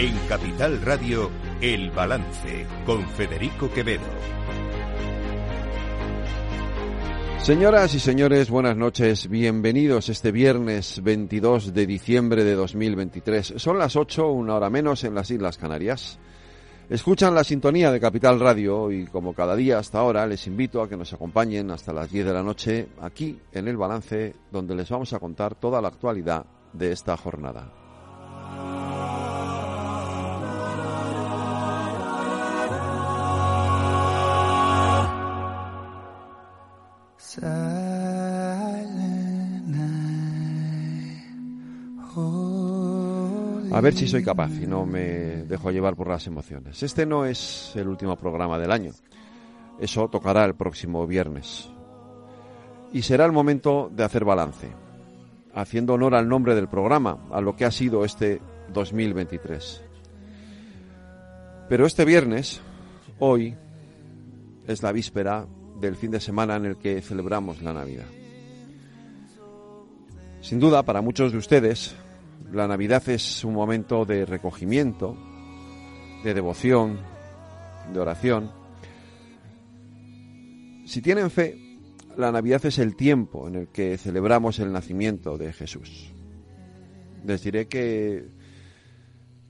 En Capital Radio, El Balance, con Federico Quevedo. Señoras y señores, buenas noches. Bienvenidos este viernes 22 de diciembre de 2023. Son las 8, una hora menos en las Islas Canarias. Escuchan la sintonía de Capital Radio y como cada día hasta ahora les invito a que nos acompañen hasta las 10 de la noche aquí en El Balance donde les vamos a contar toda la actualidad de esta jornada. A ver si soy capaz y no me dejo llevar por las emociones. Este no es el último programa del año. Eso tocará el próximo viernes. Y será el momento de hacer balance, haciendo honor al nombre del programa, a lo que ha sido este 2023. Pero este viernes, hoy, es la víspera del fin de semana en el que celebramos la Navidad. Sin duda, para muchos de ustedes, la Navidad es un momento de recogimiento, de devoción, de oración. Si tienen fe, la Navidad es el tiempo en el que celebramos el nacimiento de Jesús. Les diré que,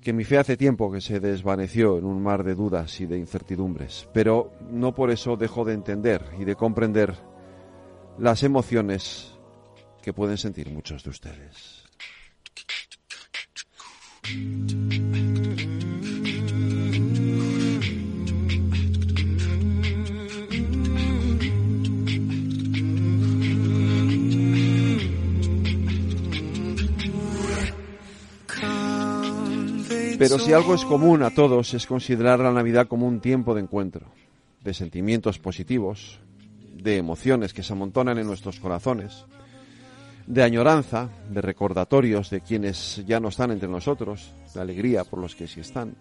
que mi fe hace tiempo que se desvaneció en un mar de dudas y de incertidumbres, pero no por eso dejo de entender y de comprender las emociones que pueden sentir muchos de ustedes. Pero si algo es común a todos es considerar la Navidad como un tiempo de encuentro, de sentimientos positivos, de emociones que se amontonan en nuestros corazones, de añoranza, de recordatorios de quienes ya no están entre nosotros, de alegría por los que sí están.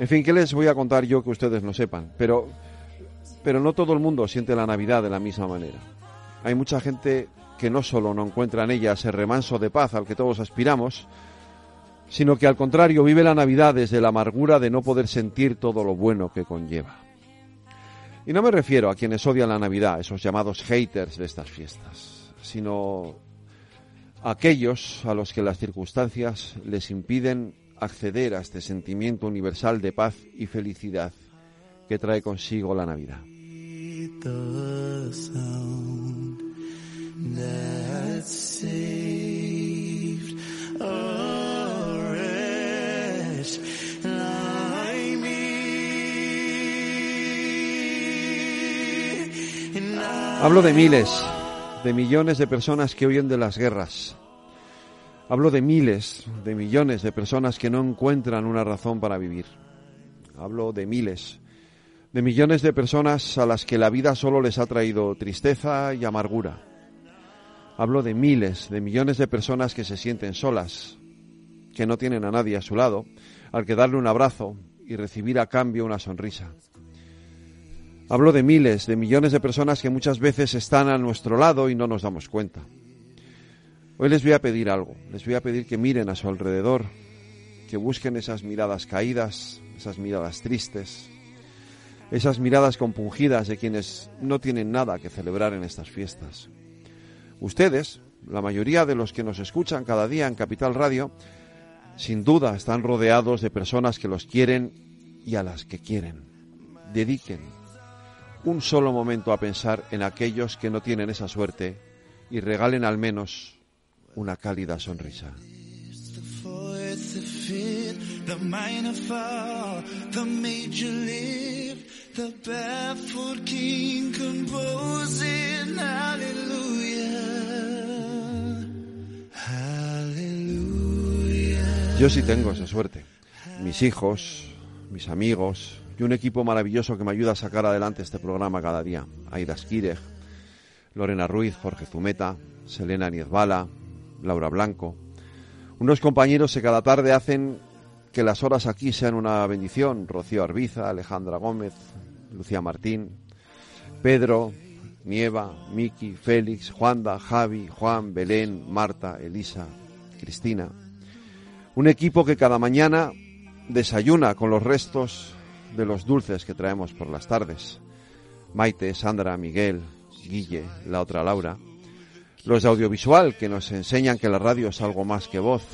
En fin, ¿qué les voy a contar yo que ustedes no sepan? Pero, pero no todo el mundo siente la Navidad de la misma manera. Hay mucha gente que no solo no encuentra en ella ese remanso de paz al que todos aspiramos, sino que al contrario vive la Navidad desde la amargura de no poder sentir todo lo bueno que conlleva. Y no me refiero a quienes odian la Navidad, esos llamados haters de estas fiestas, sino aquellos a los que las circunstancias les impiden acceder a este sentimiento universal de paz y felicidad que trae consigo la Navidad. Hablo de miles, de millones de personas que huyen de las guerras. Hablo de miles, de millones de personas que no encuentran una razón para vivir. Hablo de miles, de millones de personas a las que la vida solo les ha traído tristeza y amargura. Hablo de miles, de millones de personas que se sienten solas, que no tienen a nadie a su lado, al que darle un abrazo y recibir a cambio una sonrisa. Hablo de miles, de millones de personas que muchas veces están a nuestro lado y no nos damos cuenta. Hoy les voy a pedir algo, les voy a pedir que miren a su alrededor, que busquen esas miradas caídas, esas miradas tristes, esas miradas compungidas de quienes no tienen nada que celebrar en estas fiestas. Ustedes, la mayoría de los que nos escuchan cada día en Capital Radio, sin duda están rodeados de personas que los quieren y a las que quieren. Dediquen un solo momento a pensar en aquellos que no tienen esa suerte y regalen al menos una cálida sonrisa. Yo sí tengo esa suerte. Mis hijos, mis amigos, y un equipo maravilloso que me ayuda a sacar adelante este programa cada día. Aida Skireg, Lorena Ruiz, Jorge Zumeta, Selena Niezbala, Laura Blanco. Unos compañeros que cada tarde hacen que las horas aquí sean una bendición. Rocío Arbiza, Alejandra Gómez, Lucía Martín, Pedro, Nieva, Miki, Félix, Juanda, Javi, Juan, Belén, Marta, Elisa, Cristina. Un equipo que cada mañana desayuna con los restos de los dulces que traemos por las tardes. Maite, Sandra, Miguel, Guille, la otra Laura. Los de audiovisual que nos enseñan que la radio es algo más que voz.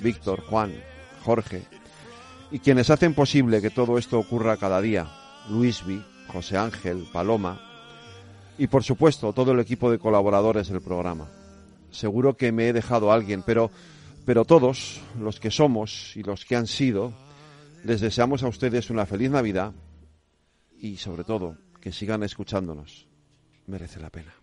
Víctor, Juan, Jorge. Y quienes hacen posible que todo esto ocurra cada día. Luisby, José Ángel, Paloma. Y por supuesto todo el equipo de colaboradores del programa. Seguro que me he dejado alguien, pero pero todos, los que somos y los que han sido, les deseamos a ustedes una feliz Navidad y sobre todo que sigan escuchándonos. Merece la pena.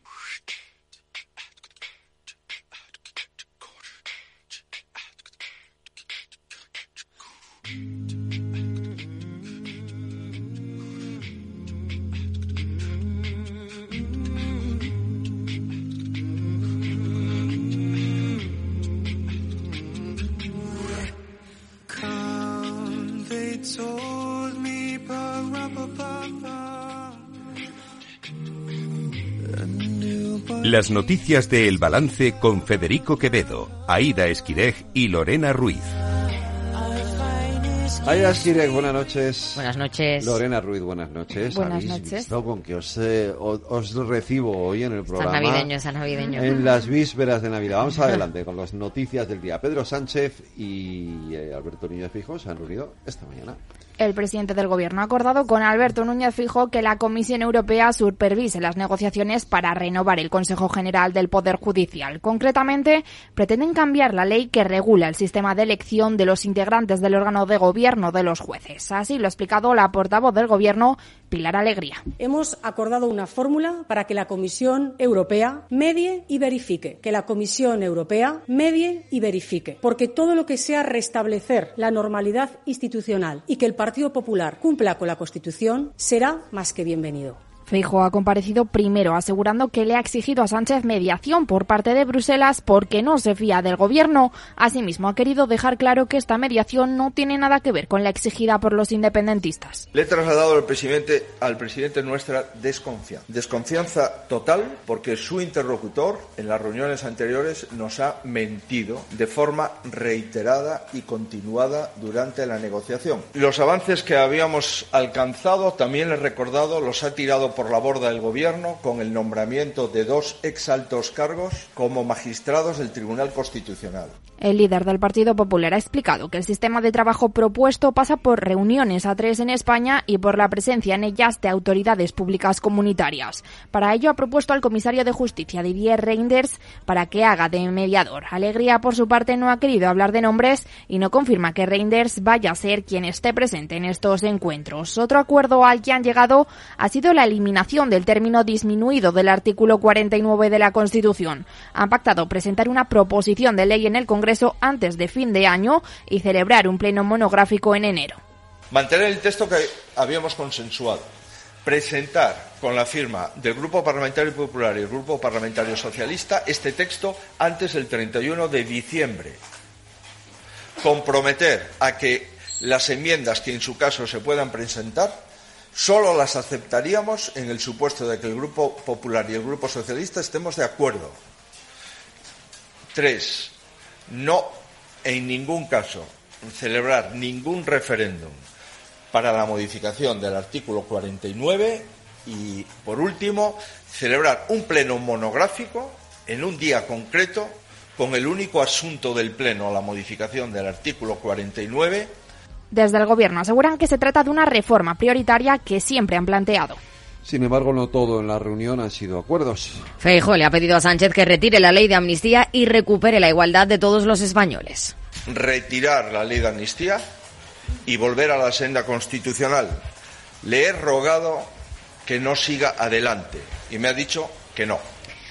Las noticias de El Balance con Federico Quevedo, Aida Esquirej y Lorena Ruiz. Aida Esquirej, buenas noches. Buenas noches. Lorena Ruiz, buenas noches. Buenas noches. con que os, eh, os, recibo hoy en el programa. San navideño, San navideño. En las vísperas de Navidad. Vamos adelante con las noticias del día. Pedro Sánchez y eh, Alberto Niño Fijo se han reunido esta mañana. El presidente del Gobierno ha acordado con Alberto Núñez Fijo que la Comisión Europea supervise las negociaciones para renovar el Consejo General del Poder Judicial. Concretamente, pretenden cambiar la ley que regula el sistema de elección de los integrantes del órgano de gobierno de los jueces. Así lo ha explicado la portavoz del Gobierno, Pilar Alegría. Hemos acordado una fórmula para que la Comisión Europea medie y verifique. Que la Comisión Europea medie y verifique. Porque todo lo que sea restablecer la normalidad institucional y que el Partido Popular cumpla con la Constitución será más que bienvenido. Feijo ha comparecido primero asegurando que le ha exigido a Sánchez mediación por parte de Bruselas porque no se fía del gobierno. Asimismo, ha querido dejar claro que esta mediación no tiene nada que ver con la exigida por los independentistas. Le he trasladado al presidente, al presidente nuestra desconfianza. Desconfianza total porque su interlocutor en las reuniones anteriores nos ha mentido de forma reiterada y continuada durante la negociación. Los avances que habíamos alcanzado, también le he recordado, los ha tirado por la borda del Gobierno con el nombramiento de dos exaltos cargos como magistrados del Tribunal Constitucional. El líder del Partido Popular ha explicado que el sistema de trabajo propuesto pasa por reuniones a tres en España y por la presencia en ellas de autoridades públicas comunitarias. Para ello ha propuesto al comisario de Justicia, Didier Reinders, para que haga de mediador. Alegría, por su parte, no ha querido hablar de nombres y no confirma que Reinders vaya a ser quien esté presente en estos encuentros. Otro acuerdo al que han llegado ha sido la eliminación del término disminuido del artículo 49 de la Constitución. Han pactado presentar una proposición de ley en el Congreso antes de fin de año y celebrar un pleno monográfico en enero. Mantener el texto que habíamos consensuado. Presentar con la firma del Grupo Parlamentario Popular y el Grupo Parlamentario Socialista este texto antes del 31 de diciembre. Comprometer a que las enmiendas que en su caso se puedan presentar Solo las aceptaríamos en el supuesto de que el Grupo Popular y el Grupo Socialista estemos de acuerdo. Tres, no en ningún caso celebrar ningún referéndum para la modificación del artículo 49 y, por último, celebrar un pleno monográfico en un día concreto con el único asunto del pleno, la modificación del artículo 49 desde el Gobierno aseguran que se trata de una reforma prioritaria que siempre han planteado. Sin embargo, no todo en la reunión han sido acuerdos. Feijo le ha pedido a Sánchez que retire la ley de amnistía y recupere la igualdad de todos los españoles. Retirar la ley de amnistía y volver a la senda constitucional. Le he rogado que no siga adelante y me ha dicho que no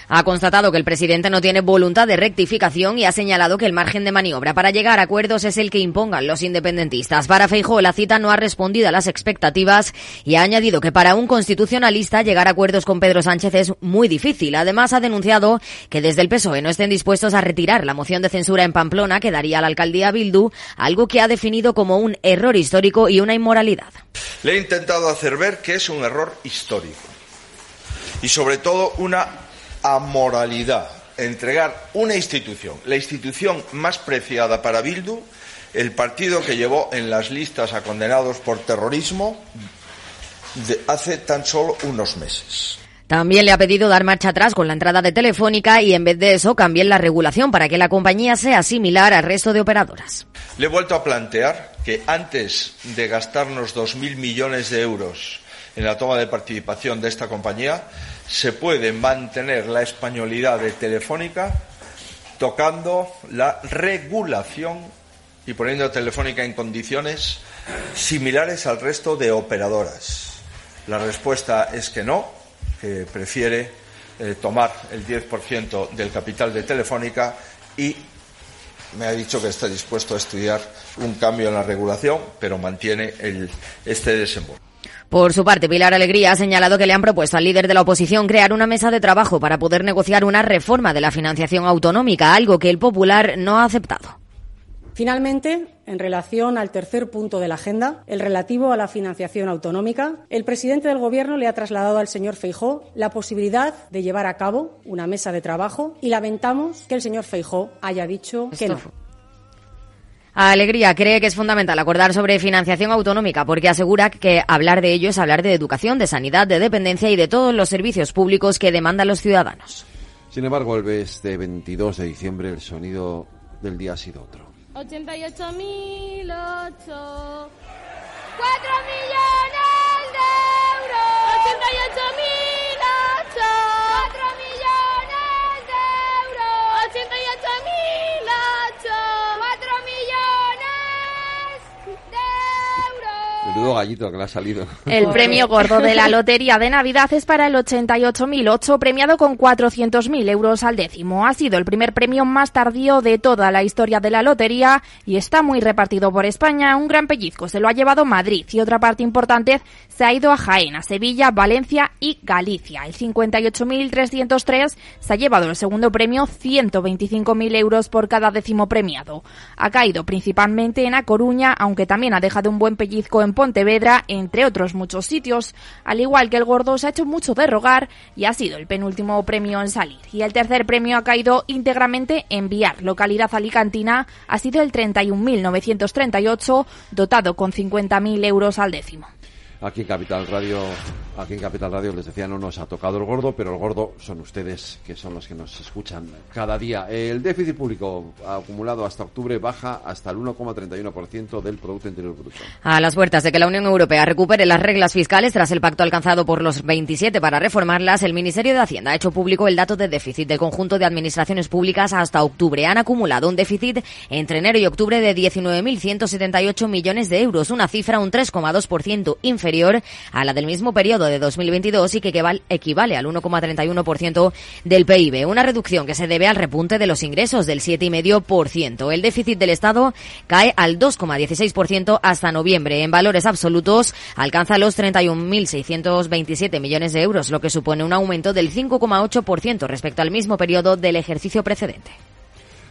ha constatado que el presidente no tiene voluntad de rectificación y ha señalado que el margen de maniobra para llegar a acuerdos es el que impongan los independentistas. Para Feijóo, la cita no ha respondido a las expectativas y ha añadido que para un constitucionalista llegar a acuerdos con Pedro Sánchez es muy difícil. Además, ha denunciado que desde el PSOE no estén dispuestos a retirar la moción de censura en Pamplona que daría a la alcaldía Bildu, algo que ha definido como un error histórico y una inmoralidad. Le he intentado hacer ver que es un error histórico y sobre todo una amoralidad entregar una institución, la institución más preciada para Bildu, el partido que llevó en las listas a condenados por terrorismo de hace tan solo unos meses. También le ha pedido dar marcha atrás con la entrada de Telefónica y en vez de eso cambien la regulación para que la compañía sea similar al resto de operadoras. Le he vuelto a plantear que antes de gastarnos 2.000 millones de euros en la toma de participación de esta compañía, se puede mantener la españolidad de Telefónica tocando la regulación y poniendo a Telefónica en condiciones similares al resto de operadoras. La respuesta es que no, que prefiere eh, tomar el 10% del capital de Telefónica y me ha dicho que está dispuesto a estudiar un cambio en la regulación, pero mantiene este desembolso. Por su parte, Pilar Alegría ha señalado que le han propuesto al líder de la oposición crear una mesa de trabajo para poder negociar una reforma de la financiación autonómica, algo que el Popular no ha aceptado. Finalmente, en relación al tercer punto de la agenda, el relativo a la financiación autonómica, el presidente del Gobierno le ha trasladado al señor Feijó la posibilidad de llevar a cabo una mesa de trabajo y lamentamos que el señor Feijó haya dicho que no. Alegría cree que es fundamental acordar sobre financiación autonómica porque asegura que hablar de ello es hablar de educación, de sanidad, de dependencia y de todos los servicios públicos que demandan los ciudadanos. Sin embargo, el este 22 de diciembre el sonido del día ha sido otro. 88.008. 4 millones de euros. 88.008. Menudo gallito que le ha salido. El premio gordo de la Lotería de Navidad es para el 88.008, premiado con 400.000 euros al décimo. Ha sido el primer premio más tardío de toda la historia de la lotería y está muy repartido por España. Un gran pellizco se lo ha llevado Madrid y otra parte importante se ha ido a Jaén, a Sevilla, Valencia y Galicia. El 58.303 se ha llevado el segundo premio, 125.000 euros por cada décimo premiado. Ha caído principalmente en A Coruña, aunque también ha dejado un buen pellizco en Pontevedra, entre otros muchos sitios. Al igual que el gordo, se ha hecho mucho de rogar y ha sido el penúltimo premio en salir. Y el tercer premio ha caído íntegramente en Viar, localidad alicantina, ha sido el 31.938, dotado con 50.000 euros al décimo. Aquí en Capital Radio, aquí en Capital Radio les decía no nos ha tocado el gordo, pero el gordo son ustedes que son los que nos escuchan cada día. El déficit público acumulado hasta octubre baja hasta el 1,31% del Producto Interior Bruto. A las puertas de que la Unión Europea recupere las reglas fiscales tras el pacto alcanzado por los 27 para reformarlas, el Ministerio de Hacienda ha hecho público el dato de déficit del conjunto de administraciones públicas hasta octubre. Han acumulado un déficit entre enero y octubre de 19.178 millones de euros, una cifra un 3,2% inferior a la del mismo periodo de 2022 y que equivale al 1,31% del PIB, una reducción que se debe al repunte de los ingresos del 7,5%. El déficit del Estado cae al 2,16% hasta noviembre. En valores absolutos alcanza los 31.627 millones de euros, lo que supone un aumento del 5,8% respecto al mismo periodo del ejercicio precedente.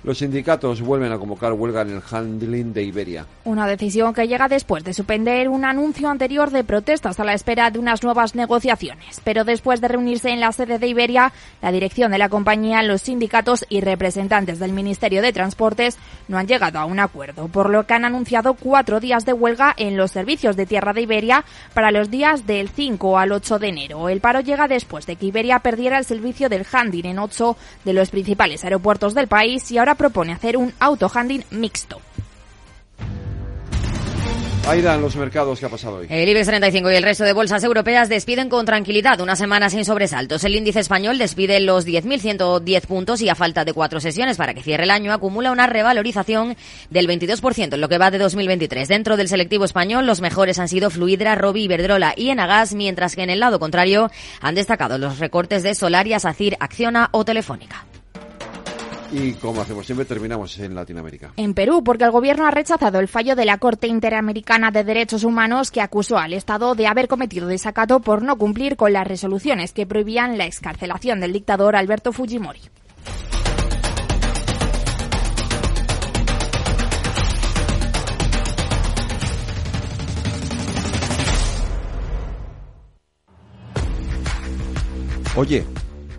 Los sindicatos vuelven a convocar huelga en el handling de Iberia. Una decisión que llega después de suspender un anuncio anterior de protestas a la espera de unas nuevas negociaciones. Pero después de reunirse en la sede de Iberia, la dirección de la compañía, los sindicatos y representantes del Ministerio de Transportes no han llegado a un acuerdo, por lo que han anunciado cuatro días de huelga en los servicios de tierra de Iberia para los días del 5 al 8 de enero. El paro llega después de que Iberia perdiera el servicio del handling en ocho de los principales aeropuertos del país y ahora propone hacer un auto-handling mixto. Aida, en los mercados, ¿qué ha pasado hoy? El IBEX 35 y el resto de bolsas europeas despiden con tranquilidad una semana sin sobresaltos. El índice español despide los 10.110 puntos y a falta de cuatro sesiones para que cierre el año acumula una revalorización del 22% en lo que va de 2023. Dentro del selectivo español, los mejores han sido Fluidra, Robi, Iberdrola y Enagas, mientras que en el lado contrario han destacado los recortes de Solaria, Sacir, Acciona o Telefónica. Y como hacemos siempre, terminamos en Latinoamérica. En Perú, porque el gobierno ha rechazado el fallo de la Corte Interamericana de Derechos Humanos que acusó al Estado de haber cometido desacato por no cumplir con las resoluciones que prohibían la excarcelación del dictador Alberto Fujimori. Oye,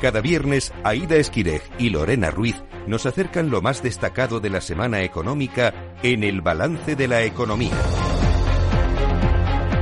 Cada viernes, Aida Esquirej y Lorena Ruiz nos acercan lo más destacado de la semana económica en el balance de la economía.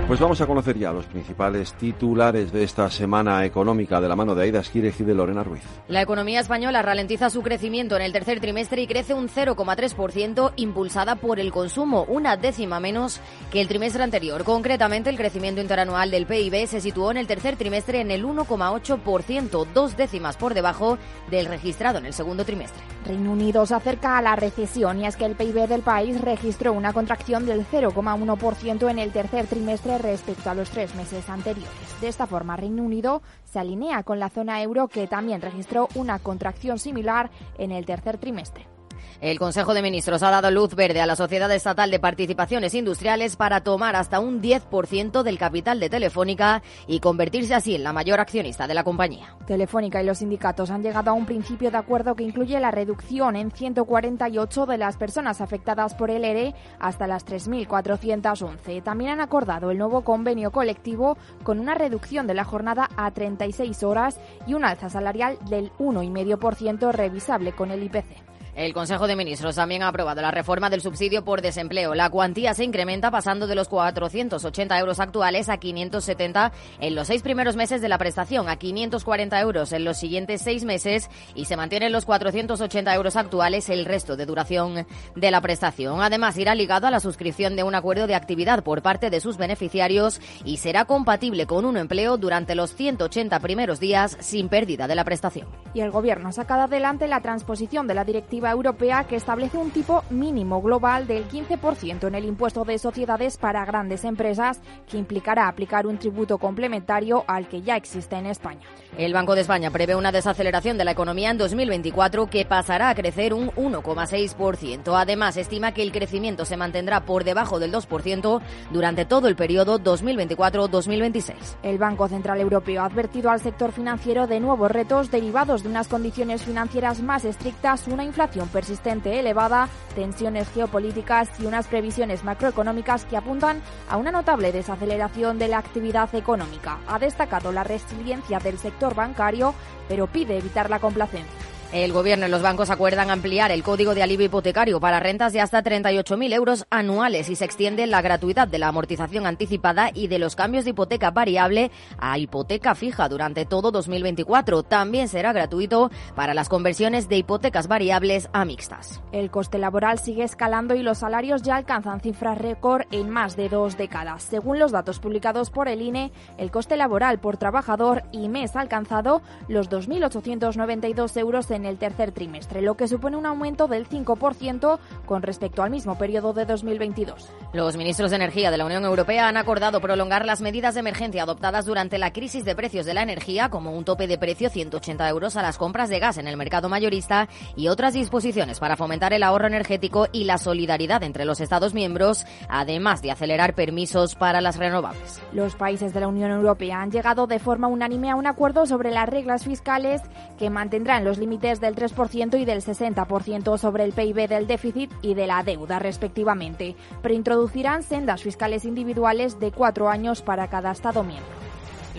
Pues vamos a conocer ya los principales titulares de esta semana económica de la mano de Aida Esquirej y de Lorena Ruiz. La economía española ralentiza su crecimiento en el tercer trimestre y crece un 0,3% impulsada por el consumo, una décima menos que el trimestre anterior. Concretamente, el crecimiento interanual del PIB se situó en el tercer trimestre en el 1,8%, dos décimas por debajo del registrado en el segundo trimestre. Reino Unido se acerca a la recesión y es que el PIB del país registró una contracción del 0,1% en el tercer trimestre respecto a los tres meses anteriores. De esta forma, Reino Unido se alinea con la zona euro que también registró una contracción similar en el tercer trimestre. El Consejo de Ministros ha dado luz verde a la Sociedad Estatal de Participaciones Industriales para tomar hasta un 10% del capital de Telefónica y convertirse así en la mayor accionista de la compañía. Telefónica y los sindicatos han llegado a un principio de acuerdo que incluye la reducción en 148 de las personas afectadas por el ERE hasta las 3.411. También han acordado el nuevo convenio colectivo con una reducción de la jornada a 36 horas y un alza salarial del 1,5% revisable con el IPC. El Consejo de Ministros también ha aprobado la reforma del subsidio por desempleo. La cuantía se incrementa pasando de los 480 euros actuales a 570 en los seis primeros meses de la prestación, a 540 euros en los siguientes seis meses y se mantienen los 480 euros actuales el resto de duración de la prestación. Además, irá ligado a la suscripción de un acuerdo de actividad por parte de sus beneficiarios y será compatible con un empleo durante los 180 primeros días sin pérdida de la prestación. Y el Gobierno ha sacado adelante la transposición de la directiva europea que establece un tipo mínimo global del 15% en el impuesto de sociedades para grandes empresas, que implicará aplicar un tributo complementario al que ya existe en España. El Banco de España prevé una desaceleración de la economía en 2024 que pasará a crecer un 1,6%. Además, estima que el crecimiento se mantendrá por debajo del 2% durante todo el periodo 2024-2026. El Banco Central Europeo ha advertido al sector financiero de nuevos retos derivados de unas condiciones financieras más estrictas, una inflación persistente elevada, tensiones geopolíticas y unas previsiones macroeconómicas que apuntan a una notable desaceleración de la actividad económica. Ha destacado la resiliencia del sector bancario, pero pide evitar la complacencia. El Gobierno y los bancos acuerdan ampliar el código de alivio hipotecario para rentas de hasta 38.000 euros anuales y se extiende la gratuidad de la amortización anticipada y de los cambios de hipoteca variable a hipoteca fija durante todo 2024. También será gratuito para las conversiones de hipotecas variables a mixtas. El coste laboral sigue escalando y los salarios ya alcanzan cifras récord en más de dos décadas. Según los datos publicados por el INE, el coste laboral por trabajador y mes alcanzado los 2.892 euros en el tercer trimestre, lo que supone un aumento del 5% con respecto al mismo periodo de 2022. Los ministros de Energía de la Unión Europea han acordado prolongar las medidas de emergencia adoptadas durante la crisis de precios de la energía, como un tope de precio 180 euros a las compras de gas en el mercado mayorista y otras disposiciones para fomentar el ahorro energético y la solidaridad entre los Estados miembros, además de acelerar permisos para las renovables. Los países de la Unión Europea han llegado de forma unánime a un acuerdo sobre las reglas fiscales que mantendrán los límites del 3% y del 60% sobre el PIB del déficit y de la deuda, respectivamente, pero introducirán sendas fiscales individuales de cuatro años para cada Estado miembro.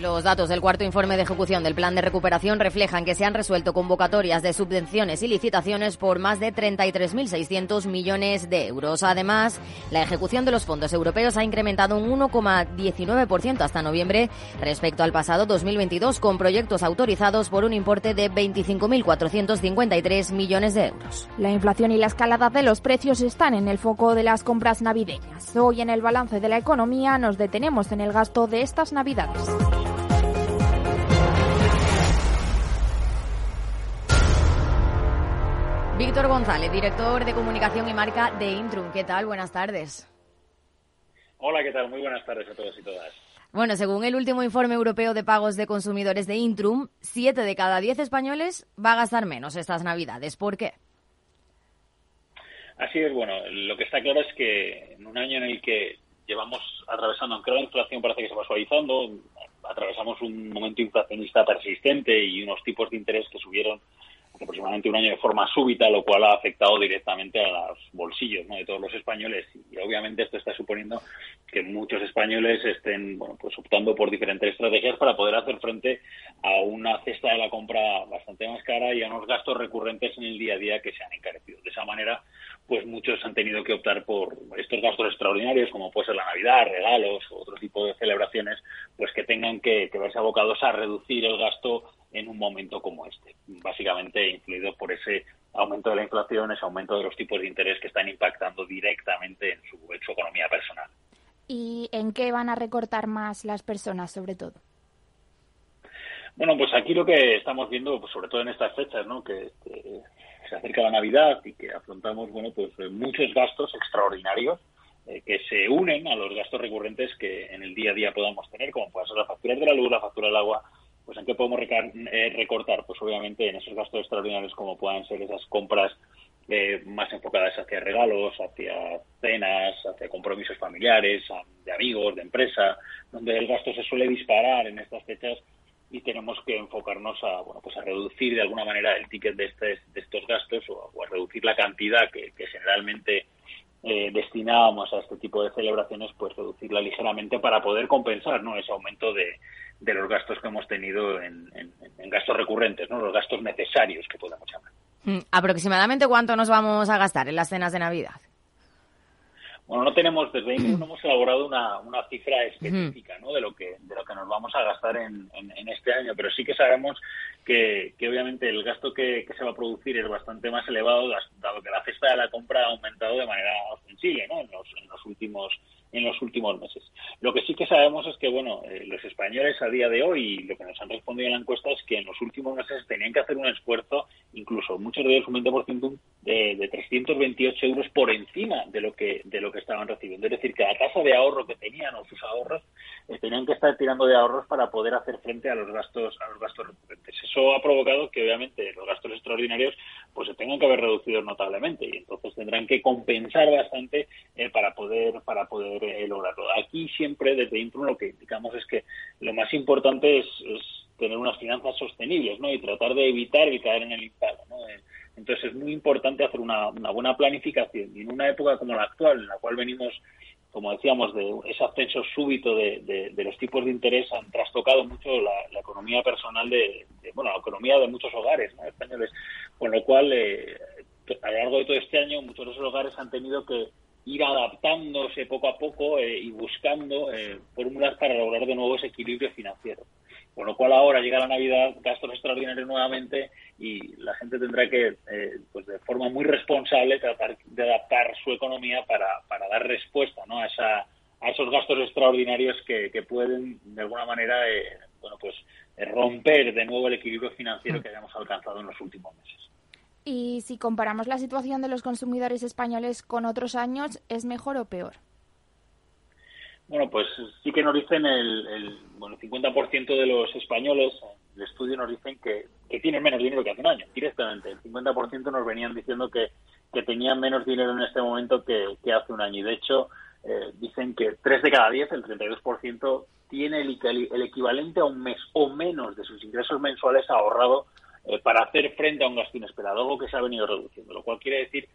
Los datos del cuarto informe de ejecución del plan de recuperación reflejan que se han resuelto convocatorias de subvenciones y licitaciones por más de 33.600 millones de euros. Además, la ejecución de los fondos europeos ha incrementado un 1,19% hasta noviembre respecto al pasado 2022, con proyectos autorizados por un importe de 25.453 millones de euros. La inflación y la escalada de los precios están en el foco de las compras navideñas. Hoy en el balance de la economía nos detenemos en el gasto de estas navidades. Víctor González, director de comunicación y marca de Intrum. ¿Qué tal? Buenas tardes. Hola, ¿qué tal? Muy buenas tardes a todos y todas. Bueno, según el último informe europeo de pagos de consumidores de Intrum, 7 de cada 10 españoles va a gastar menos estas Navidades. ¿Por qué? Así es, bueno, lo que está claro es que en un año en el que llevamos atravesando, aunque la inflación parece que se va suavizando, atravesamos un momento inflacionista persistente y unos tipos de interés que subieron aproximadamente un año de forma súbita, lo cual ha afectado directamente a los bolsillos de todos los españoles. Y obviamente esto está suponiendo que muchos españoles estén bueno, pues optando por diferentes estrategias para poder hacer frente a una cesta de la compra bastante más cara y a unos gastos recurrentes en el día a día que se han encarecido. De esa manera, pues muchos han tenido que optar por estos gastos extraordinarios, como puede ser la Navidad, regalos o otro tipo de celebraciones, pues que tengan que, que verse abocados a reducir el gasto en un momento como este, básicamente influido por ese aumento de la inflación, ese aumento de los tipos de interés que están impactando directamente en su, economía personal. ¿Y en qué van a recortar más las personas, sobre todo? Bueno, pues aquí lo que estamos viendo, pues sobre todo en estas fechas, ¿no? Que, se acerca la Navidad y que afrontamos, bueno, pues muchos gastos extraordinarios eh, que se unen a los gastos recurrentes que en el día a día podamos tener, como puede ser la factura de la luz, la factura del agua, pues ¿en qué podemos eh, recortar? Pues obviamente en esos gastos extraordinarios como puedan ser esas compras eh, más enfocadas hacia regalos, hacia cenas, hacia compromisos familiares, de amigos, de empresa, donde el gasto se suele disparar en estas fechas y tenemos que enfocarnos a bueno pues a reducir de alguna manera el ticket de, este, de estos gastos o, a reducir la cantidad que, generalmente eh, destinábamos a este tipo de celebraciones pues reducirla ligeramente para poder compensar no ese aumento de, de los gastos que hemos tenido en, gastos recurrentes, ¿no? los gastos necesarios que podemos llamar. Mm, ¿Aproximadamente cuánto nos vamos a gastar en las cenas de Navidad? Bueno, no tenemos, desde ahí no hemos elaborado una, una cifra específica ¿no? de, lo que, de lo que nos vamos a gastar en, en, este año, pero sí que sabemos que, que obviamente el gasto que, que, se va a producir es bastante más elevado, dado que la cesta de la compra ha aumentado de manera ostensible ¿no? en, los, en los últimos en los últimos meses. Lo que sí que sabemos es que, bueno, eh, los españoles a día de hoy, lo que nos han respondido en la encuesta es que en los últimos meses tenían que hacer un esfuerzo, incluso muchos de ellos un 20% de, de 328 euros por encima de lo que de lo que estaban recibiendo. Es decir, que la tasa de ahorro que tenían o sus ahorros eh, tenían que estar tirando de ahorros para poder hacer frente a los gastos a los gastos recurrentes. Eso ha provocado que, obviamente, los gastos extraordinarios pues se tengan que haber reducido notablemente y entonces tendrán que compensar bastante eh, para poder para poder eh, lograrlo. Aquí siempre desde Intrum lo que indicamos es que lo más importante es, tener unas finanzas sostenibles ¿no? y tratar de evitar el caer en el impago. ¿no? Eh, entonces es muy importante hacer una, buena planificación. Y en una época como la actual, en la cual venimos como decíamos, de ese ascenso súbito de, los tipos de interés han trastocado mucho la, economía personal de, bueno, la economía de muchos hogares españoles, con lo cual eh, a lo largo de todo este año muchos de esos hogares han tenido que ir adaptándose poco a poco eh, y buscando eh, fórmulas para lograr de nuevo ese equilibrio financiero. Con lo cual ahora llega la Navidad, gastos extraordinarios nuevamente y la gente tendrá que, eh, pues de forma muy responsable, tratar de adaptar su economía para, para dar respuesta ¿no? a, esa, a esos gastos extraordinarios que, que pueden, de alguna manera, bueno, pues romper de nuevo el equilibrio financiero que hayamos alcanzado en los últimos meses. Y si comparamos la situación de los consumidores españoles con otros años, ¿es mejor o peor? Bueno, pues sí que nos dicen el, el, bueno, el 50% de los españoles, el estudio nos dicen que, que tienen menos dinero que hace un año, directamente. El 50% nos venían diciendo que, que tenían menos dinero en este momento que, que hace un año. Y de hecho, eh, dicen que 3 de cada 10, el 32%, tiene el, el, equivalente a un mes o menos de sus ingresos mensuales ahorrado eh, para hacer frente a un gasto inesperado, algo que se ha venido reduciendo, lo cual quiere decir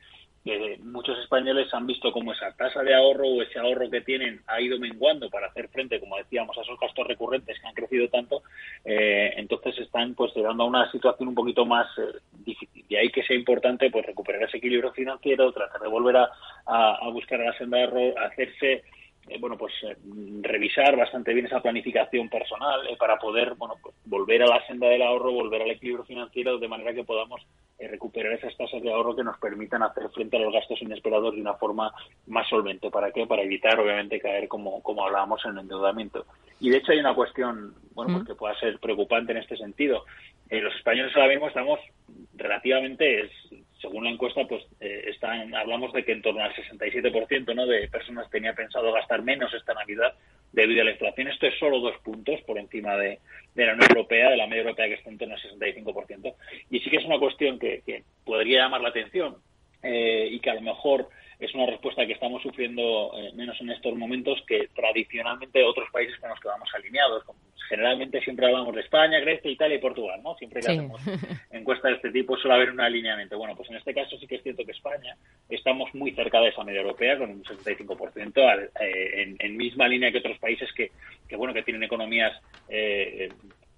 que muchos españoles han visto cómo esa tasa de ahorro o ese ahorro que tienen ha ido menguando para hacer frente, como decíamos, a esos gastos recurrentes que han crecido tanto, eh, entonces están pues llegando a una situación un poquito más eh, difícil. Y ahí que sea importante pues recuperar ese equilibrio financiero, tratar de volver a, a, a buscar a la senda de ahorro, hacerse eh, bueno, pues eh, revisar bastante bien esa planificación personal eh, para poder, bueno, pues, volver a la senda del ahorro, volver al equilibrio financiero de manera que podamos recuperar esas tasas de ahorro que nos permitan hacer frente a los gastos inesperados de una forma más solvente. ¿Para qué? Para evitar, obviamente, caer como, como hablábamos en el endeudamiento. Y de hecho hay una cuestión, bueno, pues que pueda ser preocupante en este sentido. los españoles ahora mismo estamos relativamente según la encuesta, pues eh, están, hablamos de que en torno al 67% ¿no? de personas tenía pensado gastar menos esta Navidad debido a la inflación. Esto es solo dos puntos por encima de, de la Unión Europea, de la media europea que está en torno al 65%. Y sí que es una cuestión que, que podría llamar la atención eh, y que a lo mejor es una respuesta que estamos sufriendo eh, menos en estos momentos que tradicionalmente otros países con los que vamos alineados. Generalmente siempre hablamos de España, Grecia, Italia y Portugal, ¿no? Siempre que hacemos encuestas de este tipo suele haber un alineamiento. Bueno, pues en este caso sí que es cierto que España estamos muy cerca de esa media europea con un 65% al, eh, en, en, misma línea que otros países que, que bueno, que tienen economías eh,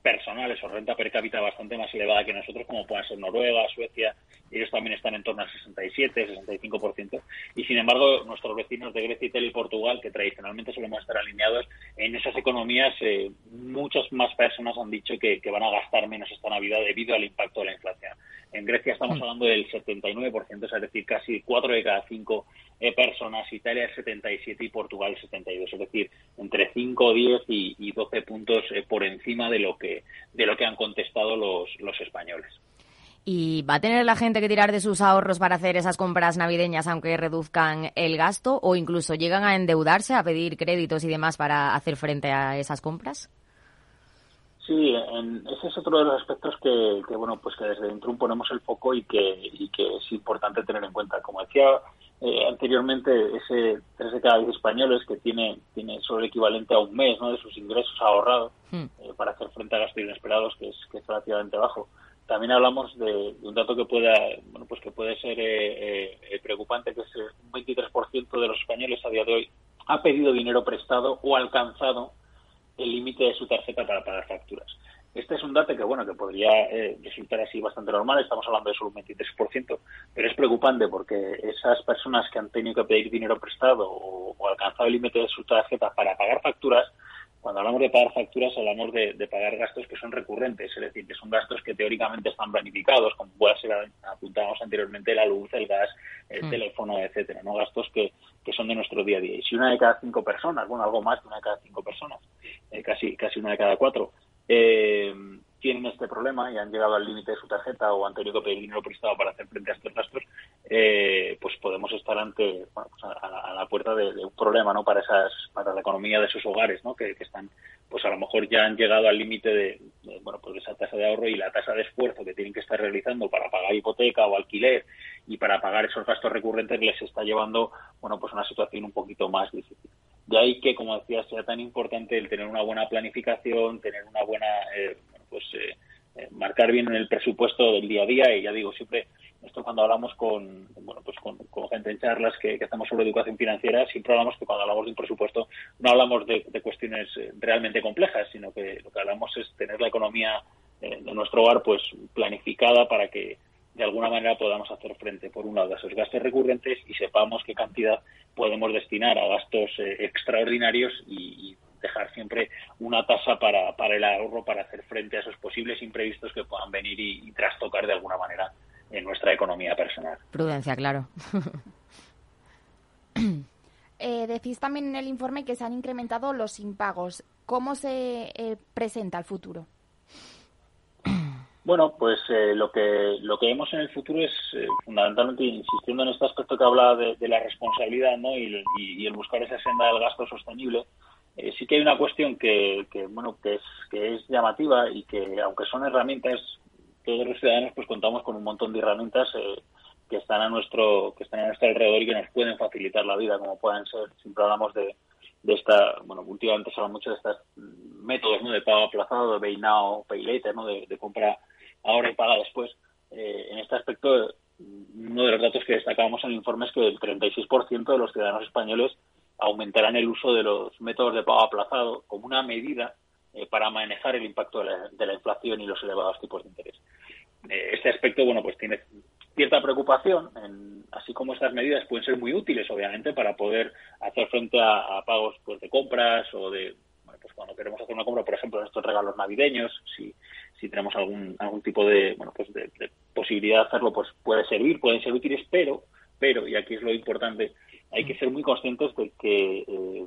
personales o renta per cápita bastante más elevada que nosotros, como puedan ser Noruega, Suecia, ellos también están en torno al 67, 65%, y sin embargo nuestros vecinos de Grecia, Italia y Portugal, que tradicionalmente solemos estar alineados en esas economías, eh, muchas más personas han dicho que, van a gastar menos esta Navidad debido al impacto de la inflación. En Grecia estamos mm. hablando del 79%, es decir, casi 4 de cada 5 eh, personas, Italia el 77 y Portugal el 72, es decir, entre 5, 10 y, y 12 puntos eh, por encima de lo que de lo que han contestado los, los españoles. ¿Y va a tener la gente que tirar de sus ahorros para hacer esas compras navideñas aunque reduzcan el gasto o incluso llegan a endeudarse, a pedir créditos y demás para hacer frente a esas compras? Sí, en, ese es otro de los aspectos que, que, bueno, pues que desde Intrum ponemos el foco y que, y que es importante tener en cuenta. Como decía eh, anteriormente, ese 3 de cada 10 españoles que tiene, tiene solo el equivalente a un mes ¿no? de sus ingresos ahorrados hmm. eh, para hacer frente a gastos inesperados, que es, que es relativamente bajo. También hablamos de, de, un dato que pueda, bueno, pues que puede ser eh, eh preocupante, que es un 23% de los españoles a día de hoy ha pedido dinero prestado o alcanzado el límite de su tarjeta para pagar facturas. Este es un dato que, bueno, que podría eh, resultar así bastante normal, estamos hablando de solo un 23%, pero es preocupante porque esas personas que han tenido que pedir dinero prestado o, o alcanzado el límite de su tarjeta para pagar facturas, cuando hablamos de pagar facturas hablamos de, de, pagar gastos que son recurrentes, es decir, que son gastos que teóricamente están planificados, como puede ser, apuntábamos anteriormente, la luz, el gas, el mm. teléfono, etcétera, no gastos que, que son de nuestro día a día. Y si una de cada cinco personas, bueno, algo más de una de cada cinco personas, eh, casi, casi una de cada cuatro, eh, tienen este problema y han llegado al límite de su tarjeta o han tenido que pedir dinero prestado para hacer frente a estos gastos, eh, pues podemos estar ante bueno, pues a, a, la puerta de, un problema no para esas para la economía de esos hogares no que, están pues a lo mejor ya han llegado al límite de, de, bueno pues esa tasa de ahorro y la tasa de esfuerzo que tienen que estar realizando para pagar hipoteca o alquiler y para pagar esos gastos recurrentes les está llevando bueno pues a una situación un poquito más difícil. De ahí que como decía sea tan importante el tener una buena planificación tener una buena eh, pues eh, eh, marcar bien en el presupuesto del día a día. Y ya digo siempre esto cuando hablamos con bueno pues con, con gente en charlas que, que, hacemos sobre educación financiera siempre hablamos que cuando hablamos de un presupuesto no hablamos de, de cuestiones eh, realmente complejas sino que lo que hablamos es tener la economía eh, de nuestro hogar pues planificada para que de alguna manera podamos hacer frente por un lado a esos gastos recurrentes y sepamos qué cantidad podemos destinar a gastos eh, extraordinarios y, y dejar siempre una tasa para, para el ahorro para hacer frente a esos posibles imprevistos que puedan venir y, y trastocar de alguna manera en nuestra economía personal. Prudencia, claro. eh, decís también en el informe que se han incrementado los impagos. ¿Cómo se eh, presenta el futuro? Bueno, pues eh, lo que lo que vemos en el futuro es eh, fundamentalmente insistiendo en este aspecto que hablaba de, la responsabilidad ¿no? y, el buscar esa senda del gasto sostenible. Eh, sí que hay una cuestión que, bueno que es que es llamativa y que aunque son herramientas todos los ciudadanos pues contamos con un montón de herramientas que están a nuestro que están a nuestro alrededor y que nos pueden facilitar la vida como puedan ser siempre hablamos de, de esta bueno últimamente se habla mucho de estos métodos ¿no? de pago aplazado de pay now pay later ¿no? de, compra ahora y paga después. Eh, en este aspecto, uno de los datos que destacábamos en el informe es que el 36% de los ciudadanos españoles aumentarán el uso de los métodos de pago aplazado como una medida eh, para manejar el impacto de la, inflación y los elevados tipos de interés. Eh, este aspecto, bueno, pues tiene cierta preocupación, así como estas medidas pueden ser muy útiles, obviamente, para poder hacer frente a, pagos pues, de compras o de, bueno, pues cuando queremos hacer una compra, por ejemplo, en estos regalos navideños, si, si tenemos algún, algún tipo de, bueno, pues de, posibilidad de hacerlo, pues puede servir, pueden ser útiles, pero, pero, y aquí es lo importante, hay que ser muy conscientes de que eh,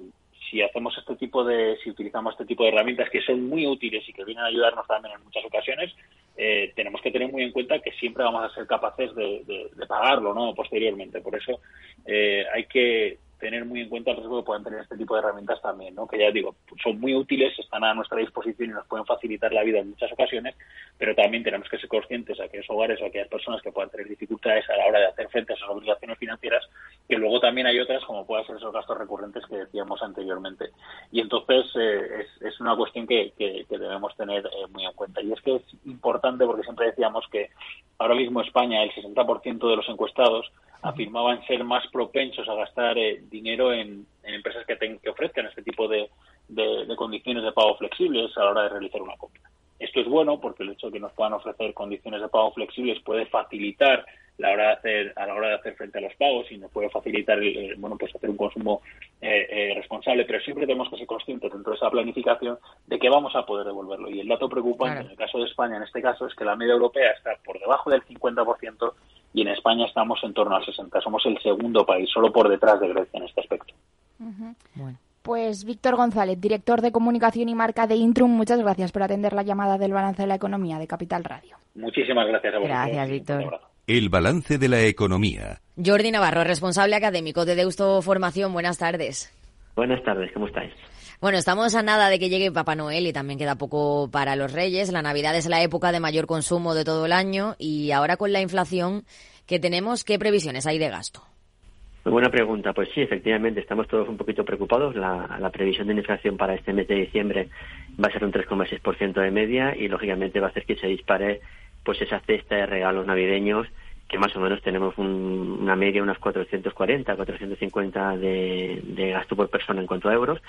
si hacemos este tipo de, si utilizamos este tipo de herramientas que son muy útiles y que vienen a ayudarnos también en muchas ocasiones, eh, tenemos que tener muy en cuenta que siempre vamos a ser capaces de, de, pagarlo, ¿no? Posteriormente. Por eso eh, hay que tener muy en cuenta el riesgo que pueden tener este tipo de herramientas también, ¿no? Que ya digo, son muy útiles, están a nuestra disposición y nos pueden facilitar la vida en muchas ocasiones, pero también tenemos que ser conscientes a aquellos hogares o aquellas personas que puedan tener dificultades a la hora de hacer frente a esas obligaciones financieras, que luego también hay otras como pueden ser esos gastos recurrentes que decíamos anteriormente. Y entonces eh, es, una cuestión que, debemos tener eh, muy en cuenta. Y es que es importante porque siempre decíamos que ahora mismo España, el 60% de los encuestados, afirmaban ser más propensos a gastar eh, dinero en, empresas que, que ofrezcan este tipo de, condiciones de pago flexibles a la hora de realizar una compra. Esto es bueno porque el hecho de que nos puedan ofrecer condiciones de pago flexibles puede facilitar la hora de hacer a la hora de hacer frente a los pagos y nos puede facilitar eh, bueno pues hacer un consumo eh, responsable. Pero siempre tenemos que ser conscientes dentro de esa planificación de que vamos a poder devolverlo. Y el dato preocupante en el caso de España en este caso es que la media europea está por debajo del 50% y en España estamos en torno al 60. Somos el segundo país, solo por detrás de Grecia en este aspecto. Pues Víctor González, director de comunicación y marca de Intrum, muchas gracias por atender la llamada del balance de la economía de Capital Radio. Muchísimas gracias a vosotros. Gracias, Víctor. El balance de la economía. Jordi Navarro, responsable académico de Deusto Formación. Buenas tardes. Buenas tardes, ¿cómo estáis? Bueno, estamos a nada de que llegue Papá Noel y también queda poco para los Reyes. La Navidad es la época de mayor consumo de todo el año y ahora con la inflación que tenemos, ¿qué previsiones hay de gasto? Muy buena pregunta. Pues sí, efectivamente, estamos todos un poquito preocupados. La, previsión de inflación para este mes de diciembre va a ser un 3,6% de media y, lógicamente, va a hacer que se dispare pues esa cesta de regalos navideños que más o menos tenemos una media, unas 440, 450 de, de gasto por persona en cuanto a euros.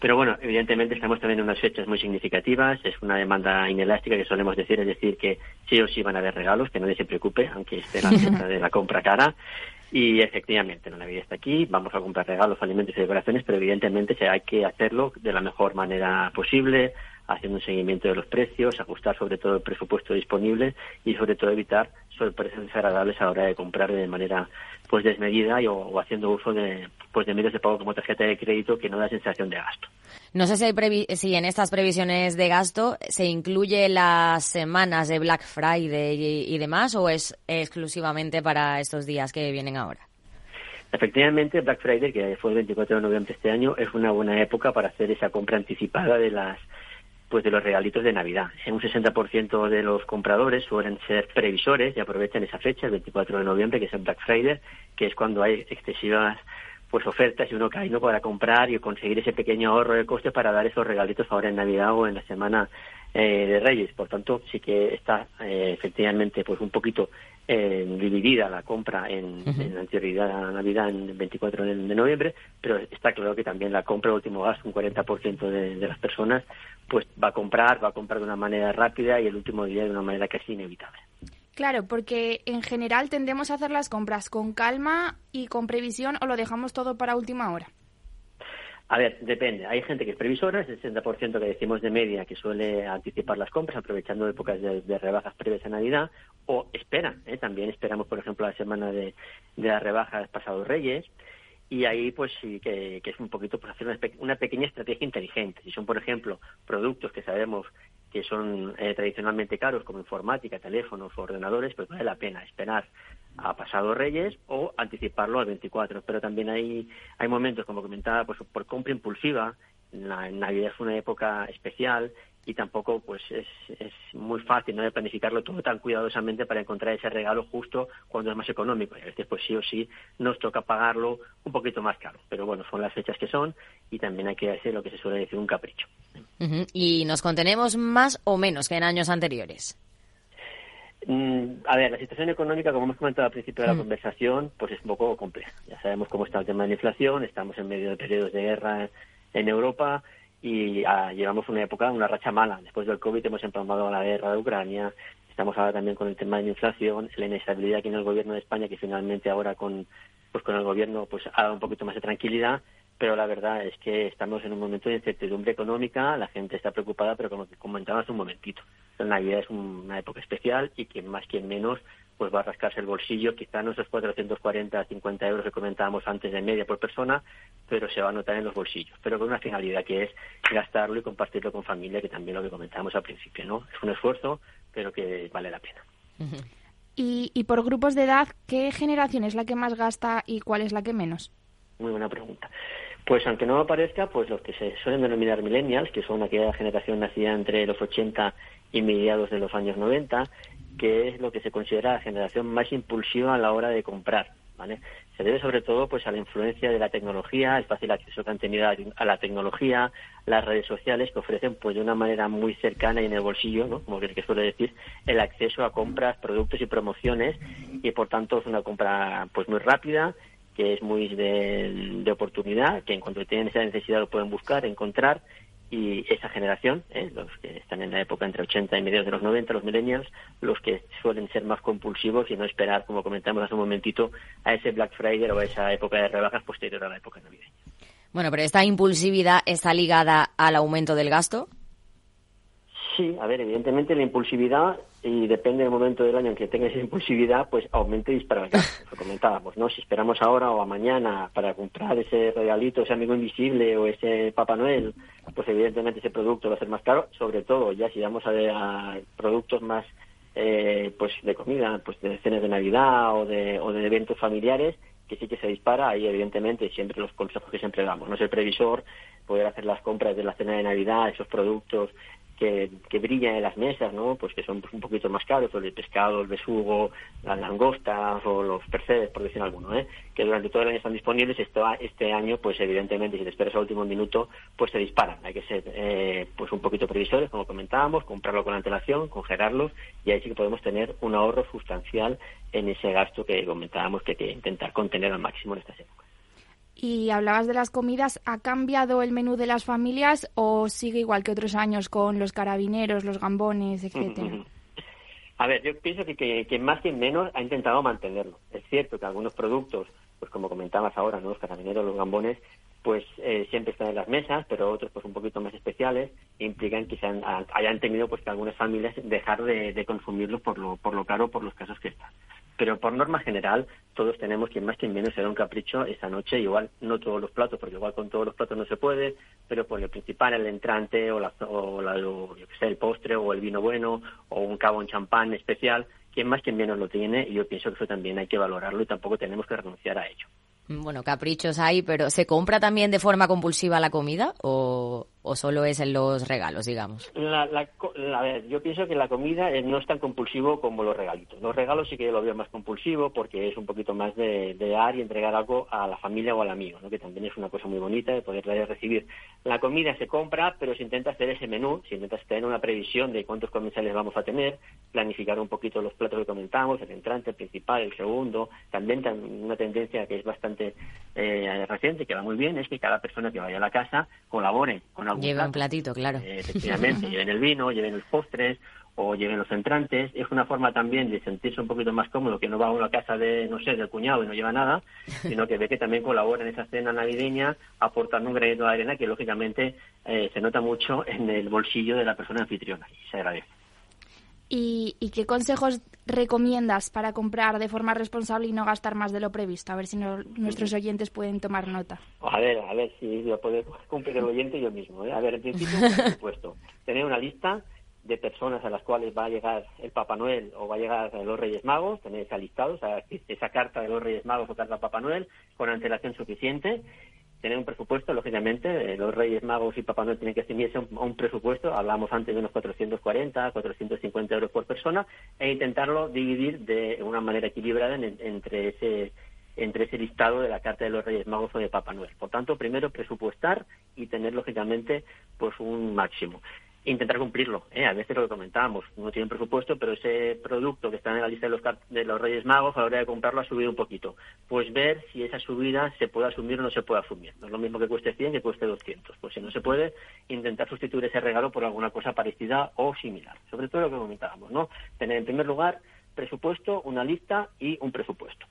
Pero bueno, evidentemente estamos también en unas fechas muy significativas, es una demanda inelástica que solemos decir, es decir, que sí o sí van a haber regalos, que nadie se preocupe, aunque esté la fecha de la compra cara. Y efectivamente, la Navidad está aquí, vamos a comprar regalos, alimentos y decoraciones, pero evidentemente hay que hacerlo de la mejor manera posible, haciendo un seguimiento de los precios, ajustar sobre todo el presupuesto disponible y sobre todo evitar sorpresas desagradables a la hora de comprar de manera pues desmedida y, o, haciendo uso de pues de medios de pago como tarjeta de crédito que no da sensación de gasto. No sé si, si en estas previsiones de gasto se incluye las semanas de Black Friday y, y demás o es exclusivamente para estos días que vienen ahora. Efectivamente, Black Friday, que fue el 24 de noviembre de este año, es una buena época para hacer esa compra anticipada de las pues de los regalitos de Navidad. Un 60% de los compradores suelen ser previsores y aprovechan esa fecha, el 24 de noviembre, que es el Black Friday, que es cuando hay excesivas pues ofertas y uno cae no para comprar y conseguir ese pequeño ahorro de costes para dar esos regalitos ahora en Navidad o en la semana eh, de Reyes. Por tanto, sí que está eh, efectivamente pues un poquito eh, dividida la compra en, en anterioridad a Navidad en el 24 de, noviembre, pero está claro que también la compra último gasto, un 40% de, de las personas, pues va a comprar, va a comprar de una manera rápida y el último día de una manera casi inevitable. Claro, porque en general tendemos a hacer las compras con calma y con previsión o lo dejamos todo para última hora. A ver, depende. Hay gente que es previsora, el 60% que decimos de media que suele anticipar las compras aprovechando épocas de, rebajas previas a Navidad o espera. ¿eh? También esperamos, por ejemplo, la semana de, de las rebajas pasados Reyes y ahí pues sí que, es un poquito pues hacer una, una, pequeña estrategia inteligente. Si son, por ejemplo, productos que sabemos que son eh, tradicionalmente caros, como informática, teléfonos o ordenadores, pues vale la pena esperar a pasado Reyes o anticiparlo al 24. Pero también hay, hay momentos, como comentaba, pues por compra impulsiva. La, Navidad es una época especial y tampoco pues es, es muy fácil no de planificarlo todo tan cuidadosamente para encontrar ese regalo justo cuando es más económico. Y a veces pues sí o sí nos toca pagarlo un poquito más caro. Pero bueno son las fechas que son y también hay que hacer lo que se suele decir un capricho. Y nos contenemos más o menos que en años anteriores Mm, a ver, la situación económica, como hemos comentado al principio de la mm. conversación, pues es un poco compleja. Ya sabemos cómo está el tema de la inflación, estamos en medio de periodos de guerra en Europa y ah, llevamos una época, una racha mala. Después del COVID hemos empalmado la guerra de Ucrania, estamos ahora también con el tema de la inflación, la inestabilidad aquí en el gobierno de España, que finalmente ahora con, pues con el gobierno pues ha dado un poquito más de tranquilidad pero la verdad es que estamos en un momento de incertidumbre económica, la gente está preocupada, pero como comentaba hace un momentito, la Navidad es una época especial y quien más, quien menos, pues va a rascarse el bolsillo, quizá no esos 440, 50 euros que comentábamos antes de media por persona, pero se va a notar en los bolsillos, pero con una finalidad que es gastarlo y compartirlo con familia, que también lo que comentábamos al principio, ¿no? Es un esfuerzo, pero que vale la pena. Y, y por grupos de edad, ¿qué generación es la que más gasta y cuál es la que menos? Muy buena pregunta. Pues aunque no aparezca, pues los que se suelen denominar millennials, que son aquella generación nacida entre los 80 y mediados de los años 90, que es lo que se considera la generación más impulsiva a la hora de comprar. ¿vale? Se debe sobre todo pues a la influencia de la tecnología, el fácil acceso que han tenido a la tecnología, las redes sociales que ofrecen pues de una manera muy cercana y en el bolsillo, ¿no? como que suele decir, el acceso a compras, productos y promociones y por tanto es una compra pues muy rápida que es muy de, oportunidad, que en cuanto tienen esa necesidad lo pueden buscar, encontrar, y esa generación, ¿eh? los que están en la época entre 80 y mediados de los 90, los millennials, los que suelen ser más compulsivos y no esperar, como comentamos hace un momentito, a ese Black Friday o a esa época de rebajas posterior a la época navideña. Bueno, pero esta impulsividad está ligada al aumento del gasto. Sí, a ver, evidentemente la impulsividad, y depende del momento del año en que tenga esa impulsividad, pues aumente y dispara Lo comentábamos, ¿no? Si esperamos ahora o a mañana para comprar ese regalito, ese amigo invisible o ese Papá Noel, pues evidentemente ese producto va a ser más caro, sobre todo ya si vamos a, productos más eh, pues de comida, pues de cenas de Navidad o de, o de eventos familiares, que sí que se dispara, ahí evidentemente siempre los consejos que siempre damos, no es el previsor, poder hacer las compras de la cena de Navidad, esos productos que, que brillan en las mesas, ¿no? Pues que son un poquito más caros, el pescado, el besugo, las langostas o los percebes, por decir alguno, ¿eh? Que durante todo el año están disponibles, este año, pues evidentemente, si te esperas al último minuto, pues se disparan. Hay que ser, eh, pues un poquito previsores, como comentábamos, comprarlo con antelación, congelarlos, y ahí sí que podemos tener un ahorro sustancial en ese gasto que comentábamos que hay que intentar contener al máximo en estas épocas. Y hablabas de las comidas, ¿ha cambiado el menú de las familias o sigue igual que otros años con los carabineros, los gambones, etcétera? A ver, yo pienso que, que, más que menos ha intentado mantenerlo. Es cierto que algunos productos, pues como comentabas ahora, ¿no? los carabineros, los gambones, pues eh, siempre están en las mesas, pero otros pues un poquito más especiales implican que se hayan tenido pues que algunas familias dejar de, de consumirlos por lo, por lo caro, por los casos que están pero por norma general todos tenemos quien más quien menos será un capricho esta noche. Igual no todos los platos porque igual con todos los platos no se puede pero por el principal el entrante o la, o la yo sé, el postre o el vino bueno o un cabo en champán especial quien más quien menos lo tiene y yo pienso que eso también hay que valorarlo y tampoco tenemos que renunciar a ello. Bueno, caprichos hay, pero ¿se compra también de forma compulsiva la comida o, o solo es en los regalos, digamos? La, la, a ver, yo pienso que la comida no es tan compulsivo como los regalitos. Los regalos sí que yo lo veo más compulsivo porque es un poquito más de, dar y entregar algo a la familia o al amigo, ¿no? que también es una cosa muy bonita de poder recibir. La comida se compra, pero se intenta hacer ese menú, se intenta tener una previsión de cuántos comensales vamos a tener, planificar un poquito los platos que comentamos, el entrante, el principal, el segundo. También una tendencia que es bastante eh, reciente, que va muy bien, es que cada persona que vaya a la casa colabore con Lleva un platito, claro. Eh, efectivamente, lleven el vino, lleven los postres o lleven los entrantes. Es una forma también de sentirse un poquito más cómodo, que no va a una casa de, no sé, del cuñado y no lleva nada, sino que ve que también colabora en esa cena navideña aportando un granito de arena que lógicamente eh, se nota mucho en el bolsillo de la persona anfitriona y se agradece. ¿Y, qué consejos recomiendas para comprar de forma responsable y no gastar más de lo previsto? A ver si nuestros oyentes pueden tomar nota. A ver, a ver si lo puede cumplir el oyente yo mismo. ¿eh? A ver, en principio, por supuesto, tener una lista de personas a las cuales va a llegar el Papá Noel o va a llegar los Reyes Magos, tener esa listado, o sea, esa carta de los Reyes Magos o carta Papá Noel con antelación suficiente, tener un presupuesto, lógicamente, los Reyes Magos y Papá Noel tienen que ceñirse un, un presupuesto, hablamos antes de unos 440, 450 euros por persona, e intentarlo dividir de una manera equilibrada entre ese entre ese listado de la Carta de los Reyes Magos o de Papá Noel. Por tanto, primero presupuestar y tener, lógicamente, pues un máximo intentar cumplirlo. ¿eh? A veces lo que comentábamos, uno tiene un presupuesto, pero ese producto que está en la lista de los, de los Reyes Magos, a la hora de comprarlo, ha subido un poquito. Pues ver si esa subida se puede asumir o no se puede asumir. No es lo mismo que cueste 100 que cueste 200. Pues si no se puede, intentar sustituir ese regalo por alguna cosa parecida o similar. Sobre todo lo que comentábamos, ¿no? Tener en primer lugar presupuesto, una lista y un presupuesto.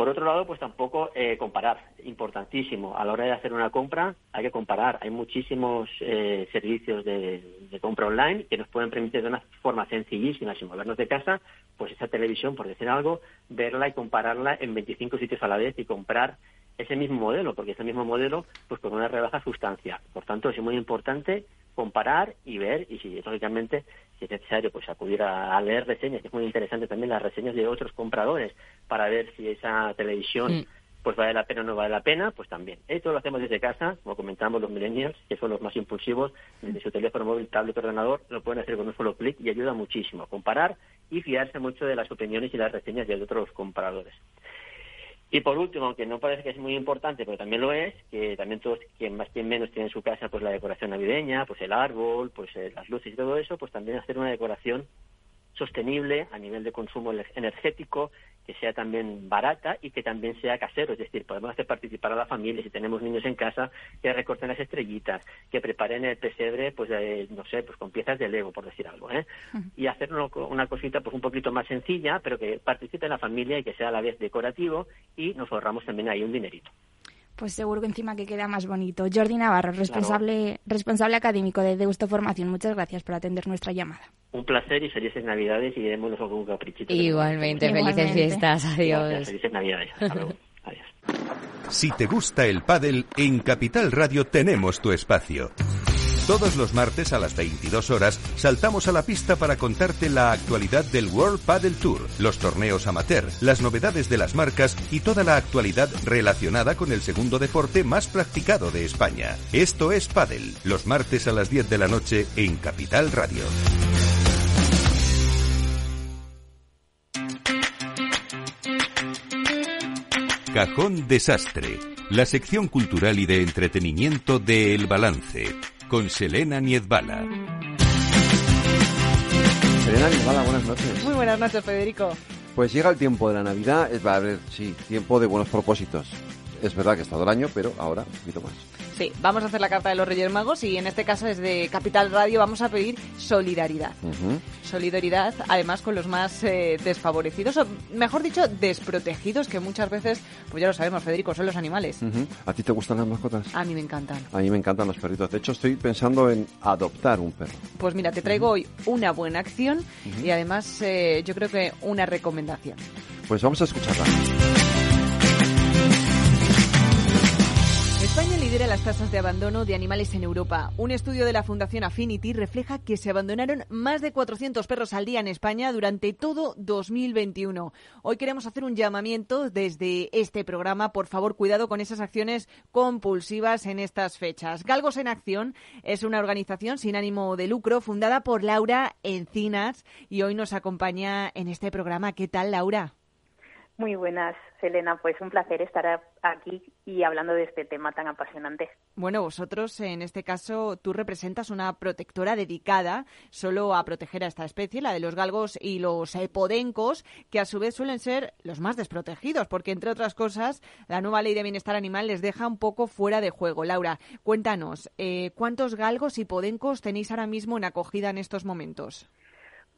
Por otro lado, pues tampoco eh, comparar, importantísimo. A la hora de hacer una compra hay que comparar. Hay muchísimos eh, servicios de, compra online que nos pueden permitir de una forma sencillísima, sin movernos de casa, pues esa televisión, por decir algo, verla y compararla en 25 sitios a la vez y comprar ese mismo modelo, porque ese mismo modelo, pues con una rebaja sustancial. Por tanto, es muy importante comparar y ver y si lógicamente si es necesario pues acudir a, leer reseñas que es muy interesante también las reseñas de otros compradores para ver si esa televisión mm. pues vale la pena o no vale la pena pues también esto lo hacemos desde casa como comentamos los millennials que son los más impulsivos desde su teléfono móvil tablet ordenador lo pueden hacer con un solo clic y ayuda muchísimo a comparar y fiarse mucho de las opiniones y las reseñas de otros compradores y por último, aunque no parece que es muy importante, pero también lo es, que también todos, quien más quien menos tiene en su casa, pues la decoración navideña, pues el árbol, pues eh, las luces y todo eso, pues también hacer una decoración sostenible a nivel de consumo energético, que sea también barata y que también sea casero. Es decir, podemos hacer participar a la familia, si tenemos niños en casa, que recorten las estrellitas, que preparen el pesebre, pues, no sé, pues con piezas de Lego, por decir algo, ¿eh? Y hacer una cosita pues un poquito más sencilla, pero que participe en la familia y que sea a la vez decorativo y nos ahorramos también ahí un dinerito. Pues seguro que encima que queda más bonito. Jordi Navarro, responsable, responsable académico de Deusto Formación, muchas gracias por atender nuestra llamada. Un placer y felices Navidades y démonos algún caprichito. Igualmente, felices fiestas. Adiós. felices Navidades. Hasta luego. Adiós. Si te gusta el pádel, en Capital Radio tenemos tu espacio. Todos los martes a las 22 horas saltamos a la pista para contarte la actualidad del World Padel Tour, los torneos amateur, las novedades de las marcas y toda la actualidad relacionada con el segundo deporte más practicado de España. Esto es Padel, los martes a las 10 de la noche en Capital Radio. Cajón Desastre, la sección cultural y de entretenimiento de El Balance con Selena Niezbala. Selena Niezbala, buenas noches. Muy buenas noches, Federico. Pues llega el tiempo de la Navidad, va a haber, sí, tiempo de buenos propósitos. Es verdad que ha estado el año, pero ahora un poquito más. Vamos a hacer la carta de los Reyes Magos y en este caso desde Capital Radio vamos a pedir solidaridad. Solidaridad además con los más eh, desfavorecidos, o mejor dicho, desprotegidos, que muchas veces, pues ya lo sabemos, Federico, son los animales. ¿A ti te gustan las mascotas? A mí me encantan. A mí me encantan los perritos. De hecho, estoy pensando en adoptar un perro. Pues mira, te traigo hoy una buena acción y además eh, yo creo que una recomendación. Pues vamos a escucharla. Lidera las tasas de abandono de animales en Europa. Un estudio de la Fundación Affinity refleja que se abandonaron más de 400 perros al día en España durante todo 2021. Hoy queremos hacer un llamamiento desde este programa. Por favor, cuidado con esas acciones compulsivas en estas fechas. Galgos en Acción es una organización sin ánimo de lucro fundada por Laura Encinas y hoy nos acompaña en este programa. ¿Qué tal, Laura? Muy buenas, Selena. Pues un placer estar aquí y hablando de este tema tan apasionante. Bueno, vosotros, en este caso, tú representas una protectora dedicada solo a proteger a esta especie, la de los galgos y los podencos, que a su vez suelen ser los más desprotegidos, porque entre otras cosas, la nueva ley de bienestar animal les deja un poco fuera de juego. Laura, cuéntanos, eh, ¿cuántos galgos y podencos tenéis ahora mismo en acogida en estos momentos?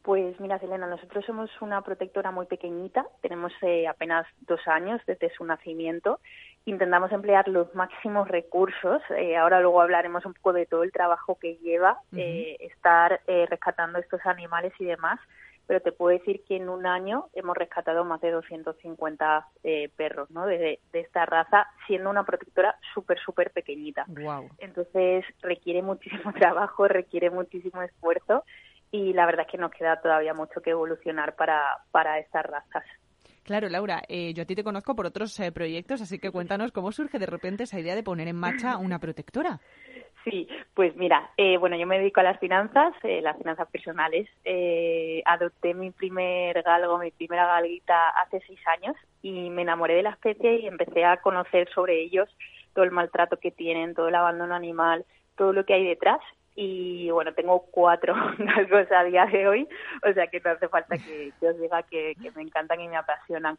Pues mira, Selena, nosotros somos una protectora muy pequeñita, tenemos eh, apenas dos años desde su nacimiento. Intentamos emplear los máximos recursos. Eh, ahora luego hablaremos un poco de todo el trabajo que lleva eh, estar rescatando estos animales y demás pero te puedo decir que en un año hemos rescatado más de 250 eh, perros ¿no? de, de, esta raza, siendo una protectora súper, súper pequeñita. Wow. Entonces requiere muchísimo trabajo, requiere muchísimo esfuerzo y la verdad es que nos queda todavía mucho que evolucionar para, para estas razas. Claro, Laura, eh, yo a ti te conozco por otros eh, proyectos, así que cuéntanos cómo surge de repente esa idea de poner en marcha una protectora. Sí, pues mira, eh, bueno, yo me dedico a las finanzas, eh, las finanzas personales. Eh, adopté mi primer galgo, mi primera galguita hace seis años y me enamoré de la especie y empecé a conocer sobre ellos todo el maltrato que tienen, todo el abandono animal, todo lo que hay detrás. Y bueno, tengo cuatro galgos a día de hoy, o sea que no hace falta que, os diga que, que me encantan y me apasionan.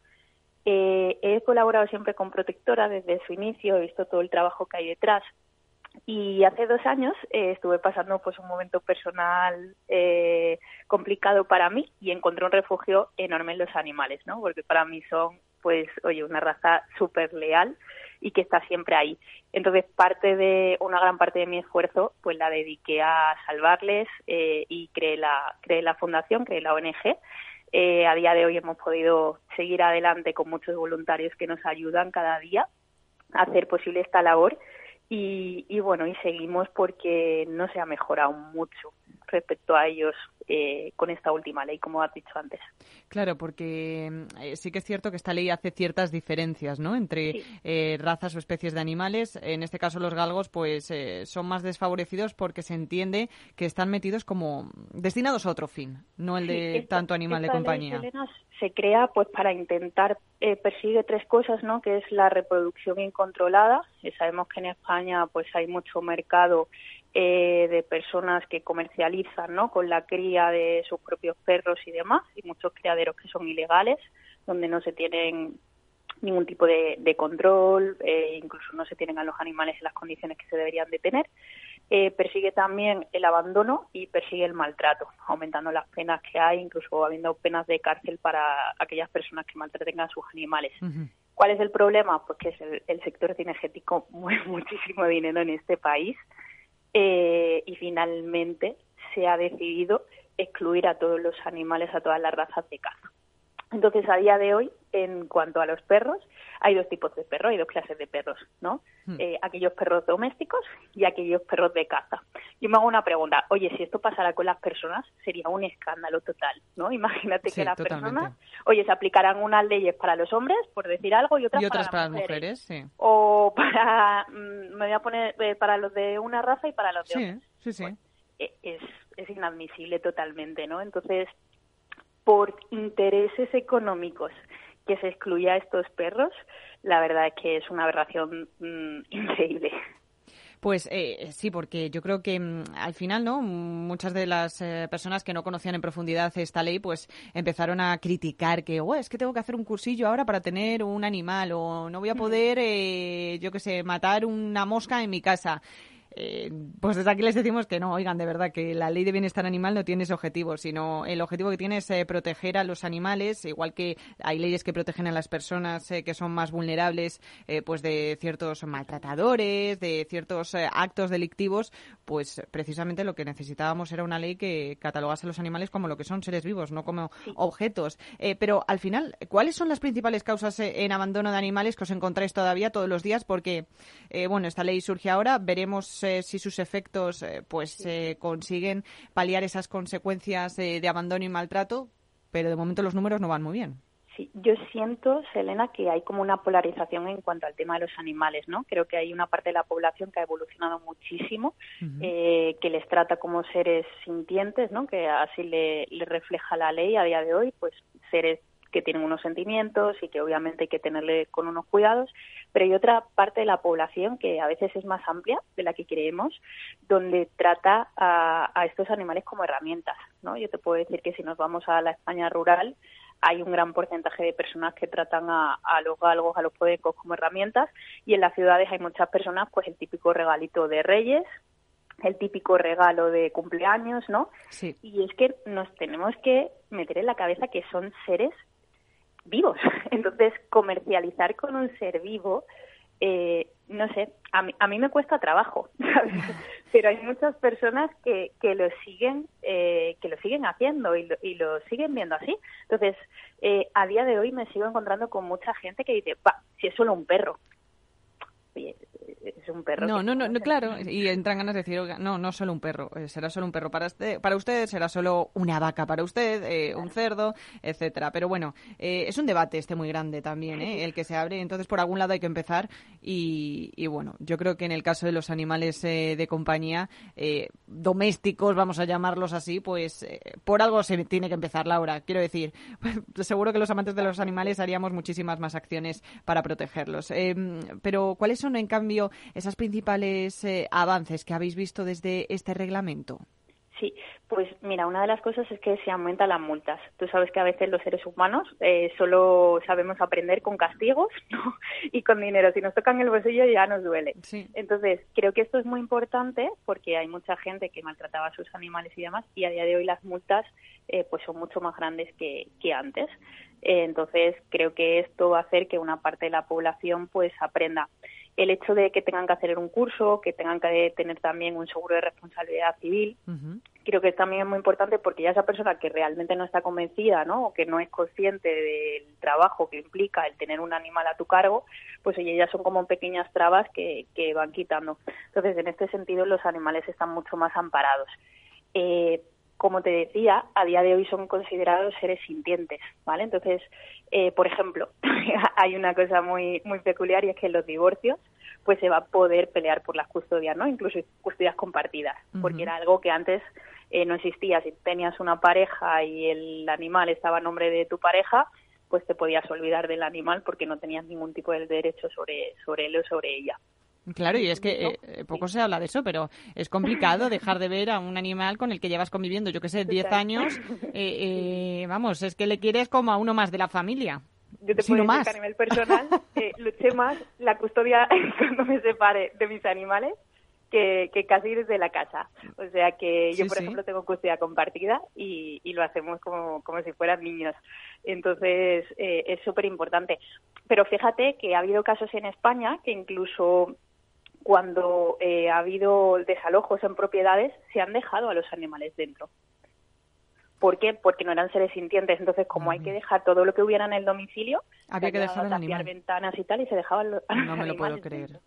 Eh, he colaborado siempre con Protectora desde su inicio, he visto todo el trabajo que hay detrás y hace dos años eh, estuve pasando pues un momento personal eh, complicado para mí y encontré un refugio enorme en los animales, ¿no? Porque para mí son pues oye una raza súper leal y que está siempre ahí. Entonces parte de una gran parte de mi esfuerzo pues la dediqué a salvarles eh, y creé la creé la fundación, creé la ONG. Eh, a día de hoy hemos podido seguir adelante con muchos voluntarios que nos ayudan cada día a hacer posible esta labor y, y, bueno, y seguimos porque no se ha mejorado mucho respecto a ellos eh, con esta última ley, como has dicho antes. Claro, porque eh, sí que es cierto que esta ley hace ciertas diferencias, ¿no? Entre sí. eh, razas o especies de animales. En este caso, los galgos, pues, eh, son más desfavorecidos porque se entiende que están metidos como destinados a otro fin, no el de esta, tanto animal de compañía. Ley, Elena, se crea, pues, para intentar eh, persigue tres cosas, ¿no? Que es la reproducción incontrolada. Y sabemos que en España, pues, hay mucho mercado eh, de personas que comercializan ¿no? con la cría de sus propios perros y demás, y muchos criaderos que son ilegales, donde no se tienen ningún tipo de, de control, eh, incluso no se tienen a los animales en las condiciones que se deberían de tener. Eh, persigue también el abandono y persigue el maltrato, aumentando las penas que hay, incluso habiendo penas de cárcel para aquellas personas que maltraten a sus animales. Uh -huh. ¿Cuál es el problema? Pues que es el, el sector cinegético mueve muchísimo dinero en este país eh, y finalmente se ha decidido excluir a todos los animales, a todas las razas de caza. Entonces, a día de hoy, en cuanto a los perros, hay dos tipos de perros, hay dos clases de perros, ¿no? Hmm. Eh, aquellos perros domésticos y aquellos perros de caza. Yo me hago una pregunta, oye, si esto pasara con las personas, sería un escándalo total, ¿no? Imagínate sí, que las totalmente. personas, oye, se aplicarán unas leyes para los hombres, por decir algo, y otras, y otras para, para, las mujeres. sí. O para, mm, me voy a poner, eh, para los de una raza y para los de sí, otros. Sí, sí, es, es inadmisible totalmente, ¿no? Entonces, por intereses económicos que se excluya a estos perros, la verdad es que es una aberración mmm, increíble. Pues eh, sí, porque yo creo que mmm, al final, ¿no? Muchas de las eh, personas que no conocían en profundidad esta ley, pues empezaron a criticar que, oh, es que tengo que hacer un cursillo ahora para tener un animal o no voy a poder, eh, yo qué sé, matar una mosca en mi casa. Eh, pues desde aquí les decimos que no, oigan, de verdad, que la ley de bienestar animal no tiene ese objetivo, sino el objetivo que tiene es eh, proteger a los animales, igual que hay leyes que protegen a las personas eh, que son más vulnerables, eh, pues de ciertos maltratadores, de ciertos actos delictivos, pues precisamente lo que necesitábamos era una ley que catalogase a los animales como lo que son seres vivos, no como sí. objetos. Eh, pero al final, ¿cuáles son las principales causas en abandono de animales que os encontráis todavía todos los días? Porque, bueno, esta ley surge ahora, veremos eh, si sus efectos eh, pues eh, consiguen paliar esas consecuencias de abandono y maltrato, pero de momento los números no van muy bien. Sí, yo siento, Selena, que hay como una polarización en cuanto al tema de los animales, ¿no? Creo que hay una parte de la población que ha evolucionado muchísimo, uh -huh. eh, que les trata como seres sintientes, ¿no? Que así le, le refleja la ley a día de hoy, pues seres que tienen unos sentimientos y que obviamente hay que tenerle con unos cuidados, pero hay otra parte de la población que a veces es más amplia de la que creemos, donde trata a, a estos animales como herramientas, ¿no? Yo te puedo decir que si nos vamos a la España rural, hay un gran porcentaje de personas que tratan a, a los galgos, a los podecos como herramientas, y en las ciudades hay muchas personas, pues el típico regalito de reyes, el típico regalo de cumpleaños, ¿no? Sí. Y es que nos tenemos que meter en la cabeza que son seres vivos. Entonces, comercializar con un ser vivo eh, no sé, a mí, a mí me cuesta trabajo, ¿sabes? pero hay muchas personas que, que lo siguen eh, que lo siguen haciendo y lo, y lo siguen viendo así. Entonces, eh, a día de hoy me sigo encontrando con mucha gente que dice, va, si es solo un perro. Oye, es un perro. No, no, no, no, claro. Y entran ganas de decir, "Oiga, no, no solo un perro, eh, será solo un perro para usted, para usted, será solo una vaca para usted, eh, un cerdo, etcétera. Pero bueno, eh, es un debate este muy grande también, ¿eh? el que se abre. Entonces, por algún lado hay que empezar. Y, y bueno, yo creo que en el caso de los animales de compañía, eh, domésticos, vamos a llamarlos así, pues por algo se tiene que empezar, Laura. Quiero decir, seguro que los amantes de los animales haríamos muchísimas más acciones para protegerlos. Eh, pero, ¿cuáles son, en cambio, esas principales eh, avances que habéis visto desde este reglamento? Sí, pues mira, una de las cosas es que se aumentan las multas. Tú sabes que a veces los seres humanos eh, solo sabemos aprender con castigos ¿no? y con dinero. Si nos tocan el bolsillo ya nos duele. Entonces, creo que esto es muy importante porque hay mucha gente que maltrataba a sus animales y demás y a día de hoy las multas eh, pues son mucho más grandes que, que antes. Eh, entonces, creo que esto va a hacer que una parte de la población pues aprenda el hecho de que tengan que hacer un curso, que tengan que tener también un seguro de responsabilidad civil, creo que también es muy importante porque ya esa persona que realmente no está convencida, ¿no? O que no es consciente del trabajo que implica el tener un animal a tu cargo, pues oye, ya son como pequeñas trabas que, que van quitando. Entonces, en este sentido, los animales están mucho más amparados. Eh, como te decía, a día de hoy son considerados seres sintientes, ¿vale? Entonces, eh, por ejemplo, hay una cosa muy muy peculiar y es que en los divorcios pues se va a poder pelear por las custodias, ¿no? Incluso custodias compartidas, porque era algo que antes eh, no existía. Si tenías una pareja y el animal estaba a nombre de tu pareja, pues te podías olvidar del animal porque no tenías ningún tipo de derecho sobre, sobre él o sobre ella. Claro, y es que eh, eh, poco se habla de eso, pero es complicado dejar de ver a un animal con el que llevas conviviendo, yo que sé, 10 Total. años. eh, eh, vamos, es que le quieres como a uno más de la familia. Yo te puedo decir más. que a nivel personal luché más la custodia cuando me separe de mis animales que, que casi desde la casa. O sea que yo, Sí, por sí. ejemplo, tengo custodia compartida y, y lo hacemos como, como si fueran niños. Entonces, eh, es súper importante. Pero fíjate que ha habido casos en España que incluso cuando eh, ha habido desalojos en propiedades, se han dejado a los animales dentro. ¿Por qué? Porque no eran seres sintientes. Entonces, como hay que dejar todo lo que hubiera en el domicilio, Había que dejar al llegado a tapiar animal. ventanas y tal, y se dejaban los No me lo puedo creer.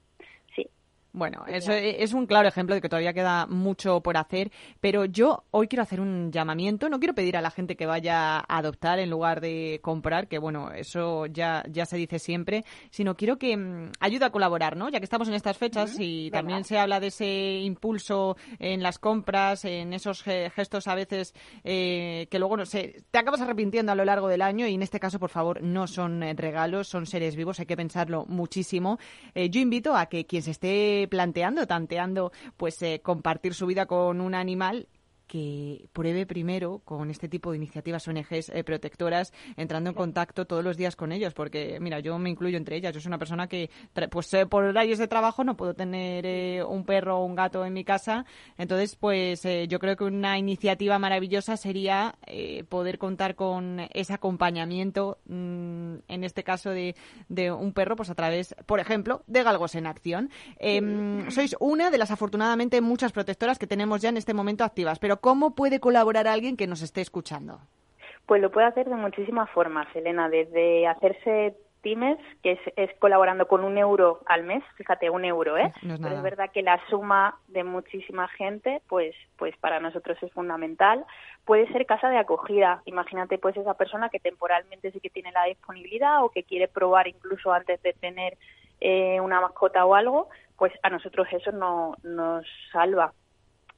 Bueno, eso e, es un claro ejemplo de que todavía queda mucho por hacer, pero yo hoy quiero hacer un llamamiento, no quiero pedir a la gente que vaya a adoptar en lugar de comprar, que bueno, eso ya, ya se dice siempre, sino quiero que mm, ayude a colaborar, ¿no? Ya que estamos en estas fechas y también se habla de ese impulso en las compras, en esos ge- gestos a veces eh, que luego no sé, te acabas arrepintiendo a lo largo del año y en este caso, por favor, no son eh, regalos, son seres vivos, hay que pensarlo muchísimo. Eh, yo invito a que quien se esté planteando, tanteando, pues eh, compartir su vida con un animal que pruebe primero con este tipo de iniciativas ONGs eh, protectoras, entrando en contacto todos los días con ellos, porque mira, yo me incluyo entre ellas, yo soy una persona que, pues eh, por horarios de trabajo no puedo tener eh, un perro o un gato en mi casa, entonces pues yo creo que una iniciativa maravillosa sería poder contar con ese acompañamiento, mm, en este caso de, de un perro, pues a través, por ejemplo, de Galgos en Acción. Em, sois una de las afortunadamente muchas protectoras que tenemos ya en este momento activas, pero ¿cómo puede colaborar alguien que nos esté escuchando? Pues lo puede hacer de muchísimas formas, Elena, desde hacerse pymes, que es, es colaborando con un euro al mes, fíjate, un euro, ¿eh? No es Pero es verdad que la suma de muchísima gente, pues, pues para nosotros es fundamental. Puede ser casa de acogida. Imagínate, pues esa persona que temporalmente sí que tiene la disponibilidad o que quiere probar incluso antes de tener eh, una mascota o algo, pues a nosotros eso no, nos salva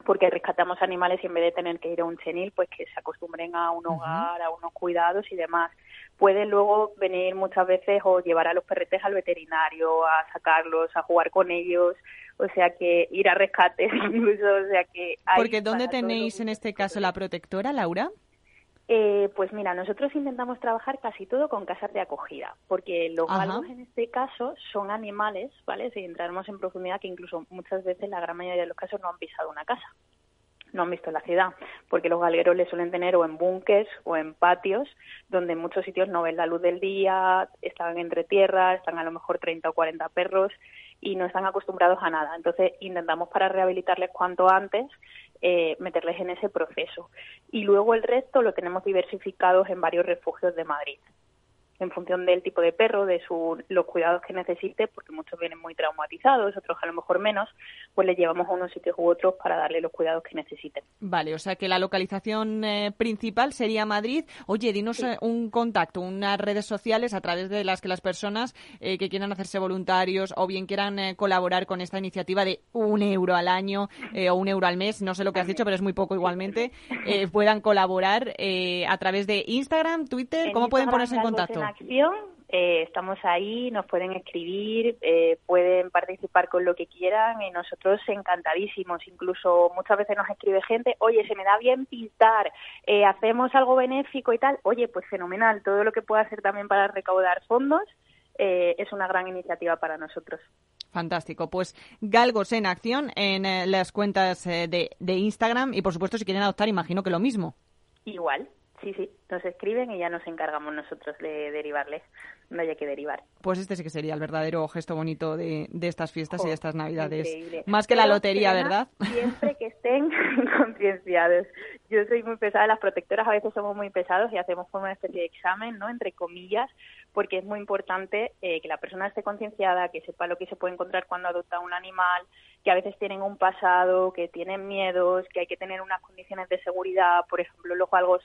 porque rescatamos animales y en vez de tener que ir a un chenil, pues que se acostumbren a un hogar, a unos cuidados y demás. Pueden luego venir muchas veces o llevar a los perretes al veterinario, a sacarlos, a jugar con ellos, o sea que ir a rescates incluso, o sea que hay Porque ¿dónde tenéis en este caso la protectora, Laura? Eh, pues mira, nosotros intentamos trabajar casi todo con casas de acogida, porque los galgos en este caso son animales, ¿vale? Si entramos en profundidad, que incluso muchas veces, la gran mayoría de los casos, no han pisado una casa. no han visto la ciudad, porque los galgueros les suelen tener o en búnques o en patios, donde en muchos sitios no ven la luz del día, están entre tierra, están a lo mejor 30 o 40 perros y no están acostumbrados a nada. Entonces intentamos para rehabilitarles cuanto antes eh, meterles en ese proceso. Y luego el resto lo tenemos diversificados en varios refugios de Madrid en función del tipo de perro, de su, los cuidados que necesite, porque muchos vienen muy traumatizados, otros a lo mejor menos, pues le llevamos a unos sitios u otros para darle los cuidados que necesiten. Vale, o sea que la localización eh, principal sería Madrid. Oye, dinos eh, un contacto, unas redes sociales a través de las que las personas eh, que quieran hacerse voluntarios o bien quieran colaborar con esta iniciativa de un euro al año o un euro al mes, no sé lo que has dicho, pero es muy poco igualmente, puedan colaborar a través de Instagram, Twitter, ¿cómo pueden ponerse en contacto? acción. Eh, estamos ahí, nos pueden escribir, eh, pueden participar con lo que quieran y nosotros encantadísimos. Incluso muchas veces nos escribe gente, oye, se me da bien pintar, eh, hacemos algo benéfico y tal. Oye, pues fenomenal, todo lo que pueda hacer también para recaudar fondos es una gran iniciativa para nosotros. Fantástico. Pues Galgos en acción en las cuentas de, de Instagram y por supuesto si quieren adoptar imagino que lo mismo. Igual, Sí, sí, nos escriben y ya nos encargamos nosotros de derivarles. No haya que derivar. Pues este sí que sería el verdadero gesto bonito de, estas fiestas y de estas navidades. Más que la lotería, ¿verdad? Siempre que estén concienciados. Yo soy muy pesada, las protectoras a veces somos muy pesados y hacemos como una especie de examen, ¿no? Entre comillas, porque es muy importante eh, que la persona esté concienciada, que sepa lo que se puede encontrar cuando adopta un animal, que a veces tienen un pasado, que tienen miedos, que hay que tener unas condiciones de seguridad, por ejemplo, los galgos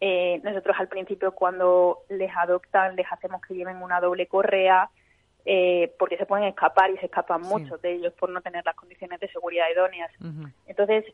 eh, nosotros al principio cuando les adoptan les hacemos que lleven una doble correa eh, porque se pueden escapar y se escapan muchos de ellos por no tener las condiciones de seguridad idóneas. Entonces,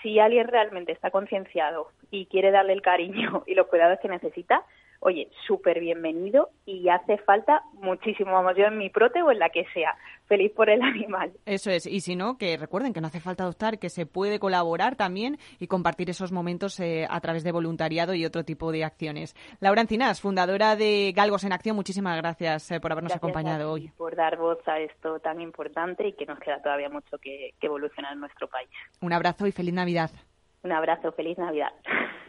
si alguien realmente está concienciado y quiere darle el cariño y los cuidados que necesita, oye, súper bienvenido y hace falta muchísimo, vamos, yo en mi prote o en la que sea, feliz por el animal. Eso es, y si no, que recuerden que no hace falta adoptar, que se puede colaborar también y compartir esos momentos eh, a través de voluntariado y otro tipo de acciones. Laura Encinas, fundadora de Galgos en Acción, muchísimas gracias eh, por habernos acompañado hoy. Por dar voz a esto tan importante y que nos queda todavía mucho que, que evolucionar en nuestro país. Un abrazo y feliz Navidad. Un abrazo, feliz Navidad.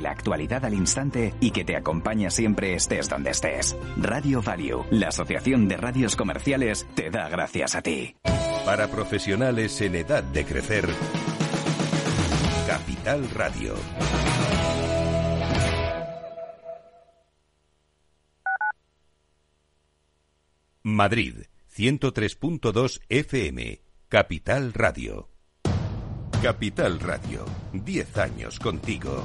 la actualidad al instante y que te acompaña siempre estés donde estés. Radio Value, la Asociación de Radios Comerciales, te da gracias a ti. Para profesionales en edad de crecer, Capital Radio. Madrid, 103.2 FM, Capital Radio. Capital Radio, 10 años contigo.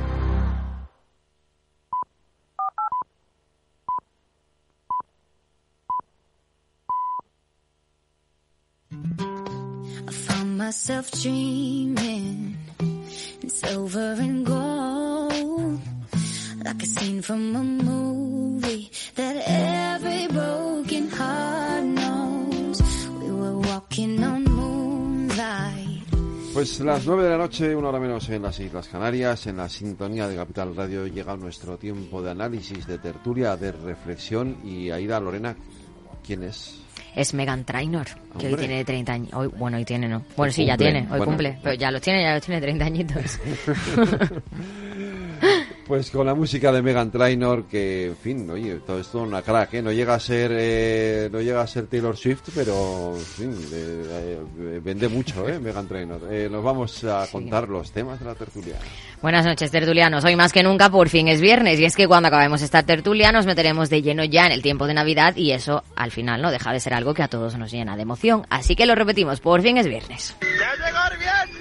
Pues las 9 de la noche, una hora menos en las Islas Canarias, en la sintonía de Capital Radio llega nuestro tiempo de análisis, de tertulia, de reflexión. Y Aida Lorena, ¿quién es? Es Megan Trainor, que hoy tiene 30 años. Hoy, bueno, hoy tiene, ¿no? Bueno, sí, ya cumple. tiene, hoy Bueno. cumple. Pero ya los tiene, ya los tiene 30 añitos. Pues con la música de Megan Trainor, que, en fin, oye, todo esto una crack, ¿eh? No llega a ser, eh, no llega a ser Taylor Swift, pero, en fin, eh, eh, vende mucho, ¿eh? Megan Trainor. Eh, nos vamos a contar los temas de la tertulia. Buenas noches, tertulianos. Hoy más que nunca, por fin es viernes. Y es que cuando acabemos esta tertulia nos meteremos de lleno ya en el tiempo de Navidad y eso, al final, no deja de ser algo que a todos nos llena de emoción. Así que lo repetimos, por fin es viernes. ¡Ya llegó el viernes!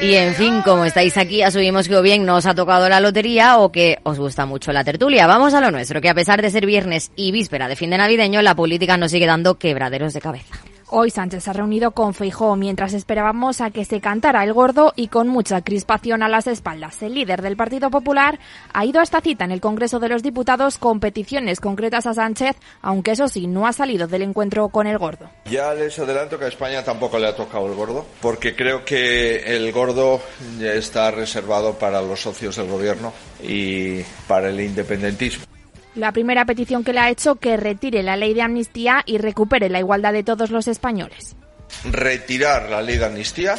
Y en fin, como estáis aquí, asumimos que o bien no os ha tocado la lotería o que os gusta mucho la tertulia. Vamos a lo nuestro, que a pesar de ser viernes y víspera de fin de navideño, la política nos sigue dando quebraderos de cabeza. Hoy Sánchez se ha reunido con Feijó mientras esperábamos a que se cantara el gordo y con mucha crispación a las espaldas. El líder del Partido Popular ha ido a esta cita en el Congreso de los Diputados con peticiones concretas a Sánchez, aunque eso sí, no ha salido del encuentro con el gordo. Ya les adelanto que a España tampoco le ha tocado el gordo, porque creo que el gordo ya está reservado para los socios del gobierno y para el independentismo. La primera petición que le ha hecho que retire la ley de amnistía y recupere la igualdad de todos los españoles. Retirar la ley de amnistía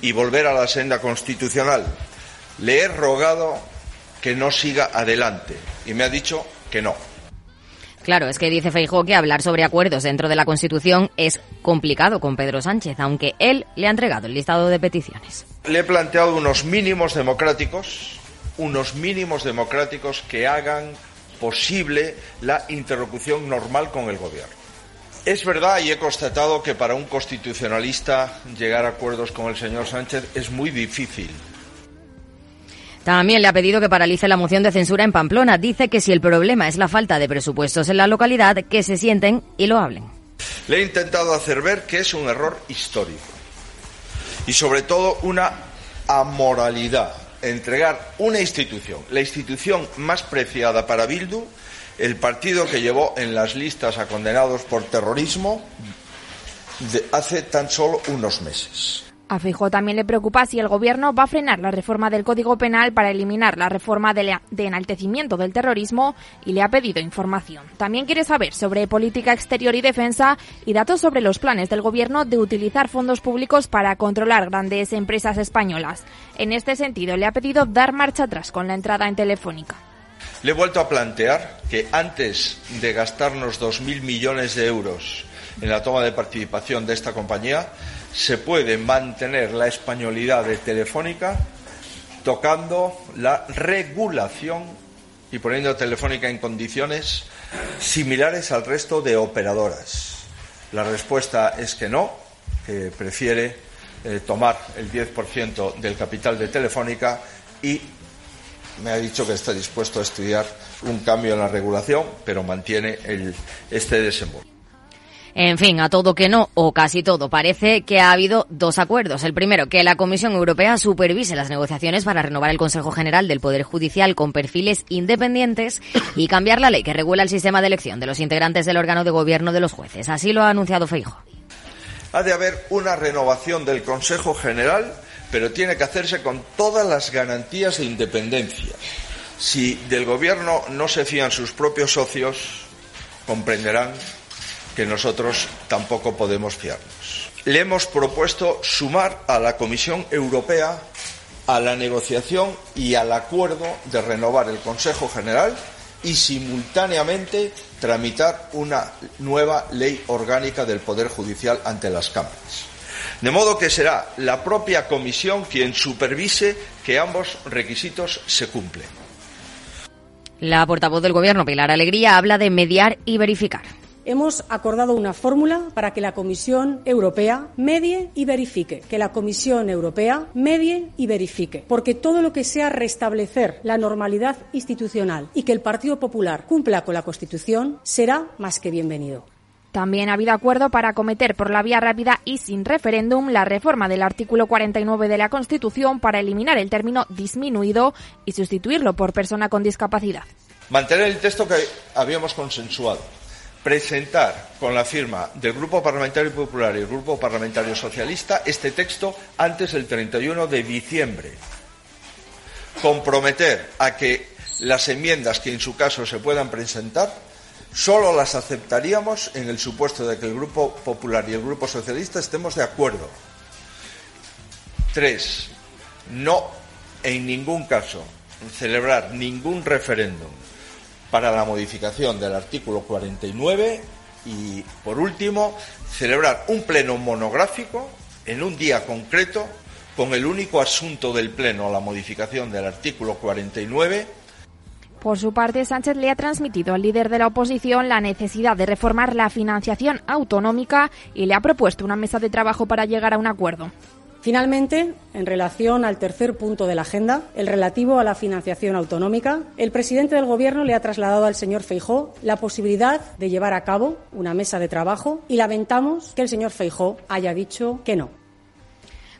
y volver a la senda constitucional. Le he rogado que no siga adelante y me ha dicho que no. Claro, es que dice Feijóo que hablar sobre acuerdos dentro de la Constitución es complicado con Pedro Sánchez, aunque él le ha entregado el listado de peticiones. Le he planteado unos mínimos democráticos, unos mínimos democráticos que hagan posible la interlocución normal con el gobierno. Es verdad y he constatado que para un constitucionalista llegar a acuerdos con el señor Sánchez es muy difícil. También le ha pedido que paralice la moción de censura en Pamplona. Dice que si el problema es la falta de presupuestos en la localidad, que se sienten y lo hablen. Le he intentado hacer ver que es un error histórico y sobre todo una amoralidad entregar una institución, la institución más preciada para Bildu, el partido que llevó en las listas a condenados por terrorismo hace tan solo unos meses. A Feijóo también le preocupa si el gobierno va a frenar la reforma del Código Penal para eliminar la reforma de enaltecimiento del terrorismo y le ha pedido información. También quiere saber sobre política exterior y defensa y datos sobre los planes del gobierno de utilizar fondos públicos para controlar grandes empresas españolas. En este sentido, le ha pedido dar marcha atrás con la entrada en Telefónica. Le he vuelto a plantear que antes de gastarnos 2.000 millones de euros en la toma de participación de esta compañía, se puede mantener la españolidad de Telefónica tocando la regulación y poniendo a Telefónica en condiciones similares al resto de operadoras. La respuesta es que no, que prefiere eh, tomar el 10% del capital de Telefónica y me ha dicho que está dispuesto a estudiar un cambio en la regulación, pero mantiene este desembolso. En fin, a todo que no, o casi todo, parece que ha habido dos acuerdos. El primero, que la Comisión Europea supervise las negociaciones para renovar el Consejo General del Poder Judicial con perfiles independientes y cambiar la ley que regula el sistema de elección de los integrantes del órgano de gobierno de los jueces. Así lo ha anunciado Feijo. Ha de haber una renovación del Consejo General, pero tiene que hacerse con todas las garantías de independencia. Si del Gobierno no se fían sus propios socios, comprenderán que nosotros tampoco podemos fiarnos. le hemos propuesto sumar a la Comisión Europea a la negociación y al acuerdo de renovar el Consejo General y simultáneamente tramitar una nueva ley orgánica del Poder Judicial ante las cámaras. De modo que será la propia Comisión quien supervise que ambos requisitos se cumplen. La portavoz del Gobierno, Pilar Alegría, habla de mediar y verificar hemos acordado una fórmula para que la Comisión Europea medie y verifique, que la Comisión Europea medie y verifique, porque todo lo que sea restablecer la normalidad institucional y que el Partido Popular cumpla con la Constitución será más que bienvenido. También ha habido acuerdo para acometer por la vía rápida y sin referéndum la reforma del artículo 49 de la Constitución para eliminar el término disminuido y sustituirlo por persona con discapacidad. Mantener el texto que habíamos consensuado presentar con la firma del Grupo Parlamentario Popular y el Grupo Parlamentario Socialista este texto antes del 31 de diciembre. Comprometer a que las enmiendas que en su caso se puedan presentar solo las aceptaríamos en el supuesto de que el Grupo Popular y el Grupo Socialista estemos de acuerdo. Tres, no en ningún caso celebrar ningún referéndum para la modificación del artículo 49 y, por último, celebrar un pleno monográfico en un día concreto con el único asunto del pleno, la modificación del artículo 49. Por su parte, Sánchez le ha transmitido al líder de la oposición la necesidad de reformar la financiación autonómica y le ha propuesto una mesa de trabajo para llegar a un acuerdo. Finalmente, en relación al tercer punto de la agenda, el relativo a la financiación autonómica, el presidente del Gobierno le ha trasladado al señor Feijó la posibilidad de llevar a cabo una mesa de trabajo y lamentamos que el señor Feijó haya dicho que no.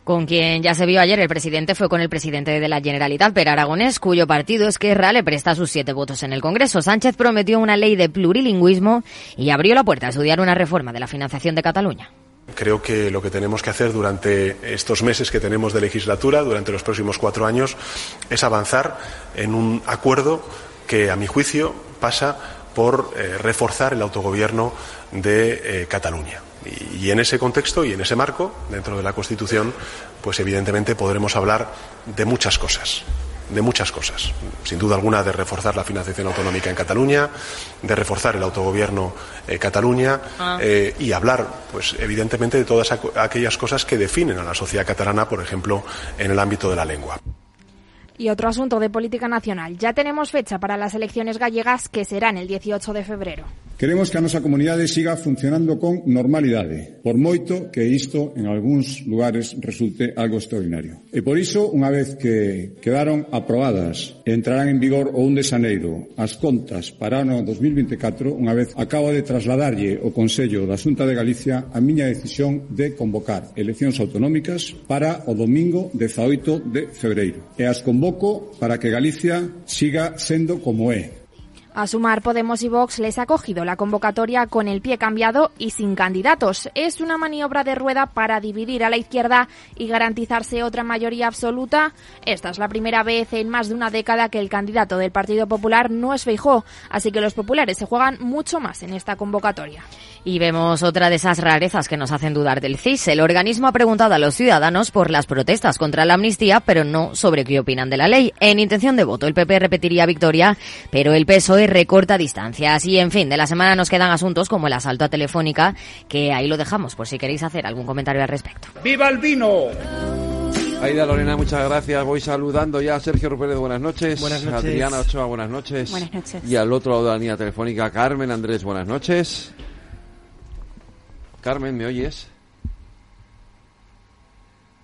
Con quien ya se vio ayer el presidente fue con el presidente de la Generalitat, Per Aragonés, cuyo partido Esquerra le presta sus siete votos en el Congreso. Sánchez prometió una ley de plurilingüismo y abrió la puerta a estudiar una reforma de la financiación de Cataluña. Creo que lo que tenemos que hacer durante estos meses que tenemos de legislatura, durante los próximos cuatro años, es avanzar en un acuerdo que, a mi juicio, pasa por eh, reforzar el autogobierno de eh, Cataluña. Y, y, en ese contexto y en ese marco, dentro de la Constitución, pues evidentemente podremos hablar de muchas cosas de muchas cosas. Sin duda alguna, de reforzar la financiación autonómica en Cataluña, de reforzar el autogobierno en Cataluña ah. eh, y hablar, pues evidentemente, de todas aquellas cosas que definen a la sociedad catalana, por ejemplo, en el ámbito de la lengua. Y otro asunto de política nacional. Ya tenemos fecha para las elecciones gallegas que serán el 18 de febrero. Queremos que a nosa comunidade siga funcionando con normalidade, por moito que isto en algúns lugares resulte algo extraordinario. E por iso, unha vez que quedaron aprobadas e entrarán en vigor o 1 de Xaneiro as contas para o ano 2024, unha vez acabo de trasladarlle o Consello da Xunta de Galicia a miña decisión de convocar eleccións autonómicas para o domingo 18 de febreiro. E as convoco para que Galicia siga sendo como é, a sumar, Podemos y Vox les ha cogido la convocatoria con el pie cambiado y sin candidatos. Es una maniobra de rueda para dividir a la izquierda y garantizarse otra mayoría absoluta. Esta es la primera vez en más de una década que el candidato del Partido Popular no es Feijó, así que los populares se juegan mucho más en esta convocatoria. Y vemos otra de esas rarezas que nos hacen dudar del CIS. El organismo ha preguntado a los ciudadanos por las protestas contra la amnistía, pero no sobre qué opinan de la ley. En intención de voto, el PP repetiría victoria, pero el PSOE recorta distancias. Y en fin, de la semana nos quedan asuntos como el asalto a Telefónica, que ahí lo dejamos por si queréis hacer algún comentario al respecto. ¡Viva el vino! Aida Lorena, muchas gracias. Voy saludando ya a Sergio Rupérez, buenas noches. Buenas noches. Adriana Ochoa, buenas noches. Buenas noches. Y al otro lado de la línea telefónica, Carmen Andrés, buenas noches. Carmen, ¿me oyes?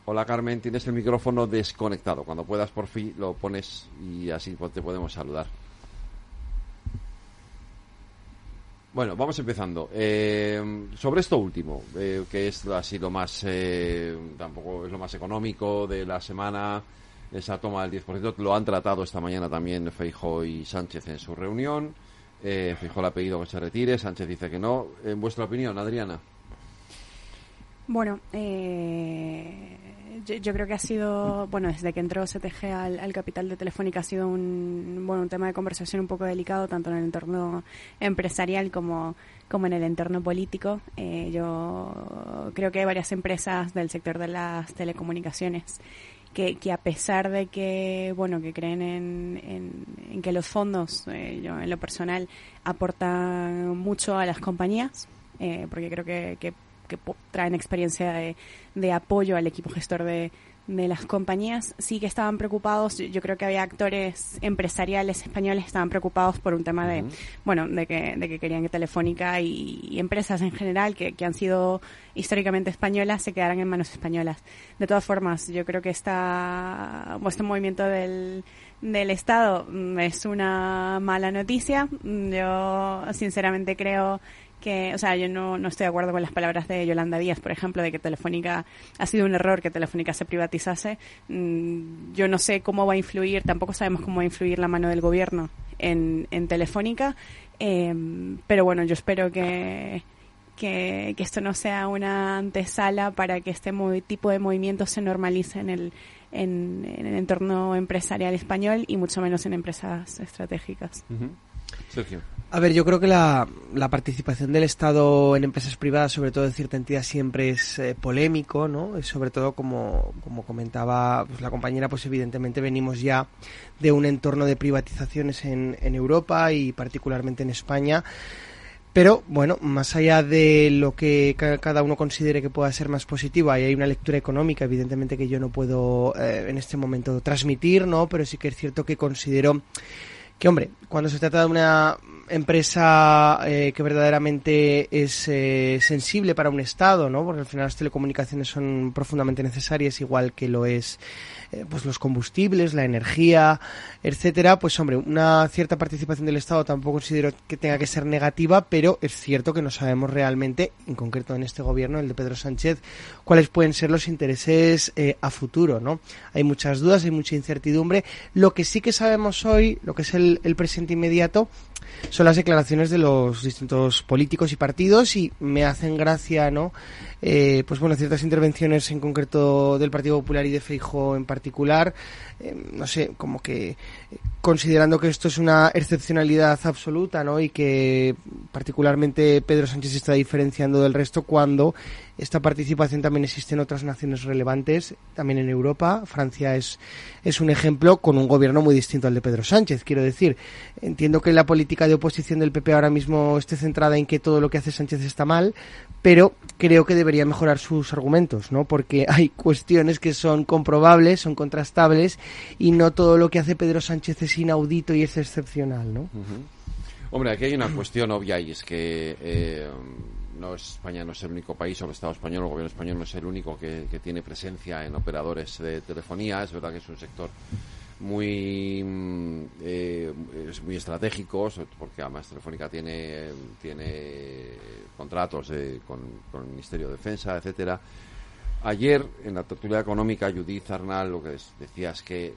Hola Carmen, tienes el micrófono desconectado. Cuando puedas, por fin, lo pones y así te podemos saludar. Bueno, vamos empezando. Eh, sobre esto último, eh, que es así lo más, eh, tampoco es lo más económico de la semana, esa toma del 10%, lo han tratado esta mañana también Feijo y Sánchez en su reunión. Feijo le ha pedido que se retire, Sánchez dice que no. En vuestra opinión, Adriana. Bueno, eh, yo, creo que ha sido, bueno, desde que entró CTG al, al capital de Telefónica ha sido un, bueno, un tema de conversación un poco delicado, tanto en el entorno empresarial como, como en el entorno político. Eh, yo creo que hay varias empresas del sector de las telecomunicaciones que, que a pesar de que, bueno, que creen en, en, en que los fondos, eh, yo en lo personal, aportan mucho a las compañías, eh, porque creo que, que que traen experiencia de, de apoyo al equipo gestor de, de las compañías, sí que estaban preocupados. Yo, creo que había actores empresariales españoles que estaban preocupados por un tema de, bueno, de que, de que querían que Telefónica y, y empresas en general que, que han sido históricamente españolas se quedaran en manos españolas. De todas formas, yo creo que esta, este movimiento del, del Estado es una mala noticia. Yo sinceramente creo que, o sea, yo no, no estoy de acuerdo con las palabras de Yolanda Díaz, por ejemplo, de que Telefónica ha sido un error que Telefónica se privatizase. Mm, Yo no sé cómo va a influir, tampoco sabemos cómo va a influir la mano del gobierno en, en Telefónica, eh, pero bueno, yo espero que, que, esto no sea una antesala para que este tipo de movimientos se normalice en el, en el entorno empresarial español y mucho menos en empresas estratégicas. Sergio. A ver, yo creo que la, la participación del Estado en empresas privadas, sobre todo en cierta entidad, siempre es eh, polémico, ¿no? Sobre todo, como, como comentaba pues, la compañera, pues evidentemente venimos ya de un entorno de privatizaciones en, en Europa y particularmente en España. Pero bueno, más allá de lo que ca- cada uno considere que pueda ser más positiva, y hay una lectura económica, evidentemente que yo no puedo eh, en este momento transmitir, ¿no? Pero sí que es cierto que considero que hombre, cuando se trata de una empresa eh, que verdaderamente es eh, sensible para un Estado, ¿no? Porque al final las telecomunicaciones son profundamente necesarias, igual que lo es eh, pues los combustibles, la energía, etcétera. Pues hombre, una cierta participación del Estado tampoco considero que tenga que ser negativa, pero es cierto que no sabemos realmente, en concreto en este gobierno, el de Pedro Sánchez, cuáles pueden ser los intereses eh, a futuro, ¿no? Hay muchas dudas, hay mucha incertidumbre. Lo que sí que sabemos hoy, lo que es el, el presente inmediato, son las declaraciones de los distintos políticos y partidos y me hacen gracia, ¿no? Eh, pues bueno, ciertas intervenciones en concreto del Partido Popular y de Feijóo en particular, eh, no sé, como que eh, considerando que esto es una excepcionalidad absoluta, ¿no? Y que particularmente Pedro Sánchez se está diferenciando del resto cuando esta participación también existe en otras naciones relevantes, también en Europa. Francia es, es un ejemplo con un gobierno muy distinto al de Pedro Sánchez, quiero decir. Entiendo que la política de oposición del PP ahora mismo esté centrada en que todo lo que hace Sánchez está mal, pero creo que debería mejorar sus argumentos, ¿no? Porque hay cuestiones que son comprobables, son contrastables y no todo lo que hace Pedro Sánchez es inaudito y es excepcional, ¿no? Hombre, aquí hay una cuestión obvia y es que eh, no es- España no es el único país, o el Estado español, el gobierno español no es el único que, tiene presencia en operadores de telefonía. Es verdad que es un sector muy mm, eh, es muy estratégico porque además Telefónica tiene tiene contratos con, con el Ministerio de Defensa, etcétera. Ayer en la tertulia económica Judith Arnal lo que es- decía es que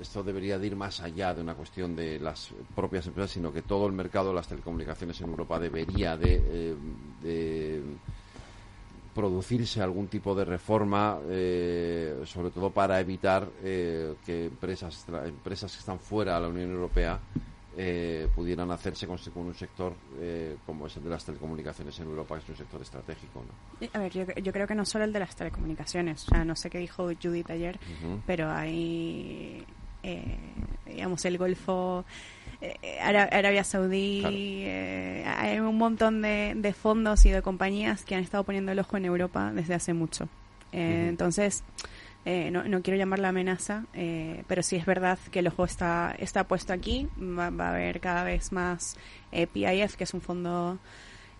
esto debería de ir más allá de una cuestión de las propias empresas, sino que todo el mercado de las telecomunicaciones en Europa debería de, eh, de producirse algún tipo de reforma, eh, sobre todo para evitar eh, que empresas, empresas que están fuera de la Unión Europea eh, pudieran hacerse con, con un sector eh, como es el de las telecomunicaciones en Europa, que es un sector estratégico. ¿no? Eh, A ver, yo, yo creo que no solo el de las telecomunicaciones, o sea, no sé qué dijo Judith ayer, pero hay, digamos, el Golfo, eh, Ara- Arabia Saudí, eh, hay un montón de, de fondos y de compañías que han estado poniendo el ojo en Europa desde hace mucho. Eh. Entonces, eh, no, no quiero llamarla amenaza, eh, pero sí es verdad que el ojo está, está puesto aquí, va, va a haber cada vez más eh, PIF, que es un fondo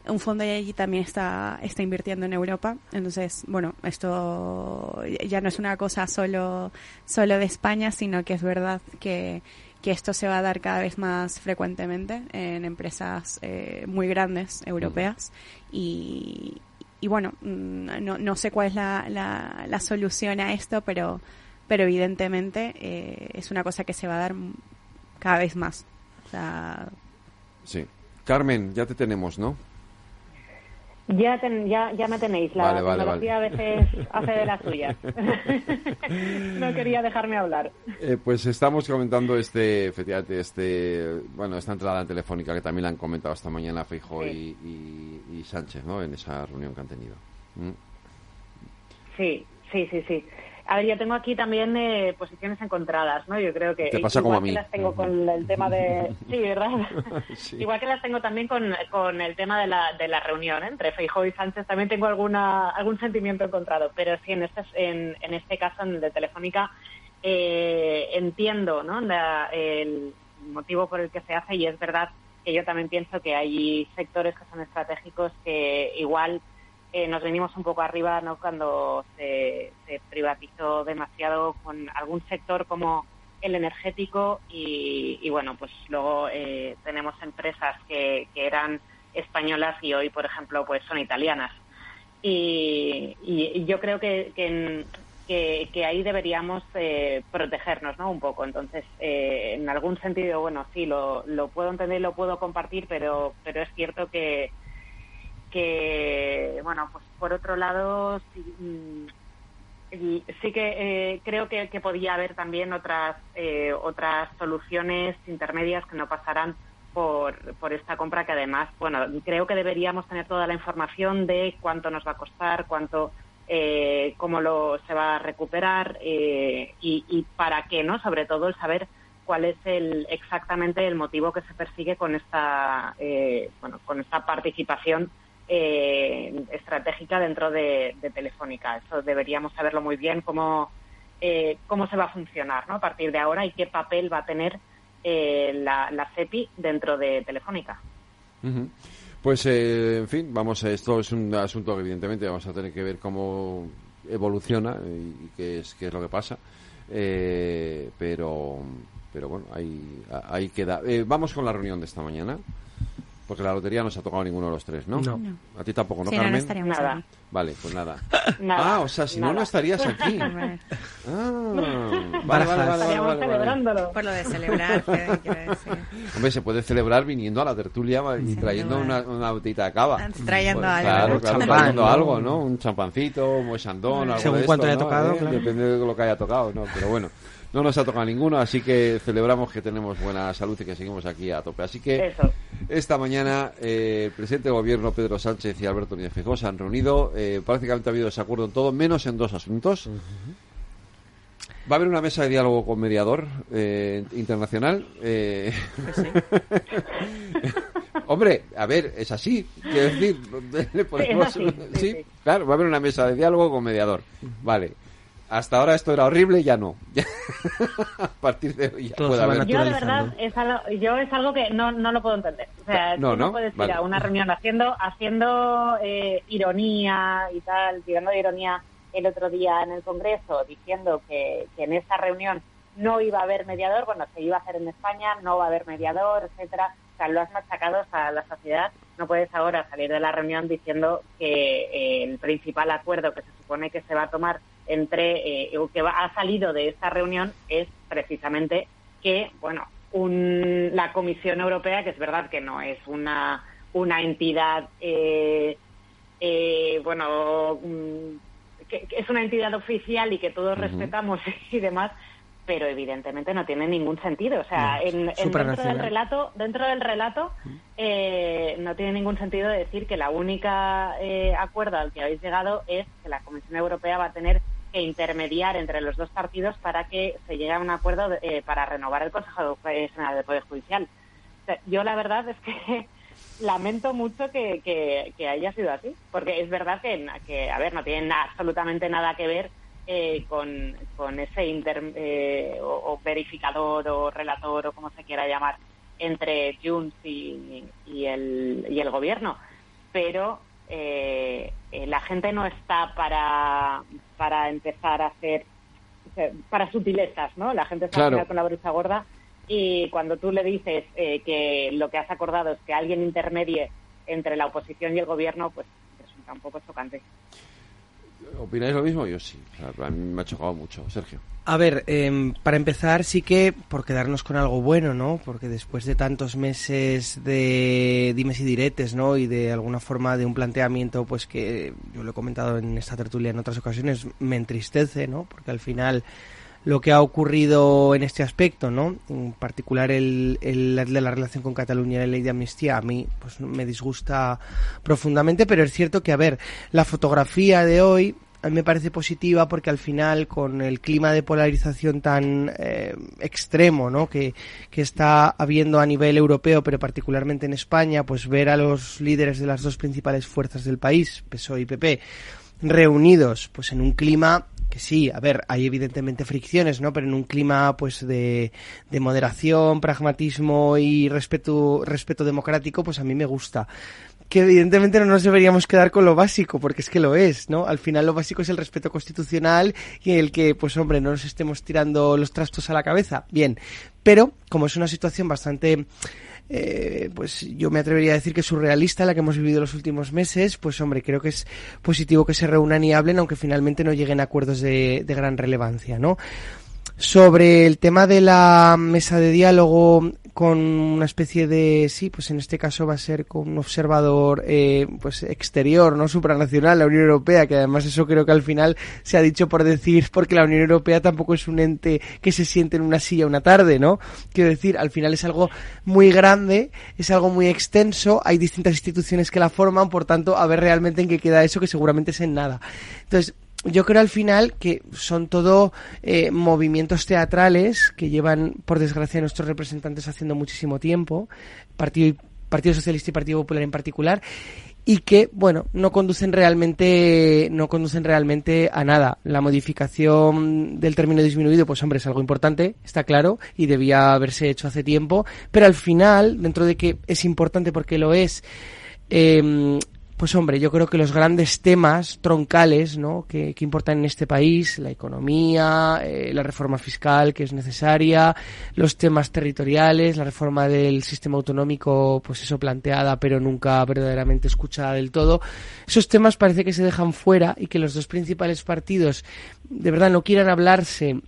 un fondo y allí también está, está invirtiendo en Europa. Entonces, bueno, esto ya no es una cosa solo, solo de España, sino que es verdad que, que esto se va a dar cada vez más frecuentemente en empresas eh, muy grandes europeas. Y, y bueno, mm, no, no sé cuál es la, la, la solución a esto, pero, pero evidentemente eh, es una cosa que se va a dar cada vez más. O sea, Sí. Carmen, ya te tenemos, ¿no? Ya, ten- ya, ya me tenéis. La Vale, vale, tecnología vale. a veces hace de las suyas. no quería dejarme hablar. Eh, pues estamos comentando este, efectivamente, este, bueno, esta entrada en telefónica que también la han comentado esta mañana Feijóo Sí. y, y- y Sánchez, ¿no? En esa reunión que han tenido. Mm. Sí, sí, sí, sí. A ver, yo tengo aquí también eh, posiciones encontradas, ¿no? Yo creo que Te pasa igual como a que las tengo con el tema de, sí, verdad. Sí. Igual que las tengo también con, con el tema de la, de la reunión ¿eh? entre Feijóo y Sánchez, también tengo alguna algún sentimiento encontrado. Pero sí, en este en, en este caso, en el de Telefónica, eh, entiendo, ¿no? La- el motivo por el que se hace y es verdad que yo también pienso que hay sectores que son estratégicos que igual eh, nos venimos un poco arriba no cuando se, privatizó demasiado con algún sector como el energético y, y bueno pues luego eh, tenemos empresas que, que eran españolas y hoy por ejemplo pues son italianas. Y, y- yo creo que, que, que- que ahí deberíamos eh, protegernos ¿no? un poco. Entonces eh, en algún sentido bueno sí lo, lo puedo entender lo puedo compartir pero pero es cierto que que bueno pues por otro lado sí, mm, que eh, creo que, podía haber también otras eh, otras soluciones intermedias que no pasarán por, por esta compra que además bueno creo que deberíamos tener toda la información de cuánto nos va a costar cuánto eh, cómo lo se va a recuperar eh, y, y para qué no sobre todo el saber cuál es el exactamente el motivo que se persigue con esta eh, bueno con esta participación eh, estratégica dentro de, Telefónica. Eso deberíamos saberlo muy bien cómo eh, cómo se va a funcionar ¿no? a partir de ahora y qué papel va a tener eh, la, la CEPI dentro de Telefónica. Ujú. Pues, eh, en fin, vamos, esto es un asunto que evidentemente vamos a tener que ver cómo evoluciona y, qué es qué es lo que pasa. Eh, pero, pero bueno, ahí, ahí queda. Eh, vamos con la reunión de esta mañana. Porque la lotería no se ha tocado ninguno de los tres, ¿no? No. No. A ti tampoco, ¿no, Sí, no, no Carmen? estaríamos Nada. aquí. Vale, pues nada. Nada, ah, o sea, si no, nada. no estarías aquí. Ah, vale, vale, vale, vale, Estaríamos vale, vale. celebrándolo. Por lo de celebrar, que- quiero decir. Hombre, se puede celebrar viniendo a la tertulia y trayendo una, botellita de cava. Trayendo Pues, algo, Claro, ¿no? claro, Champán, trayendo ¿no? algo, ¿no? Un champancito, un moixandón, algo Según de cuánto esto, haya ¿no? tocado, ¿Eh? claro. Depende de lo que haya tocado, ¿no? Pero bueno, no nos ha tocado ninguno, así que celebramos que tenemos buena salud y que seguimos aquí a tope. Así que Eso. esta mañana eh, el presidente del gobierno Pedro Sánchez y Alberto Núñez Feijóo se han reunido. eh, prácticamente ha habido desacuerdo en todo, menos en dos asuntos. Va a haber una mesa de diálogo con mediador eh, internacional. eh, Hombre, a ver, es así. Quiero decir, le ponemos- Sí, es así, sí, sí, sí. claro, va a haber una mesa de diálogo con mediador. Vale. Hasta ahora esto era horrible, ya no. a partir de hoy ya Todo puede haber. Yo de verdad es algo, yo es algo que no, no lo puedo entender. O sea, No, tú ¿no? puedes ir Vale. a una reunión haciendo haciendo eh, ironía y tal, tirando de ironía el otro día en el Congreso, diciendo que, que en esa reunión no iba a haber mediador, bueno, se iba a hacer en España, no va a haber mediador, etcétera. O sea, lo has machacado a la sociedad. No puedes ahora salir de la reunión diciendo que eh, el principal acuerdo que se supone que se va a tomar entre eh, o que va, ha salido de esta reunión es precisamente que, bueno, un- la Comisión Europea, que es verdad que no es una, una entidad, eh, eh, bueno, mm, que, que es una entidad oficial y que todos respetamos y demás, pero evidentemente no tiene ningún sentido. O sea, No, en, en dentro del relato, dentro del relato, eh, no tiene ningún sentido decir que la única eh, acuerdo al que habéis llegado es que la Comisión Europea va a tener que intermediar entre los dos partidos para que se llegue a un acuerdo de- eh, para renovar el Consejo General del Poder Judicial. Yo la verdad es que lamento mucho que, que- que haya sido así, porque es verdad que, a ver, no tiene na- absolutamente nada que ver eh, con, con ese inter- eh, o, verificador o relator o como se quiera llamar entre Junts y el, y el gobierno. Pero eh, eh, la gente no está para, para empezar a hacer para sutilezas, ¿no? La gente está Claro. con la brisa gorda y cuando tú le dices eh, que lo que has acordado es que alguien intermedie entre la oposición y el gobierno, pues resulta un poco chocante. ¿Opináis lo mismo? Yo sí. A mí me ha chocado mucho. Sergio. A ver, em, para empezar sí que por quedarnos con algo bueno, ¿no? Porque después de tantos meses de dimes y diretes, ¿no? Y de alguna forma de un planteamiento, pues que yo lo he comentado en esta tertulia en otras ocasiones, me entristece, ¿no? Porque al final lo que ha ocurrido en este aspecto, ¿no? En particular el, el la relación con Cataluña y la ley de amnistía, a mí pues me disgusta profundamente, pero es cierto que, a ver, la fotografía de hoy a mí me parece positiva porque al final con el clima de polarización tan eh, extremo ¿no? que, que está habiendo a nivel europeo pero particularmente en España pues ver a los líderes de las dos principales fuerzas del país PSOE y PP reunidos pues en un clima sí, a ver, hay evidentemente fricciones, ¿no? Pero en un clima, pues, de, de moderación, pragmatismo y respeto, respeto democrático, pues a mí me gusta que evidentemente no nos deberíamos quedar con lo básico, porque es que lo es, ¿no? Al final lo básico es el respeto constitucional y el que, pues hombre, no nos estemos tirando los trastos a la cabeza. Bien, pero como es una situación bastante eh, pues yo me atrevería a decir que surrealista la que hemos vivido los últimos meses, pues hombre, creo que es positivo que se reúnan y hablen, aunque finalmente no lleguen a acuerdos de, de gran relevancia, ¿no? Sobre el tema de la mesa de diálogo con una especie de, sí, pues en este caso va a ser con un observador eh, pues exterior, no supranacional, la Unión Europea, que además eso creo que al final se ha dicho por decir, porque la Unión Europea tampoco es un ente que se siente en una silla una tarde, ¿no? Quiero decir, al final es algo muy grande, es algo muy extenso, hay distintas instituciones que la forman, por tanto, a ver realmente en qué queda eso, que seguramente es en nada. Entonces, yo creo al final que son todo eh, movimientos teatrales que llevan, por desgracia, nuestros representantes haciendo muchísimo tiempo, Partido, Partido Socialista y Partido Popular en particular, y que, bueno, no conducen realmente, no conducen realmente a nada. La modificación del término disminuido, pues hombre, es algo importante, está claro, y debía haberse hecho hace tiempo, pero al final, dentro de que es importante porque lo es, eh, pues hombre, yo creo que los grandes temas troncales ¿no? que, que importan en este país, la economía, eh, la reforma fiscal que es necesaria, los temas territoriales, la reforma del sistema autonómico, pues eso planteada pero nunca verdaderamente escuchada del todo, esos temas parece que se dejan fuera y que los dos principales partidos de verdad no quieran hablarse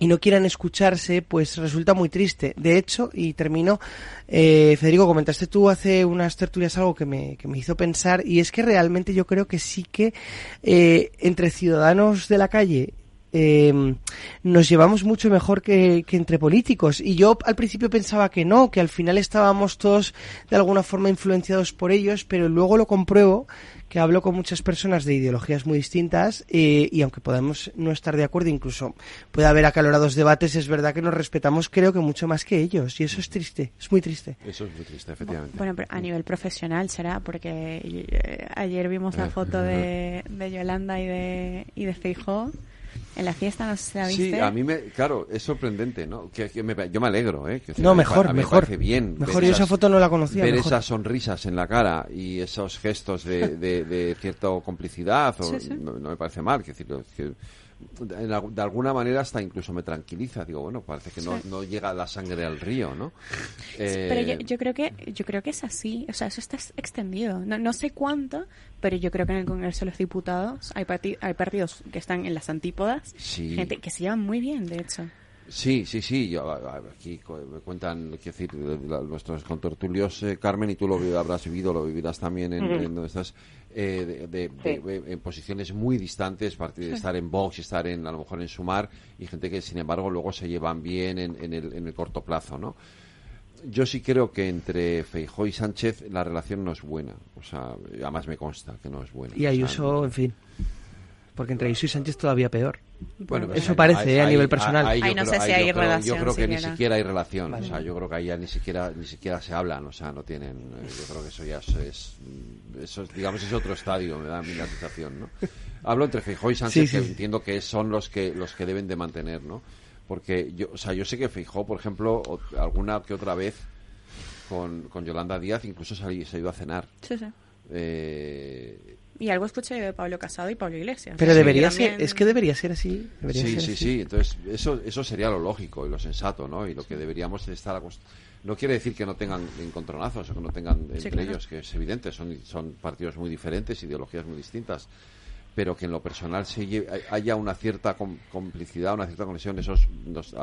y no quieran escucharse, pues resulta muy triste. De hecho, y termino, eh, Federico, comentaste tú hace unas tertulias algo que me, que me hizo pensar, y es que realmente yo creo que sí que eh, entre ciudadanos de la calle eh, nos llevamos mucho mejor que, que, entre políticos. Y yo al principio pensaba que no, que al final estábamos todos de alguna forma influenciados por ellos, pero luego lo compruebo que hablo con muchas personas de ideologías muy distintas eh, y aunque podemos no estar de acuerdo, incluso puede haber acalorados debates, es verdad que nos respetamos creo que mucho más que ellos y eso es triste, es muy triste. Eso es muy triste, efectivamente. Bueno, pero a nivel profesional será, porque eh, ayer vimos la foto de, de Yolanda y de, y de Feijó en la fiesta no se la viste. Sí, a mí me, claro, es sorprendente, ¿no? Que, que me, yo me alegro, ¿eh? Que, no, mejor, me, mejor. Me bien. Mejor, yo esa foto no la conocía. Ver mejor. esas sonrisas en la cara y esos gestos de, de, de cierta complicidad, o, sí, sí. No, no, me parece mal, que decir, que de alguna manera hasta incluso me tranquiliza. Digo bueno parece que no, no llega la sangre al río no eh... pero yo, yo, creo que yo creo que es así. O sea eso está extendido. No, no sé cuánto pero yo creo que en el Congreso de los Diputados hay, parti hay partidos que están en las antípodas. Sí. gente que se llevan muy bien de hecho. Sí, sí, sí. Yo, aquí me cuentan, quiero decir, nuestros contertulios, eh, Carmen, y tú lo habrás vivido, lo vivirás también en, en donde estás, eh, de, de, sí. de, en posiciones muy distantes, de sí. estar en Vox y estar en, a lo mejor en Sumar, y gente que, sin embargo, luego se llevan bien en, en, el, en el corto plazo, ¿no? Yo sí creo que entre Feijó y Sánchez la relación no es buena. O sea, además me consta que no es buena. Y Ayuso, o sea, en fin. Porque entre Ayuso y Sánchez todavía peor. Bueno, eso hay, parece hay, ¿eh? a nivel personal. Ahí, no sé si hay creo, relación. Yo creo que ni siquiera hay relación. Vale. O sea, yo creo que ahí ya ni siquiera ni siquiera se hablan. O sea, no tienen. Yo creo que eso ya es, eso digamos es otro estadio. Me da a mí la sensación, ¿no? Hablo entre Feijóo y Sánchez, sí, sí. que entiendo que son los que los que deben de mantener, ¿no? Porque yo, o sea, yo sé que Feijóo, por ejemplo, alguna que otra vez con, con Yolanda Díaz incluso se ha, se ha ido a cenar. Sí, sí. Eh, y algo escuché de Pablo Casado y Pablo Iglesias. Pero debería también... ser, es que debería ser así. Debería sí, ser sí, así. sí. Entonces, eso, eso sería lo lógico y lo sensato, ¿no? Y lo que deberíamos estar No quiere decir que no tengan encontronazos o que no tengan entre sí, claro. ellos, que es evidente, son, son partidos muy diferentes, ideologías muy distintas. Pero que en lo personal haya una cierta com- complicidad, una cierta conexión, eso es- nos-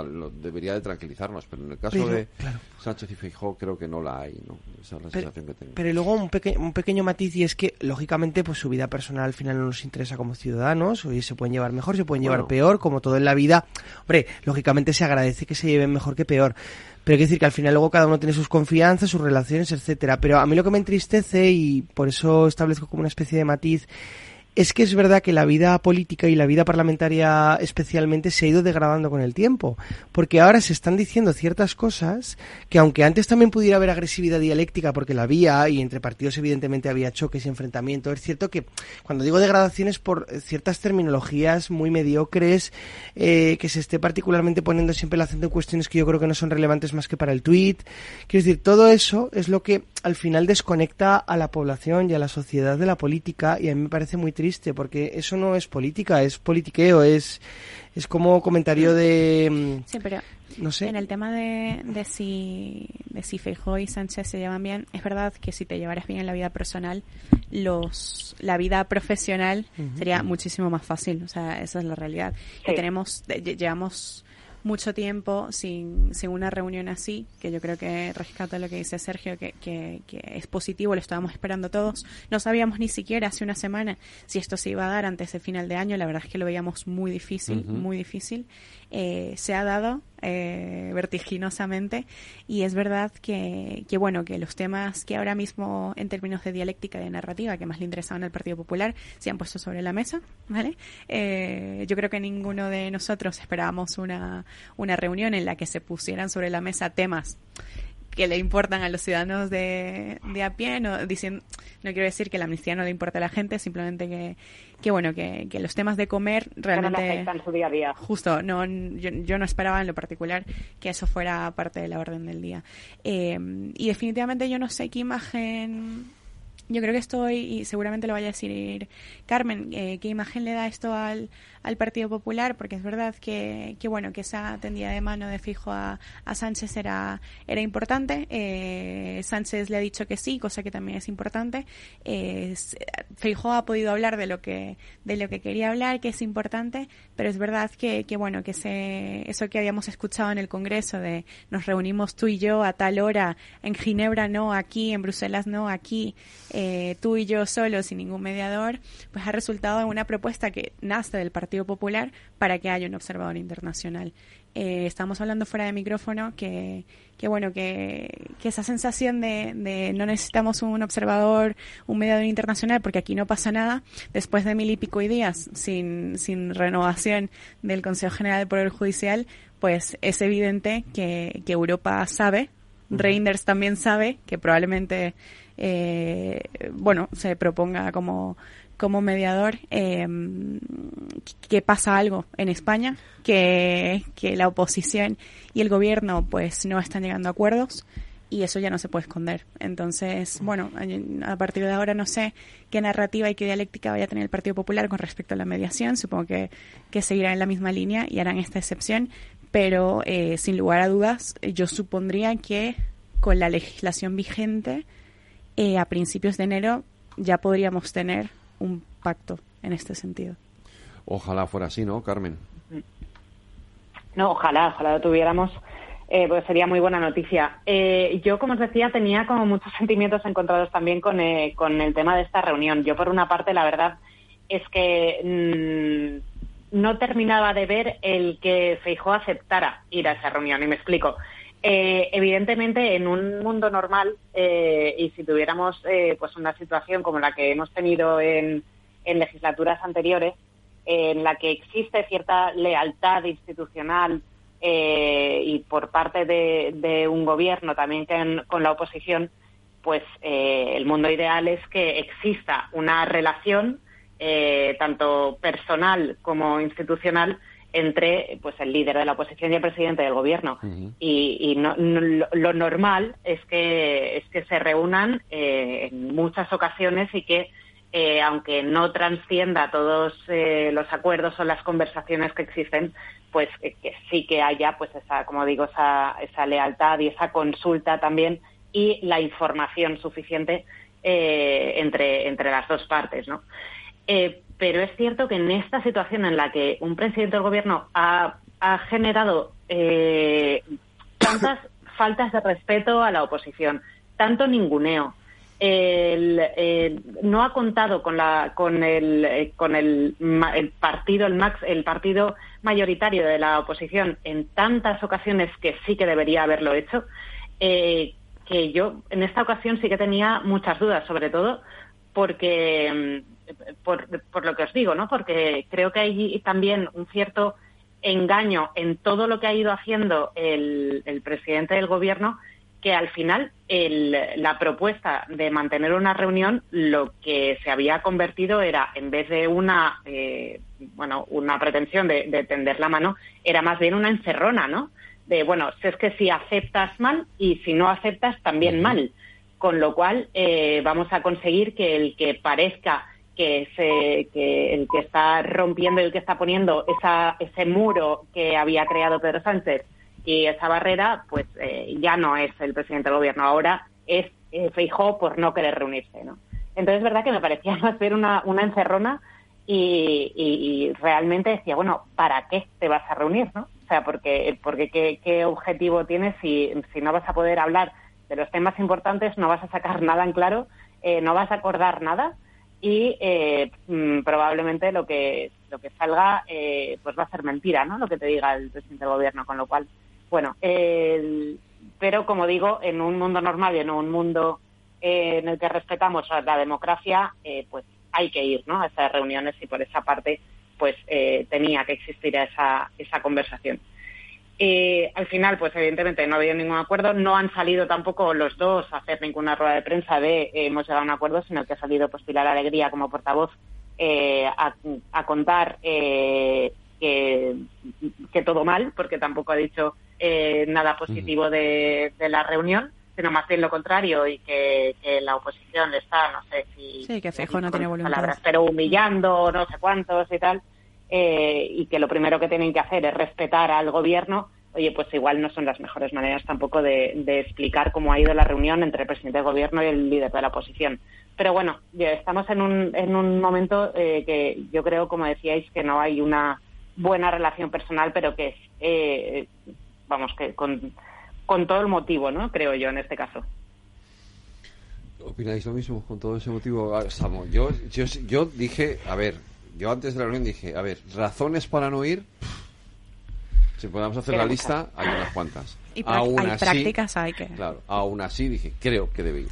debería de tranquilizarnos, pero en el caso Pero, de claro. Sánchez y Feijóo creo que no la hay, ¿no? Esa es la sensación que tengo. Pero luego un, peque- un pequeño matiz y es que, lógicamente, pues su vida personal al final no nos interesa como ciudadanos. Oye, se pueden llevar mejor, se pueden llevar peor, como todo en la vida. Hombre, lógicamente se agradece que se lleven mejor que peor. Pero hay que decir que al final luego cada uno tiene sus confianzas, sus relaciones, etcétera. Pero a mí lo que me entristece, y por eso establezco como una especie de matiz, es que es verdad que la vida política y la vida parlamentaria especialmente se ha ido degradando con el tiempo, porque ahora se están diciendo ciertas cosas que aunque antes también pudiera haber agresividad dialéctica porque la había y entre partidos evidentemente había choques y enfrentamientos, es cierto que cuando digo degradaciones por ciertas terminologías muy mediocres, eh, que se esté particularmente poniendo siempre el acento en cuestiones que yo creo que no son relevantes más que para el tweet, quiero decir, todo eso es lo que al final desconecta a la población y a la sociedad de la política y a mí me parece muy triste porque eso no es política, es politiqueo, es, es como comentario de... mm, Sí, pero no sé. en el tema de, de si de si Feijóo y Sánchez se llevan bien, es verdad que si te llevaras bien en la vida personal, los la vida profesional sería muchísimo más fácil. O sea, esa es la realidad. Sí. Y tenemos, llevamos mucho tiempo sin, sin una reunión así, que yo creo que rescata lo que dice Sergio, que, que, que es positivo, lo estábamos esperando todos. No sabíamos ni siquiera hace una semana si esto se iba a dar antes del final de año, la verdad es que lo veíamos muy difícil, muy difícil. Eh, se ha dado eh, vertiginosamente y es verdad que, que, bueno, que los temas que ahora mismo en términos de dialéctica y de narrativa que más le interesaban al Partido Popular se han puesto sobre la mesa, ¿vale? Eh, yo creo que ninguno de nosotros esperábamos una, una reunión en la que se pusieran sobre la mesa temas que le importan a los ciudadanos de, de a pie, no, diciendo, no quiero decir que la amnistía no le importe a la gente, simplemente que, que bueno, que, que los temas de comer no realmente... afectan su día a día. Justo, no, yo, yo no esperaba en lo particular que eso fuera parte de la orden del día. Eh, y definitivamente yo no sé qué imagen... Yo creo que estoy, y seguramente lo vaya a decir Carmen, eh, qué imagen le da esto al, al Partido Popular, porque es verdad que, que bueno, que esa tendida de mano de fijo a, a Sánchez era, era importante. Eh, Sánchez le ha dicho que sí, cosa que también es importante. Eh, Feijóo ha podido hablar de lo que, de lo que quería hablar, que es importante, pero es verdad que, que bueno, que ese, eso que habíamos escuchado en el Congreso de nos reunimos tú y yo a tal hora, en Ginebra no, aquí, en Bruselas no, aquí, tú y yo solo, sin ningún mediador, pues ha resultado en una propuesta que nace del Partido Popular para que haya un observador internacional. Eh, estamos hablando fuera de micrófono que, que bueno, que, que esa sensación de, de no necesitamos un observador, un mediador internacional, porque aquí no pasa nada, después de mil y pico y días sin, sin renovación del Consejo General del Poder Judicial, pues es evidente que, que Europa sabe, Reinders también sabe que probablemente eh, bueno se proponga como como mediador eh, que pasa algo en España que, que la oposición y el gobierno pues no están llegando a acuerdos y eso ya no se puede esconder. Entonces, bueno, a partir de ahora no sé qué narrativa y qué dialéctica vaya a tener el Partido Popular con respecto a la mediación. Supongo que, que seguirán en la misma línea y harán esta excepción, pero eh, sin lugar a dudas, yo supondría que con la legislación vigente, eh, a principios de enero ya podríamos tener un pacto en este sentido. Ojalá fuera así, ¿no, Carmen? No, ojalá, ojalá lo tuviéramos, eh, pues sería muy buena noticia. Eh, yo, como os decía, tenía como muchos sentimientos encontrados también con, eh, con el tema de esta reunión. Yo, por una parte, la verdad es que mmm, no terminaba de ver el que Feijóo aceptara ir a esa reunión, y me explico. Eh, evidentemente, en un mundo normal, eh, y si tuviéramos eh, pues una situación como la que hemos tenido en, legislaturas anteriores, en la que existe cierta lealtad institucional eh, y por parte de, un gobierno también con, con la oposición, pues eh, el mundo ideal es que exista una relación eh, tanto personal como institucional entre pues el líder de la oposición y el presidente del gobierno. Y, y no, no- lo, lo normal es que es que se reúnan eh, en muchas ocasiones y que eh, aunque no transcienda todos eh, los acuerdos o las conversaciones que existen pues eh, que sí que haya pues esa como digo esa esa lealtad y esa consulta también y la información suficiente eh, entre entre las dos partes no eh, pero es cierto que en esta situación en la que un presidente del gobierno ha, generado eh, tantas faltas de respeto a la oposición, tanto ninguneo, no ha contado con la con el con el, el partido el max el partido mayoritario de la oposición en tantas ocasiones que sí que debería haberlo hecho eh, que yo en esta ocasión sí que tenía muchas dudas sobre todo porque mm, por, por lo que os digo no porque creo que hay también un cierto engaño en todo lo que ha ido haciendo el, el presidente del gobierno que al final el- la propuesta de mantener una reunión lo que se había convertido era en vez de una eh, bueno una pretensión de, de tender la mano era más bien una encerrona no de bueno si es que si aceptas mal y si no aceptas también mal con lo cual eh, vamos a conseguir que el que parezca que, se, que el que está rompiendo y el que está poniendo esa, ese muro que había creado Pedro Sánchez y esa barrera, pues eh, ya no es el presidente del gobierno, ahora es eh, Feijó por no querer reunirse, ¿no? Entonces es verdad que me parecía ver una, una encerrona y, y- realmente decía, bueno, ¿para qué te vas a reunir, no? O sea, porque, porque ¿qué, qué objetivo tienes si no vas a poder hablar de los temas importantes, no vas a sacar nada en claro, eh, no vas a acordar nada y eh, mm, probablemente lo que lo que salga eh, pues va a ser mentira, ¿no? Lo que te diga el presidente del gobierno, con lo cual, bueno, el- pero como digo, en un mundo normal y en un mundo eh, en el que respetamos la democracia, eh, pues hay que ir, ¿no? A esas reuniones y por esa parte, pues tenía que existir esa esa conversación. Eh, al final, pues evidentemente no ha habido ningún acuerdo. No han salido tampoco los dos a hacer ninguna rueda de prensa de eh, hemos llegado a un acuerdo, sino que ha salido pues Pilar Alegría como portavoz eh, a, a contar eh, que, que todo mal, porque tampoco ha dicho eh, nada positivo de, de la reunión, sino más bien lo contrario y que, que la oposición está, no sé si Sí, que Feijóo no con tiene esas voluntad. palabras, pero humillando no sé cuántos y tal, eh, y que lo primero que tienen que hacer es respetar al gobierno, oye, pues igual no son las mejores maneras tampoco de, de explicar cómo ha ido la reunión entre el presidente del gobierno y el líder de la oposición. Pero bueno, estamos en un, en un momento eh, que yo creo, como decíais, que no hay una buena relación personal, pero que es, eh, vamos, que con, con todo el motivo, ¿no? Creo yo, en este caso. ¿Opináis lo mismo con todo ese motivo? Ah, Samo, yo, yo, yo dije, a ver, yo antes de la reunión dije, a ver, razones para no ir. Si podemos hacer Pero la muchas. lista, hay unas cuantas. Y Aún hay así, prácticas, hay que... Claro, aún así dije, creo que debe ir.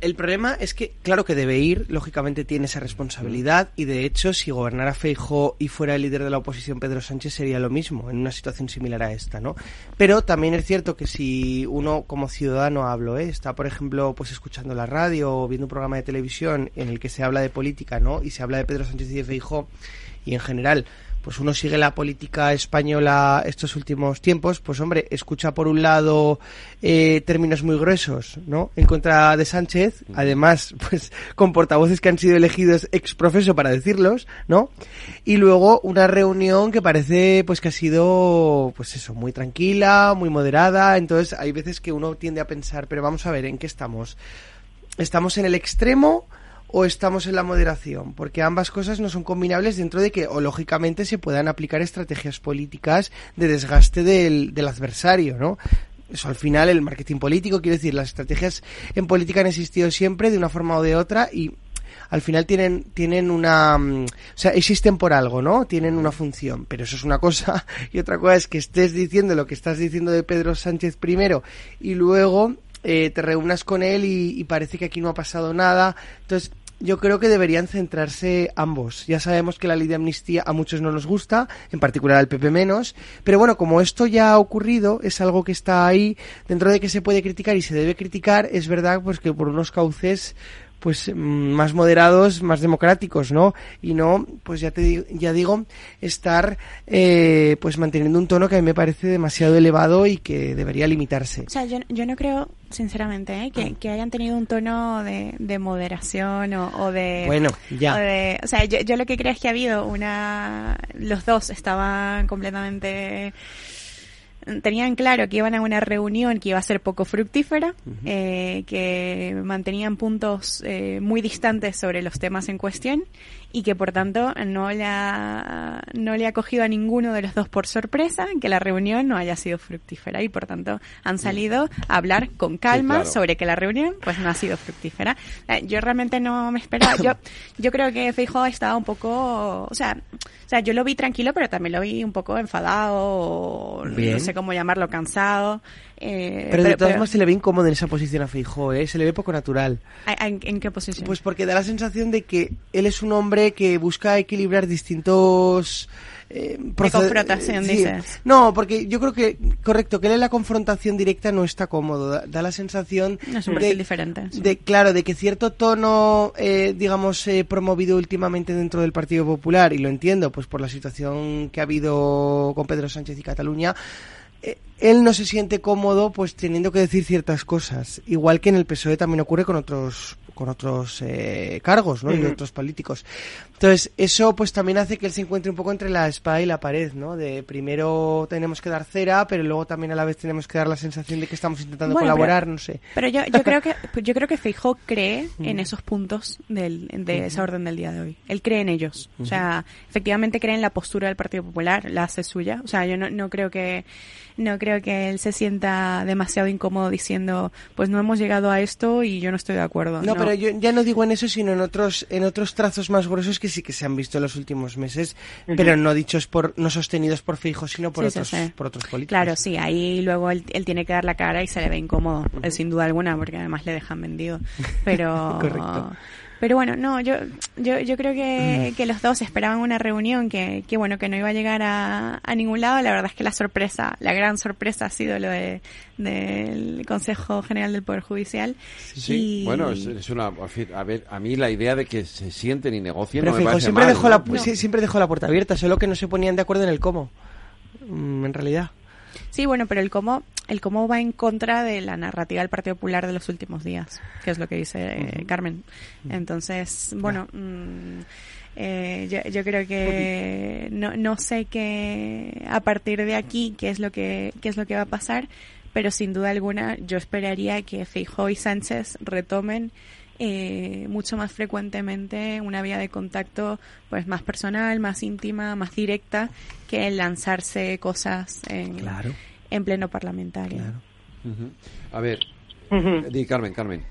El problema es que, claro que debe ir, lógicamente tiene esa responsabilidad y de hecho si gobernara Feijo y fuera el líder de la oposición Pedro Sánchez sería lo mismo, en una situación similar a esta, ¿no? Pero también es cierto que si uno como ciudadano hablo, ¿eh? está por ejemplo pues escuchando la radio o viendo un programa de televisión en el que se habla de política, ¿no? Y se habla de Pedro Sánchez y de Feijo y en general pues uno sigue la política española estos últimos tiempos, pues hombre, escucha por un lado eh, términos muy gruesos, ¿no? En contra de Sánchez, además, pues con portavoces que han sido elegidos ex profeso para decirlos, ¿no? Y luego una reunión que parece pues que ha sido, pues eso, muy tranquila, muy moderada, entonces hay veces que uno tiende a pensar, pero vamos a ver, ¿en qué estamos? ¿Estamos en el extremo? O estamos en la moderación, porque ambas cosas no son combinables dentro de que, o lógicamente, se puedan aplicar estrategias políticas de desgaste del, del adversario, ¿no? Eso al final, el marketing político, quiero decir, las estrategias en política han existido siempre de una forma o de otra y al final tienen, tienen una, mm, o sea, existen por algo, ¿no? Tienen una función, pero eso es una cosa y otra cosa es que estés diciendo lo que estás diciendo de Pedro Sánchez primero y luego eh, te reúnas con él y, y parece que aquí no ha pasado nada. Entonces, yo creo que deberían centrarse ambos. Ya sabemos que la ley de amnistía a muchos no nos gusta, en particular al PP menos, pero bueno, como esto ya ha ocurrido, es algo que está ahí, dentro de que se puede criticar y se debe criticar, es verdad pues que por unos cauces pues mm, más moderados, más democráticos, ¿no? Y no, pues ya te digo, ya digo, estar eh, pues manteniendo un tono que a mí me parece demasiado elevado y que debería limitarse. O sea, yo, yo no creo, sinceramente, ¿eh? Ah. que, que hayan tenido un tono de, de moderación o, o de... Bueno, ya. o de- o sea, yo, yo lo que creo es que ha habido una... Los dos estaban completamente tenían claro que iban a una reunión que iba a ser poco fructífera, eh, que mantenían puntos eh, muy distantes sobre los temas en cuestión y que por tanto no le ha, no le ha cogido a ninguno de los dos por sorpresa que la reunión no haya sido fructífera y por tanto han salido a hablar con calma claro. sobre que la reunión pues no ha sido fructífera. Eh, Yo realmente no me esperaba, yo, yo creo que Feijóo estaba un poco, o sea, o sea, yo lo vi tranquilo, pero también lo vi un poco enfadado, o Bien. no sé cómo llamarlo, cansado. Eh, Pero, de todas formas se le ve incómodo en esa posición a Feijóo, ¿eh? Se le ve poco natural. ¿En, en qué posición? Pues porque da la sensación de que él es un hombre que busca equilibrar distintos... Eh, proced- confrontación, eh, dices. No, porque yo creo que, correcto, que él en la confrontación directa no está cómodo. Da, da la sensación es un de, diferente. sí. de, claro, de que cierto tono, eh, digamos, eh, promovido últimamente dentro del Partido Popular, y lo entiendo, pues por la situación que ha habido con Pedro Sánchez y Cataluña, él no se siente cómodo pues teniendo que decir ciertas cosas. Igual que en el PSOE también ocurre con otros con otros eh, cargos ¿no? y otros políticos entonces eso pues también hace que él se encuentre un poco entre la espada y la pared no de primero tenemos que dar cera pero luego también a la vez tenemos que dar la sensación de que estamos intentando Bueno, colaborar pero- no sé Pero yo, yo creo que yo creo que Feijó cree en esos puntos del, de esa orden del día de hoy. Él cree en ellos. O sea, efectivamente cree en la postura del Partido Popular, la hace suya. O sea, yo no, no creo que no creo que él se sienta demasiado incómodo diciendo, pues no hemos llegado a esto y yo no estoy de acuerdo. No, pero yo ya no digo en eso, sino en otros, en otros trazos más gruesos que sí que se han visto en los últimos meses, pero no dichos por, no sostenidos por Fijo, sino por Sí, otros, sí. por otros políticos. Claro, sí, ahí luego él, él tiene que dar la cara y se le ve incómodo, sin duda alguna, porque además le dejan vendido. Pero, Correcto. Pero bueno, no, yo, yo, yo creo Mm. que, que los dos esperaban una reunión que, que bueno, que no iba a llegar a, a ningún lado. La verdad es que la sorpresa, la gran sorpresa ha sido lo de, del Consejo General del Poder Judicial. Sí, Y- bueno, es, es una. A ver, a mí la idea de que se sienten y negocien Pero no me Feijóo parece siempre mal, dejó ¿no? la, sí, siempre dejó la puerta abierta, solo que no se ponían de acuerdo en el cómo. Mm, en realidad. Sí, bueno, pero el cómo, el cómo va en contra de la narrativa del Partido Popular de los últimos días, que es lo que dice eh. Carmen. Entonces, bueno, mm, eh, yo, yo creo que no, no sé qué a partir de aquí qué es lo que qué es lo que va a pasar, pero sin duda alguna yo esperaría que Feijóo y Sánchez retomen eh, mucho más frecuentemente una vía de contacto pues más personal, más íntima, más directa que el lanzarse cosas en, Claro. En pleno parlamentario. A ver, di Carmen, Carmen.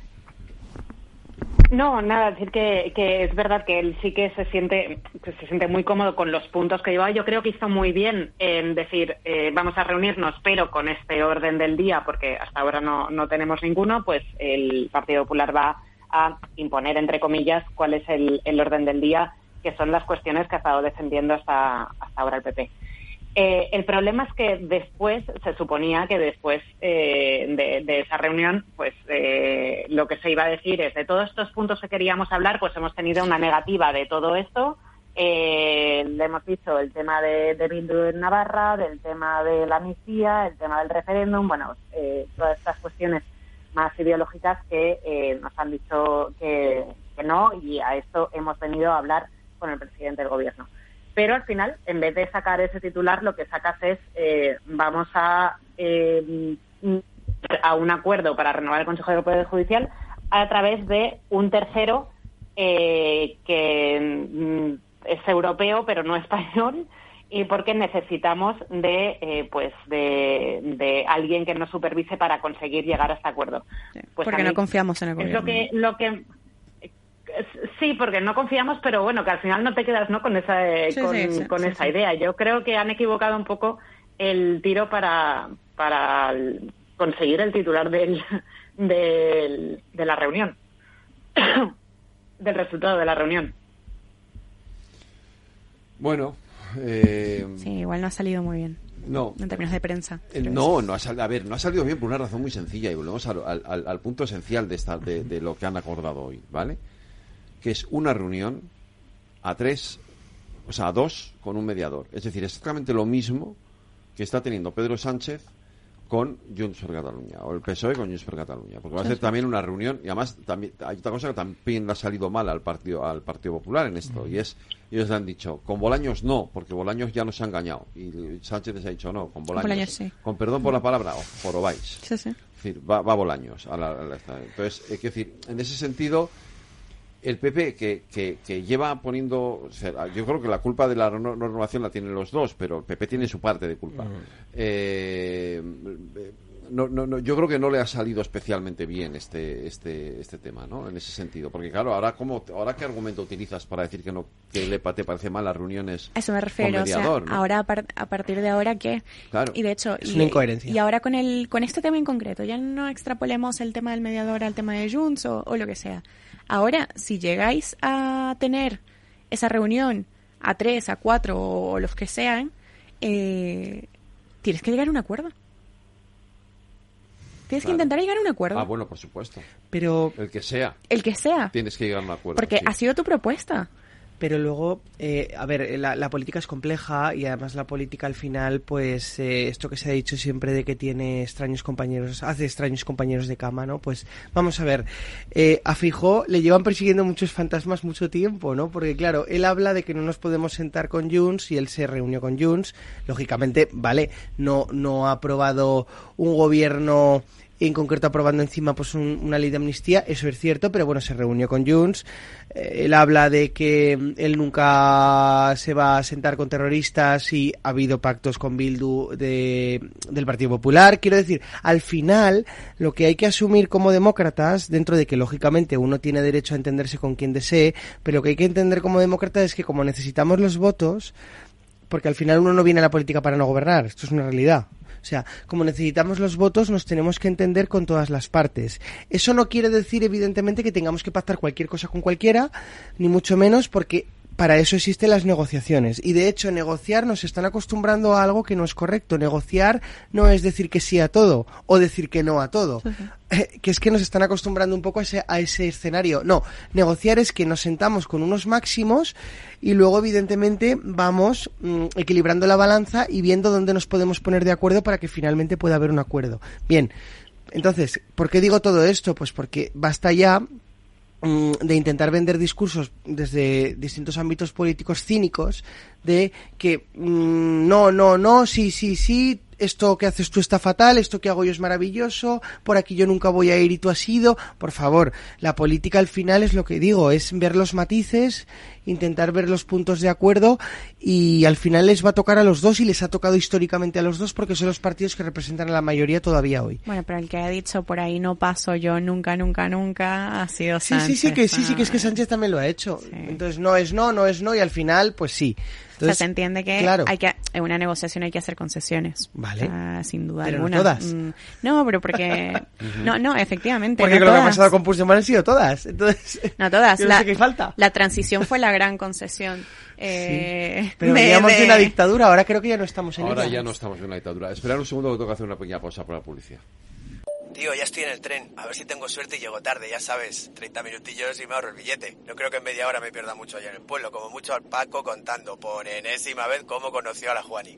No, nada, decir que, que es verdad que él sí que se siente que se siente muy cómodo con los puntos que lleva. Yo creo que hizo muy bien en decir eh, vamos a reunirnos, pero con este orden del día, porque hasta ahora no, no tenemos ninguno, pues el Partido Popular va a imponer, entre comillas, cuál es el, el orden del día, que son las cuestiones que ha estado defendiendo hasta, hasta ahora el PP. Eh, el problema es que después, se suponía que después eh, de, esa reunión, pues eh, lo que se iba a decir es de todos estos puntos que queríamos hablar, pues hemos tenido una negativa de todo esto. Eh, le hemos dicho el tema de, de en Navarra, del tema de la amnistía, el tema del referéndum, bueno, eh, todas estas cuestiones más ideológicas que eh, nos han dicho que, que no y a esto hemos venido a hablar con el presidente del gobierno pero al final, en vez de sacar ese titular, lo que sacas es eh, vamos a eh, a un acuerdo para renovar el Consejo de Poder Judicial a través de un tercero eh, que mm, es europeo pero no español y porque necesitamos de eh, pues de, de alguien que nos supervise para conseguir llegar a este acuerdo. Pues porque mí no confiamos en el es gobierno. lo que lo que Sí, porque no confiamos, pero bueno, que al final no te quedas ¿no? con esa, eh, Sí, con, sí, sí, con sí, esa sí. idea. Yo creo que han equivocado un poco el tiro para, para conseguir el titular del, del- de la reunión, del resultado de la reunión. Bueno, eh, Sí, igual no ha salido muy bien. No. En términos de prensa. Eh, No, no ha salido, a ver, no ha salido bien por una razón muy sencilla y volvemos al, al- al- al punto esencial de, esta, de, de lo que han acordado hoy, ¿vale? Que es una reunión a tres, o sea, a dos con un mediador. Es decir, exactamente lo mismo que está teniendo Pedro Sánchez con Junts per Catalunya o el PSOE con Junts per Catalunya porque va a ser también una reunión y además también hay otra cosa que también le ha salido mal al partido al Partido Popular en esto y es ellos le han dicho con Bolaños no porque Bolaños ya nos ha engañado y Sánchez les ha dicho no con Bolaños, Bolaños sí. con perdón por la palabra o jorobáis Sí, sí. es decir, va, va Bolaños. A la, a la- entonces, es decir, en ese sentido, el PP que, que, que lleva poniendo. o sea, yo creo que la culpa de la no- renovación la tienen los dos, pero el PP tiene su parte de culpa. Eh, no, no, no, yo creo que no le ha salido especialmente bien este, este, este tema, ¿no? En ese sentido. Porque, claro, ahora, ¿cómo, ahora ¿qué argumento utilizas para decir que no que le pa- te parece mal las reuniones A eso me refiero. con mediador, o sea, ¿no? ahora a, par- a partir de ahora qué. Claro. Y de hecho, Es y, una incoherencia. Y ahora con el con este tema en concreto, ya no extrapolemos el tema del mediador al tema de Junts o, o lo que sea. Ahora, si llegáis a tener esa reunión a tres, a cuatro o los que sean, eh, tienes que llegar a un acuerdo. Tienes que Claro. intentar llegar a un acuerdo. Ah, bueno, por supuesto. Pero El que sea. El que sea. Tienes que llegar a un acuerdo. Porque sí. ha sido tu propuesta. Pero luego, eh, a ver, la, la política es compleja y además la política al final, pues eh, esto que se ha dicho siempre de que tiene extraños compañeros, hace extraños compañeros de cama, ¿no? Pues vamos a ver, eh, a Fijó le llevan persiguiendo muchos fantasmas mucho tiempo, ¿no? Porque claro, él habla de que no nos podemos sentar con Junts y él se reunió con Junts, lógicamente, vale, no, no ha aprobado un gobierno en concreto aprobando encima pues un- una ley de amnistía, eso es cierto, pero bueno, se reunió con Junts, eh, él habla de que él nunca se va a sentar con terroristas y ha habido pactos con Bildu de, del Partido Popular, quiero decir, al final lo que hay que asumir como demócratas, dentro de que lógicamente uno tiene derecho a entenderse con quien desee, pero lo que hay que entender como demócrata es que como necesitamos los votos, porque al final uno no viene a la política para no gobernar, esto es una realidad. O sea, como necesitamos los votos, nos tenemos que entender con todas las partes. Eso no quiere decir, evidentemente, que tengamos que pactar cualquier cosa con cualquiera, ni mucho menos, porque para eso existen las negociaciones. Y de hecho, negociar nos están acostumbrando a algo que no es correcto. Negociar no es decir que sí a todo o decir que no a todo. Eh, que es que nos están acostumbrando un poco a ese, a ese escenario. No, negociar es que nos sentamos con unos máximos y luego, evidentemente, vamos mm, equilibrando la balanza y viendo dónde nos podemos poner de acuerdo para que finalmente pueda haber un acuerdo. Bien, entonces, ¿por qué digo todo esto? Pues porque basta ya de intentar vender discursos desde distintos ámbitos políticos cínicos de que mm, no, no, no, sí, sí, sí, esto que haces tú está fatal, esto que hago yo es maravilloso, por aquí yo nunca voy a ir y tú has ido. Por favor, la política al final es lo que digo, es ver los matices, intentar ver los puntos de acuerdo y al final les va a tocar a los dos y les ha tocado históricamente a los dos porque son los partidos que representan a la mayoría todavía hoy. Bueno, pero el que ha dicho por ahí no paso yo nunca, nunca, nunca ha sido Sí, Sánchez. sí, sí, que sí, sí, que es que Sánchez también lo ha hecho. Entonces no es no, no es no y al final, pues sí. o sea, Entonces, se entiende que claro. hay que en una negociación hay que hacer concesiones. Vale. Sea, sin duda Pero no alguna. todas. Mm, No, pero porque no, no, efectivamente, Porque no lo que ha todas. pasado con Puigdemont han sido todas. Entonces, No todas. yo no la, sé qué falta. la transición fue la gran concesión. Eh, Pero de- veníamos de, de- una dictadura, ahora creo que ya no estamos en Ahora ella. ya no estamos en una dictadura. Esperar un segundo que tengo que hacer una pequeña pausa por la publicidad. Tío, ya estoy en el tren. A ver si tengo suerte y llego tarde, ya sabes. 30 minutillos y me ahorro el billete. No creo que en media hora me pierda mucho allá en el pueblo. Como mucho al Paco contando por enésima vez cómo conoció a la Juani.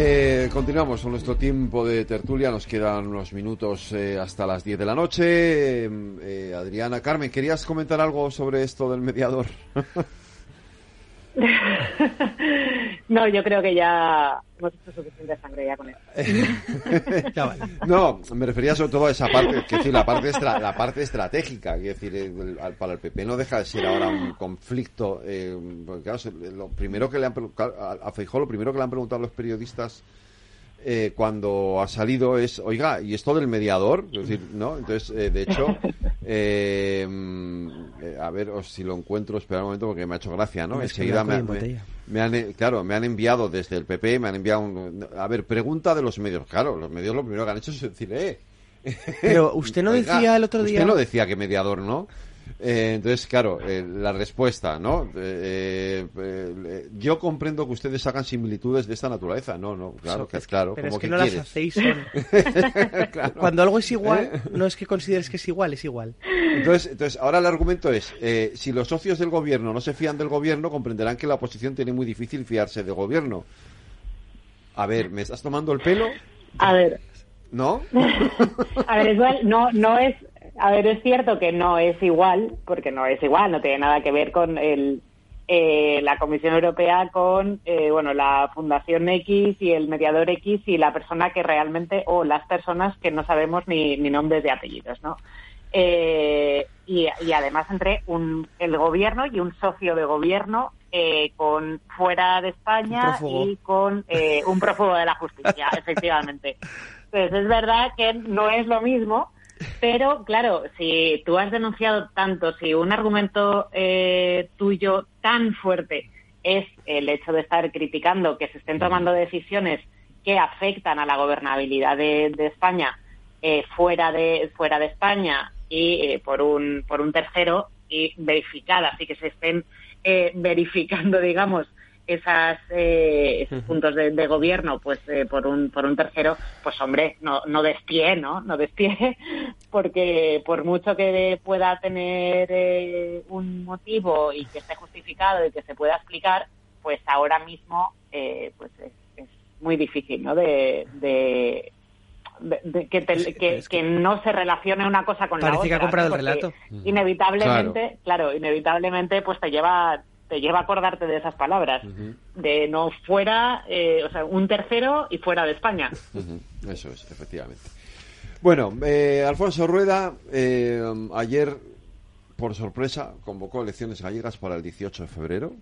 Eh, continuamos con nuestro tiempo de tertulia. Nos quedan unos minutos eh, hasta las 10 de la noche. Eh, eh, Adriana, Carmen, ¿querías comentar algo sobre esto del mediador? No, yo creo que ya hemos hecho suficiente sangre ya con él. No, me refería sobre todo a esa parte, que decir, la parte, estratégica, que decir, el- al- para el PP no deja de ser ahora un conflicto. eh, lo primero que le han a, a Feijóo, lo primero que le han preguntado los periodistas eh, cuando ha salido es, oiga, ¿y esto del mediador? Es decir, ¿no? Entonces, eh, de hecho, eh, mm, a ver si lo encuentro, espera un momento porque me ha hecho gracia, ¿no? Enseguida me, me- me han, eh, claro, me han enviado desde el PP, me han enviado un, a ver, pregunta de los medios. Claro, los medios lo primero que han hecho es decir, eh. Pero usted no Oiga, decía el otro usted día- no decía que mediador, ¿no? Eh, entonces, claro, eh, la respuesta, ¿no? Eh, yo comprendo que ustedes hagan similitudes de esta naturaleza. No, no, claro, que es claro. pero como es que, que no las hacéis son- Claro. Cuando algo es igual, no es que consideres que es igual, es igual. Entonces, entonces, ahora el argumento es, eh, si los socios del gobierno no se fían del gobierno, comprenderán que la oposición tiene muy difícil fiarse del gobierno. A ver, ¿me estás tomando el pelo? A ver, ¿No? a ver, igual no, no es, a ver, es cierto que no es igual, porque no es igual, no tiene nada que ver con el, eh, la Comisión Europea con, eh, bueno, la Fundación X y el mediador X y la persona que realmente, o las personas que no sabemos ni, ni nombres de apellidos, ¿no? Eh, y, y además entre un, el gobierno y un socio de gobierno eh, con fuera de España y con eh, un prófugo de la justicia, efectivamente. Entonces es verdad que no es lo mismo, pero claro, si tú has denunciado tanto, si un argumento eh, tuyo tan fuerte es el hecho de estar criticando que se estén tomando decisiones que afectan a la gobernabilidad de, de España eh, fuera de fuera de España y eh, por un por un tercero y verificadas y que se estén eh, verificando digamos esas eh, esos puntos de, de gobierno pues eh, por un por un tercero pues hombre no no des pie no no des pie porque por mucho que pueda tener eh, un motivo y que esté justificado y que se pueda explicar pues ahora mismo eh, pues es, es muy difícil no de, de- de- de que, te- que, que no se relacione una cosa con la Parece otra que ha comprado ¿no? el relato. inevitablemente claro. inevitablemente pues te lleva te lleva a acordarte de esas palabras de no fuera eh, o sea un tercero y fuera de España Eso es, efectivamente. Bueno, eh, Alfonso Rueda eh, ayer, por sorpresa, convocó elecciones gallegas para el 18 de febrero.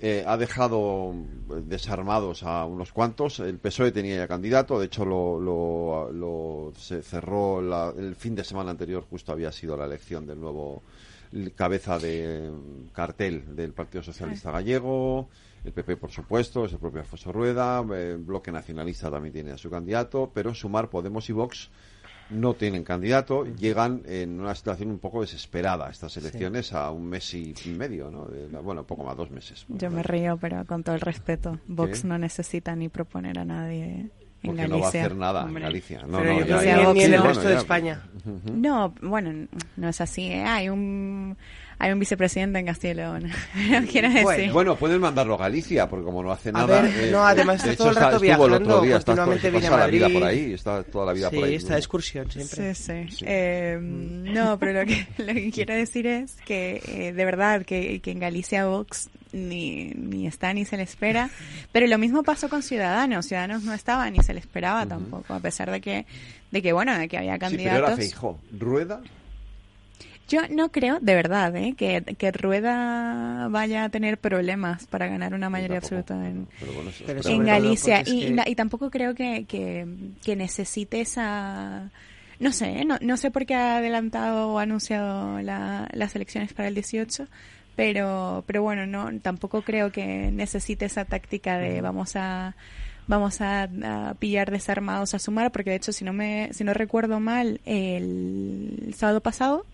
Eh, ha dejado desarmados a unos cuantos. El PSOE tenía ya candidato, de hecho lo, lo- lo- se cerró la- el fin de semana anterior, justo había sido la elección del nuevo cabeza de mm, cartel del Partido Socialista Gallego. El PP, por supuesto, es el propio Alfonso Rueda. El Bloque Nacionalista también tiene a su candidato, pero Sumar, Podemos y Vox no tienen candidato. Llegan en una situación un poco desesperada estas elecciones a un mes y medio, ¿no? De- bueno, poco más, dos meses. Yo me río, pero con todo el respeto, Vox ¿Qué? no necesita ni proponer a nadie Porque Galicia. no va a hacer nada Hombre. en Galicia. No, Pero no, yo ya- creo ya- que ni- en el bueno, resto de ya- España. No, bueno, no es así. ¿eh? Hay un hay un vicepresidente en Castilla y León. No quiero decir. Bueno, bueno, pueden mandarlo a Galicia, porque como no hace A nada. ver, eh, no, además de está hecho, todo el rato estuvo el otro viajando, día, está, continuamente viene pasa a la vida por ahí, está toda la vida Sí, por ahí. está de excursión siempre. Sí, sí. Eh, no, pero lo que, lo que quiero decir es que eh, de verdad que, que en Galicia Vox ni, ni está ni se le espera. Pero lo mismo pasó con Ciudadanos. Ciudadanos no estaba ni se le esperaba tampoco, a pesar de que, de que bueno, de que había Sí, pero candidatos. Feijó. Rueda, Yo no creo, de verdad, ¿eh? que, que Rueda vaya a tener problemas para ganar una mayoría absoluta en, pero bueno, Pero en Galicia. Y, que- na- y tampoco creo que, que, que necesite esa No sé, no, no sé por qué ha adelantado o anunciado la, las elecciones para el 18, pero, pero bueno, no, tampoco creo que necesite esa táctica de vamos a vamos a, a, pillar desarmados a sumar, porque de hecho, si no me, si no recuerdo mal, el sábado pasado,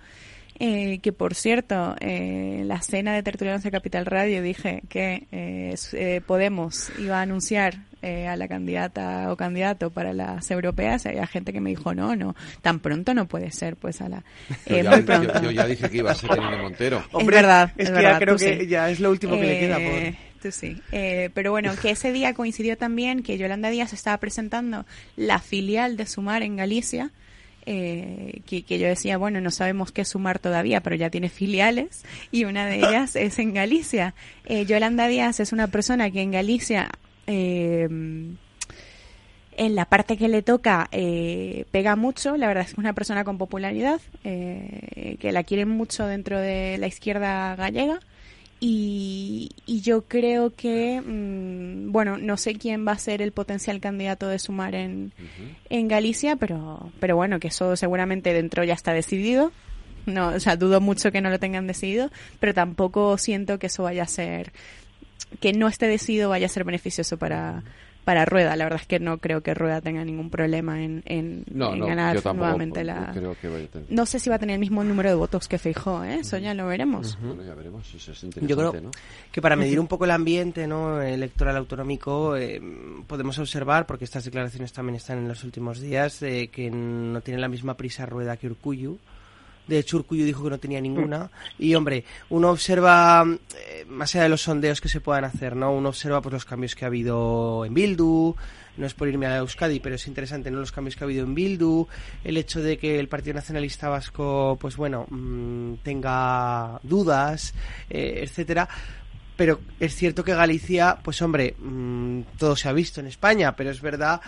eh, que por cierto, eh, la cena de Tertulianos de Capital Radio dije que eh, eh Podemos iba a anunciar eh, a la candidata o candidato para las europeas, había gente que me dijo, no, no, tan pronto no puede ser, pues a la... Yo eh, ya, muy pronto. yo- yo ya dije que iba a ser Irene Montero. Hombre, es verdad, es es que ya verdad, creo que sí. ya es lo último que le queda, tú sí. Eh, pero bueno, que ese día coincidió también que Yolanda Díaz estaba presentando la filial de Sumar en Galicia. Eh, que, que yo decía, bueno, no sabemos qué sumar todavía, pero ya tiene filiales y una de ellas es en Galicia. Eh, Yolanda Díaz es una persona que en Galicia eh, en la parte que le toca eh, pega mucho, la verdad es que es una persona con popularidad, eh, que la quieren mucho dentro de la izquierda gallega y, y yo creo que, mm, bueno, no sé quién va a ser el potencial candidato de Sumar en, en Galicia, pero, pero bueno, que eso seguramente dentro ya está decidido. No, o sea, dudo mucho que no lo tengan decidido, pero tampoco siento que eso vaya a ser, que no esté decidido vaya a ser beneficioso para, para Rueda. La verdad es que no creo que Rueda tenga ningún problema en, en, No, en no, ganar nuevamente la... creo que vaya a tener. No sé si va a tener el mismo número de votos que Feijó, ¿eh? Eso ya lo veremos. Bueno, ya veremos, eso es interesante, Yo creo ¿no? que para medir un poco el ambiente no electoral autonómico eh, podemos observar, porque estas declaraciones también están en los últimos días, eh, que no tiene la misma prisa rueda que Urcuyu. De hecho, Urcuyu dijo que no tenía ninguna. Y, hombre, uno observa, eh, más allá de los sondeos que se puedan hacer, ¿no? Uno observa pues, los cambios que ha habido en Bildu, no es por irme a Euskadi, pero es interesante, ¿no? Los cambios que ha habido en Bildu, el hecho de que el Partido Nacionalista Vasco, pues bueno, mm, tenga dudas, eh, etcétera pero es cierto que Galicia, pues hombre, mm, todo se ha visto en España, pero es verdad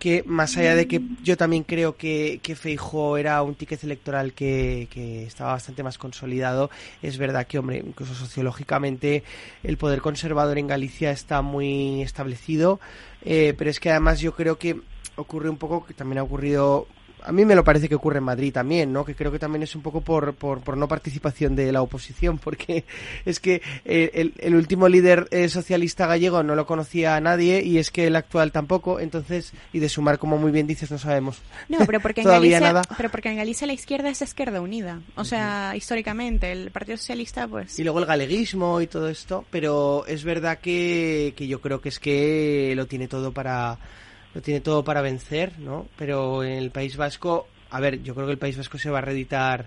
que más allá de que yo también creo que, que Feijóo era un ticket electoral que, que estaba bastante más consolidado, es verdad que, hombre, incluso sociológicamente el poder conservador en Galicia está muy establecido, eh, pero es que además yo creo que ocurre un poco, que también ha ocurrido a mí me lo parece que ocurre en Madrid también, ¿no? Que creo que también es un poco por, por, por no participación de la oposición, porque es que el, el último líder eh, socialista gallego no lo conocía a nadie y es que el actual tampoco, entonces, y de sumar, como muy bien dices, no sabemos No, pero porque en Galicia, nada. pero porque en Galicia la izquierda es Izquierda Unida. O sea, históricamente el Partido Socialista, pues Y luego el galeguismo y todo esto, pero es verdad que, que yo creo que es que lo tiene todo para lo tiene todo para vencer, ¿no? Pero en el País Vasco, a ver, yo creo que el País Vasco se va a reeditar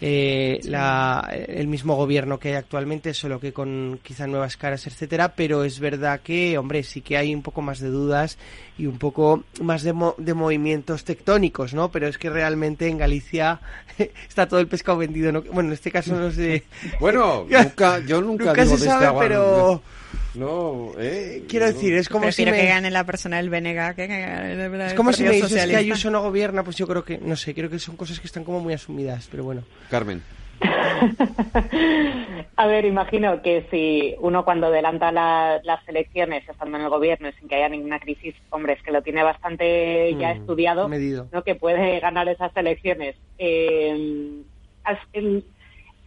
eh, la, el mismo gobierno que hay actualmente, solo que con quizá nuevas caras, etcétera, pero es verdad que, hombre, sí que hay un poco más de dudas y un poco más de, mo- de movimientos tectónicos, ¿no? Pero es que realmente en Galicia está todo el pescado vendido, ¿no? Bueno, en este caso no sé. Bueno, nunca, yo nunca, Nunca digo se de este sabe, agua, pero- No, eh. Quiero no. decir, es como si me... que gane la persona del BNG que gane el, el Es como si me dices que. Ayuso no gobierna, pues yo creo que, no sé, creo que son cosas que están como muy asumidas, pero bueno. Carmen. A ver, imagino que si uno cuando adelanta la- las elecciones estando en el gobierno y sin que haya ninguna crisis, hombre, es que lo tiene bastante ya Mm, estudiado, medido. ¿no? Que puede ganar esas elecciones. Eh, el-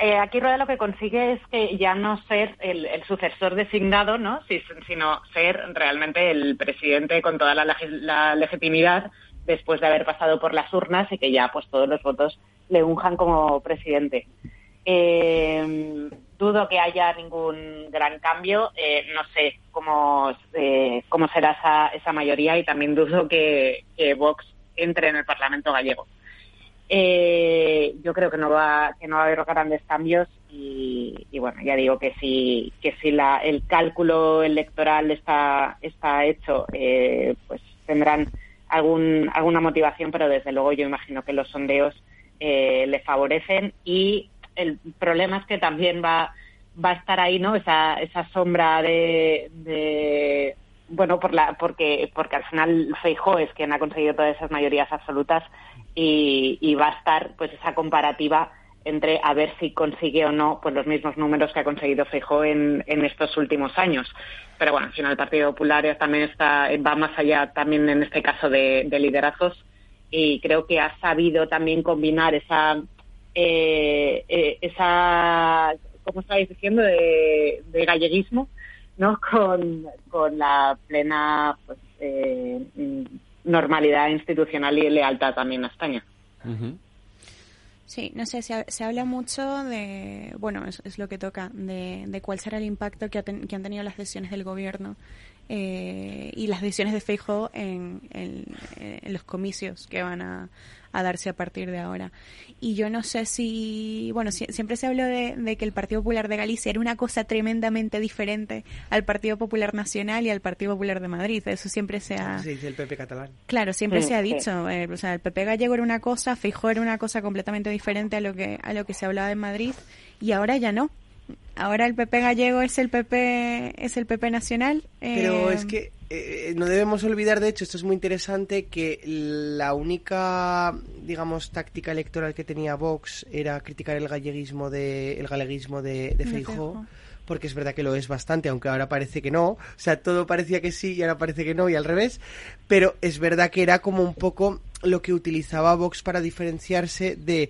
eh, aquí Rueda lo que consigue es que ya no ser el, sucesor designado, ¿no? Si- sino ser realmente el presidente con toda la, la legitimidad después de haber pasado por las urnas y que ya pues todos los votos le unjan como presidente. Eh, dudo que haya ningún gran cambio. eh, no sé cómo, eh, cómo será esa, esa mayoría y también dudo que Vox entre en el Parlamento gallego. Eh, yo creo que no va que no va a haber grandes cambios y, y bueno ya digo que si que si la, el cálculo electoral está está hecho eh, pues tendrán algún alguna motivación pero desde luego yo imagino que los sondeos eh, le favorecen y el problema es que también va va a estar ahí no esa esa sombra de, de bueno por la porque porque al final Feijóo es quien ha conseguido todas esas mayorías absolutas y, y va a estar pues esa comparativa entre a ver si consigue o no pues los mismos números que ha conseguido Feijóo en, en estos últimos años. Pero bueno al final el Partido Popular también está va más allá también en este caso de, de liderazgos y creo que ha sabido también combinar esa, eh, eh, esa como estabais diciendo, de, de galleguismo, ¿no? Con, con la plena pues, eh, normalidad institucional y lealtad también a España. Sí, no sé, se, se, habla mucho de, bueno, es, es lo que toca, de, de, cuál será el impacto que, ha ten, que han tenido las decisiones del gobierno eh, y las decisiones de Feijóo en, en, en, los comicios que van a, a, darse a partir de ahora. Y yo no sé si, bueno, si, siempre se habló de, de, que el Partido Popular de Galicia era una cosa tremendamente diferente al Partido Popular Nacional y al Partido Popular de Madrid. Eso siempre se ha... Se dice el PP catalán. Claro, siempre sí, se ha dicho. Eh, o sea, el PP gallego era una cosa, Feijóo era una cosa completamente diferente a lo que, a lo que se hablaba en Madrid y ahora ya no. Ahora el PP gallego es el PP es el PP nacional. Pero eh... es que eh, no debemos olvidar, de hecho, esto es muy interesante, que la única, digamos, táctica electoral que tenía Vox era criticar el galleguismo de el galeguismo de, de Feijóo. Porque es verdad que lo es bastante, aunque ahora parece que no. O sea, todo parecía que sí y ahora parece que no y al revés. Pero es verdad que era como un poco lo que utilizaba Vox para diferenciarse de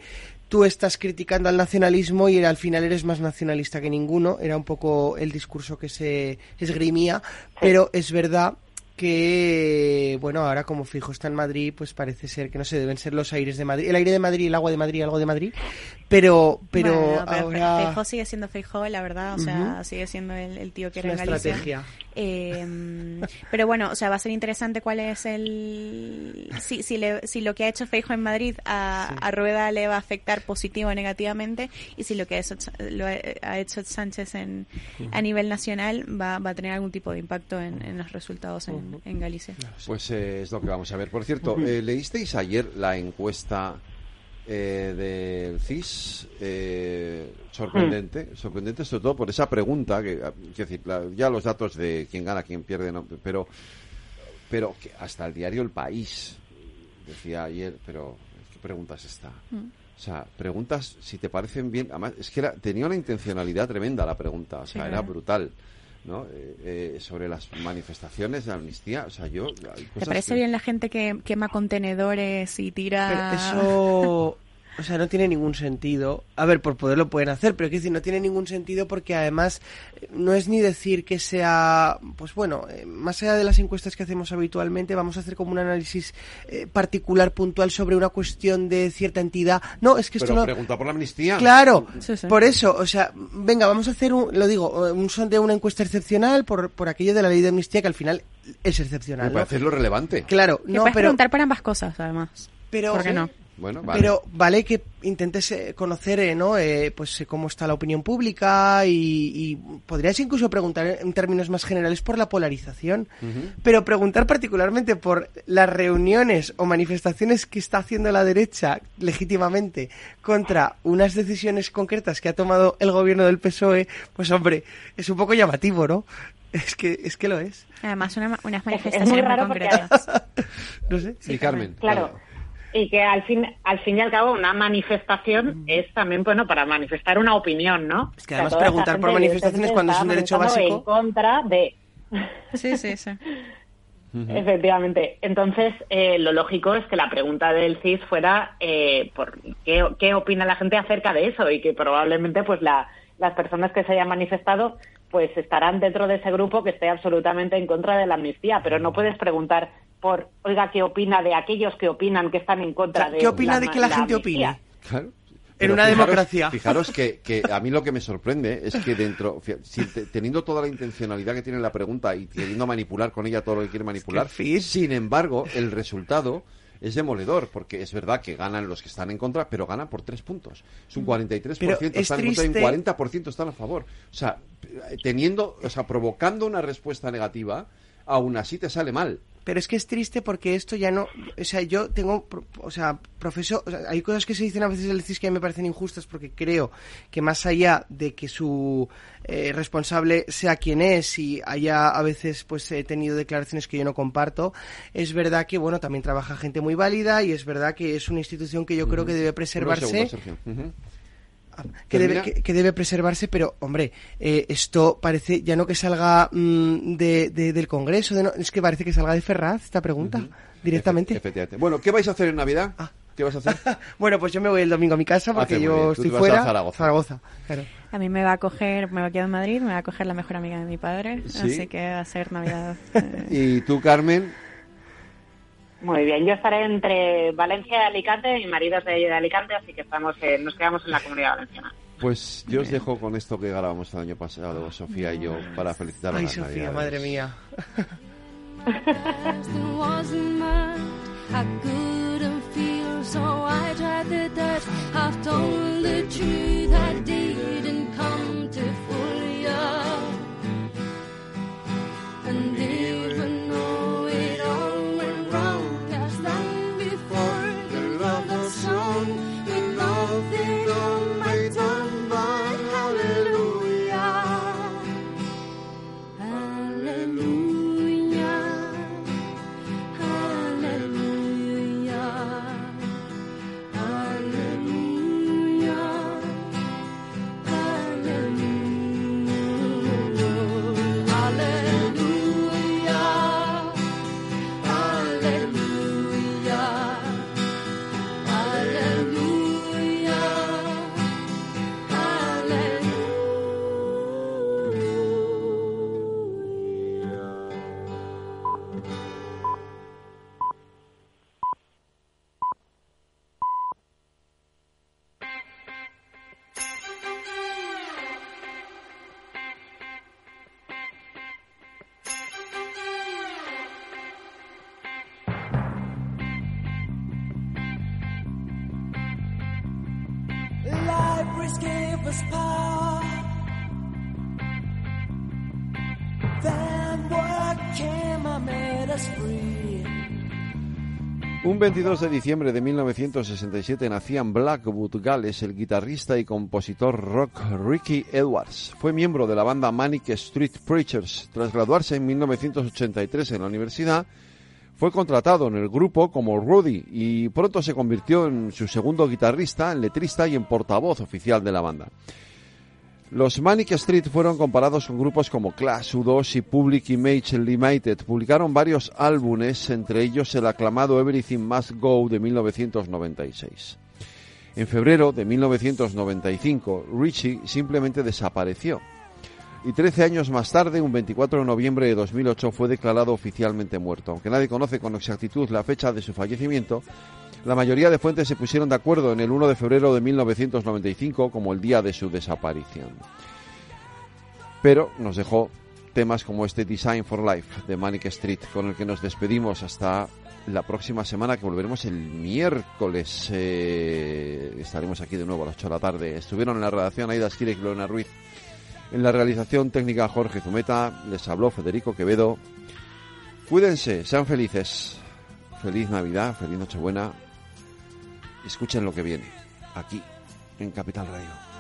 tú estás criticando al nacionalismo y al final eres más nacionalista que ninguno. Era un poco el discurso que se esgrimía, pero es verdad que, bueno, ahora como fijo está en Madrid, pues parece ser que no sé, deben ser los aires de Madrid, el aire de Madrid, el agua de Madrid, algo de Madrid, pero, pero, bueno, pero ahora... Feijóo sigue siendo Feijóo, la verdad, o sea, uh -huh. sigue siendo el, el, tío que era Una en Galicia. estrategia. Eh, pero bueno, o sea, va a ser interesante cuál es el... Si, si, le, si lo que ha hecho Feijóo en Madrid a, sí. a, Rueda le va a afectar positivo o negativamente y si lo que eso, lo ha hecho Sánchez en, a nivel nacional va, va, a tener algún tipo de impacto en, en los resultados en, en, Galicia. Pues eh, es lo que vamos a ver. Por cierto, eh, ¿leísteis ayer la encuesta eh, del CIS eh, sorprendente, sorprendente sobre todo por esa pregunta que, decir, la, ya los datos de quién gana, quién pierde, no, pero pero que hasta el diario El País decía ayer, pero ¿qué preguntas está? Mm. O sea, preguntas si te parecen bien, además es que era, tenía una intencionalidad tremenda la pregunta, o sea, sí, era brutal. ¿No? Eh, eh, sobre las manifestaciones de amnistía. O sea, yo. ¿Te parece que... bien la gente que quema contenedores y tira.? Pero eso. O sea, no tiene ningún sentido. A ver, por poder lo pueden hacer, pero es decir, no tiene ningún sentido porque además no es ni decir que sea, pues bueno, eh, más allá de las encuestas que hacemos habitualmente, vamos a hacer como un análisis eh, particular, puntual sobre una cuestión de cierta entidad. No, es que esto pero no. pregunta por la amnistía. Claro, sí, sí. por eso, o sea, venga, vamos a hacer un, lo digo, un sondeo, una encuesta excepcional por, por aquello de la ley de amnistía que al final es excepcional. Me parece ¿no? lo relevante. Claro, no, pero preguntar por ambas cosas, además. Pero, ¿Por qué no? Bueno, vale. Pero vale que intentes eh, conocer, eh, ¿no? Eh, pues cómo está la opinión pública y, y, podrías incluso preguntar en términos más generales por la polarización, uh -huh. pero preguntar particularmente por las reuniones o manifestaciones que está haciendo la derecha legítimamente contra unas decisiones concretas que ha tomado el gobierno del PSOE, pues hombre, es un poco llamativo, ¿no? Es que, es que lo es. Además, una, unas manifestaciones es muy, raro muy concretas. no sé. Sí, Carmen. Claro. claro y que al fin al fin y al cabo una manifestación es también bueno para manifestar una opinión no es que además o sea, preguntar por manifestaciones cuando es un derecho básico en contra de sí sí sí. Efectivamente. Entonces, eh, lo lógico es que la pregunta del CIS fuera eh, por qué, qué opina la gente acerca de eso y que probablemente pues la, las personas que se hayan manifestado pues estarán dentro de ese grupo que esté absolutamente en contra de la amnistía, pero no puedes preguntar por, oiga, ¿qué opina de aquellos que opinan que están en contra o sea, de ¿Qué opina la, de que la, la gente amnistía? opine? Claro. Pero en una fijaros, democracia. Fijaros que, que, a mí lo que me sorprende es que dentro, si, te, teniendo toda la intencionalidad que tiene la pregunta y queriendo manipular con ella todo lo que quiere manipular, es que sin embargo, el resultado es demoledor, porque es verdad que ganan los que están en contra, pero ganan por tres puntos. Es un 43% pero están es en contra y un 40% están a favor. O sea, teniendo, o sea, provocando una respuesta negativa, aún así te sale mal pero es que es triste porque esto ya no, o sea, yo tengo, o sea, profesor, o sea, hay cosas que se dicen a veces del CIS que a mí me parecen injustas porque creo que más allá de que su eh, responsable sea quien es y haya a veces pues he tenido declaraciones que yo no comparto, es verdad que bueno, también trabaja gente muy válida y es verdad que es una institución que yo creo que debe preservarse. Segundo, uh -huh. Que debe, Termina. que, que debe preservarse, pero hombre, eh, esto parece ya no que salga mm, de, de- del Congreso, de no- es que parece que salga de Ferraz esta pregunta directamente. Efectivamente. Bueno, ¿qué vais a hacer en Navidad? ¿Qué vas a hacer? Bueno, pues yo me voy el domingo a mi casa porque yo estoy fuera. a Zaragoza. Zaragoza, claro. A mí me va a coger, me va a quedar en Madrid, me va a coger la mejor amiga de mi padre, Sí. así que va a ser Navidad. eh, Y tú, Carmen, Muy bien, yo estaré entre Valencia y Alicante, mi marido es de, de Alicante, así que estamos, eh, nos quedamos en la comunidad valenciana. pues yo os dejo con esto que grabamos el año pasado, Sofía y yo, para felicitar a Ay, las Sofía, Navidades. madre mía. 22 de diciembre de 1967 nacía en Blackwood, Gales, el guitarrista y compositor rock Ricky Edwards. Fue miembro de la banda Manic Street Preachers. Tras graduarse en 1983 en la universidad, fue contratado en el grupo como Rudy y pronto se convirtió en su segundo guitarrista, letrista y en portavoz oficial de la banda. Los Manic Street fueron comparados con grupos como Clash, U2 y Public Image Limited. Publicaron varios álbumes, entre ellos el aclamado Everything Must Go de 1996. En febrero de 1995, Richie simplemente desapareció. Y 13 años más tarde, un 24 de noviembre de 2008, fue declarado oficialmente muerto. Aunque nadie conoce con exactitud la fecha de su fallecimiento, la mayoría de fuentes se pusieron de acuerdo en el 1 de febrero de 1995 como el día de su desaparición. Pero nos dejó temas como este Design for Life de Manic Street, con el que nos despedimos hasta la próxima semana, que volveremos el miércoles. Eh, estaremos aquí de nuevo a las 8 de la tarde. Estuvieron en la redacción Aida Esquire y Lorena Ruiz. En la realización técnica Jorge Zumeta, les habló Federico Quevedo. Cuídense, sean felices. Feliz Navidad, feliz Nochebuena. Escuchen lo que viene, aquí, en Capital Radio.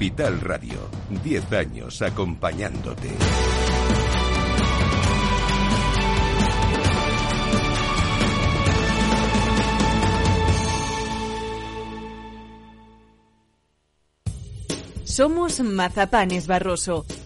Capital Radio, 10 años acompañándote. Somos Mazapanes Barroso.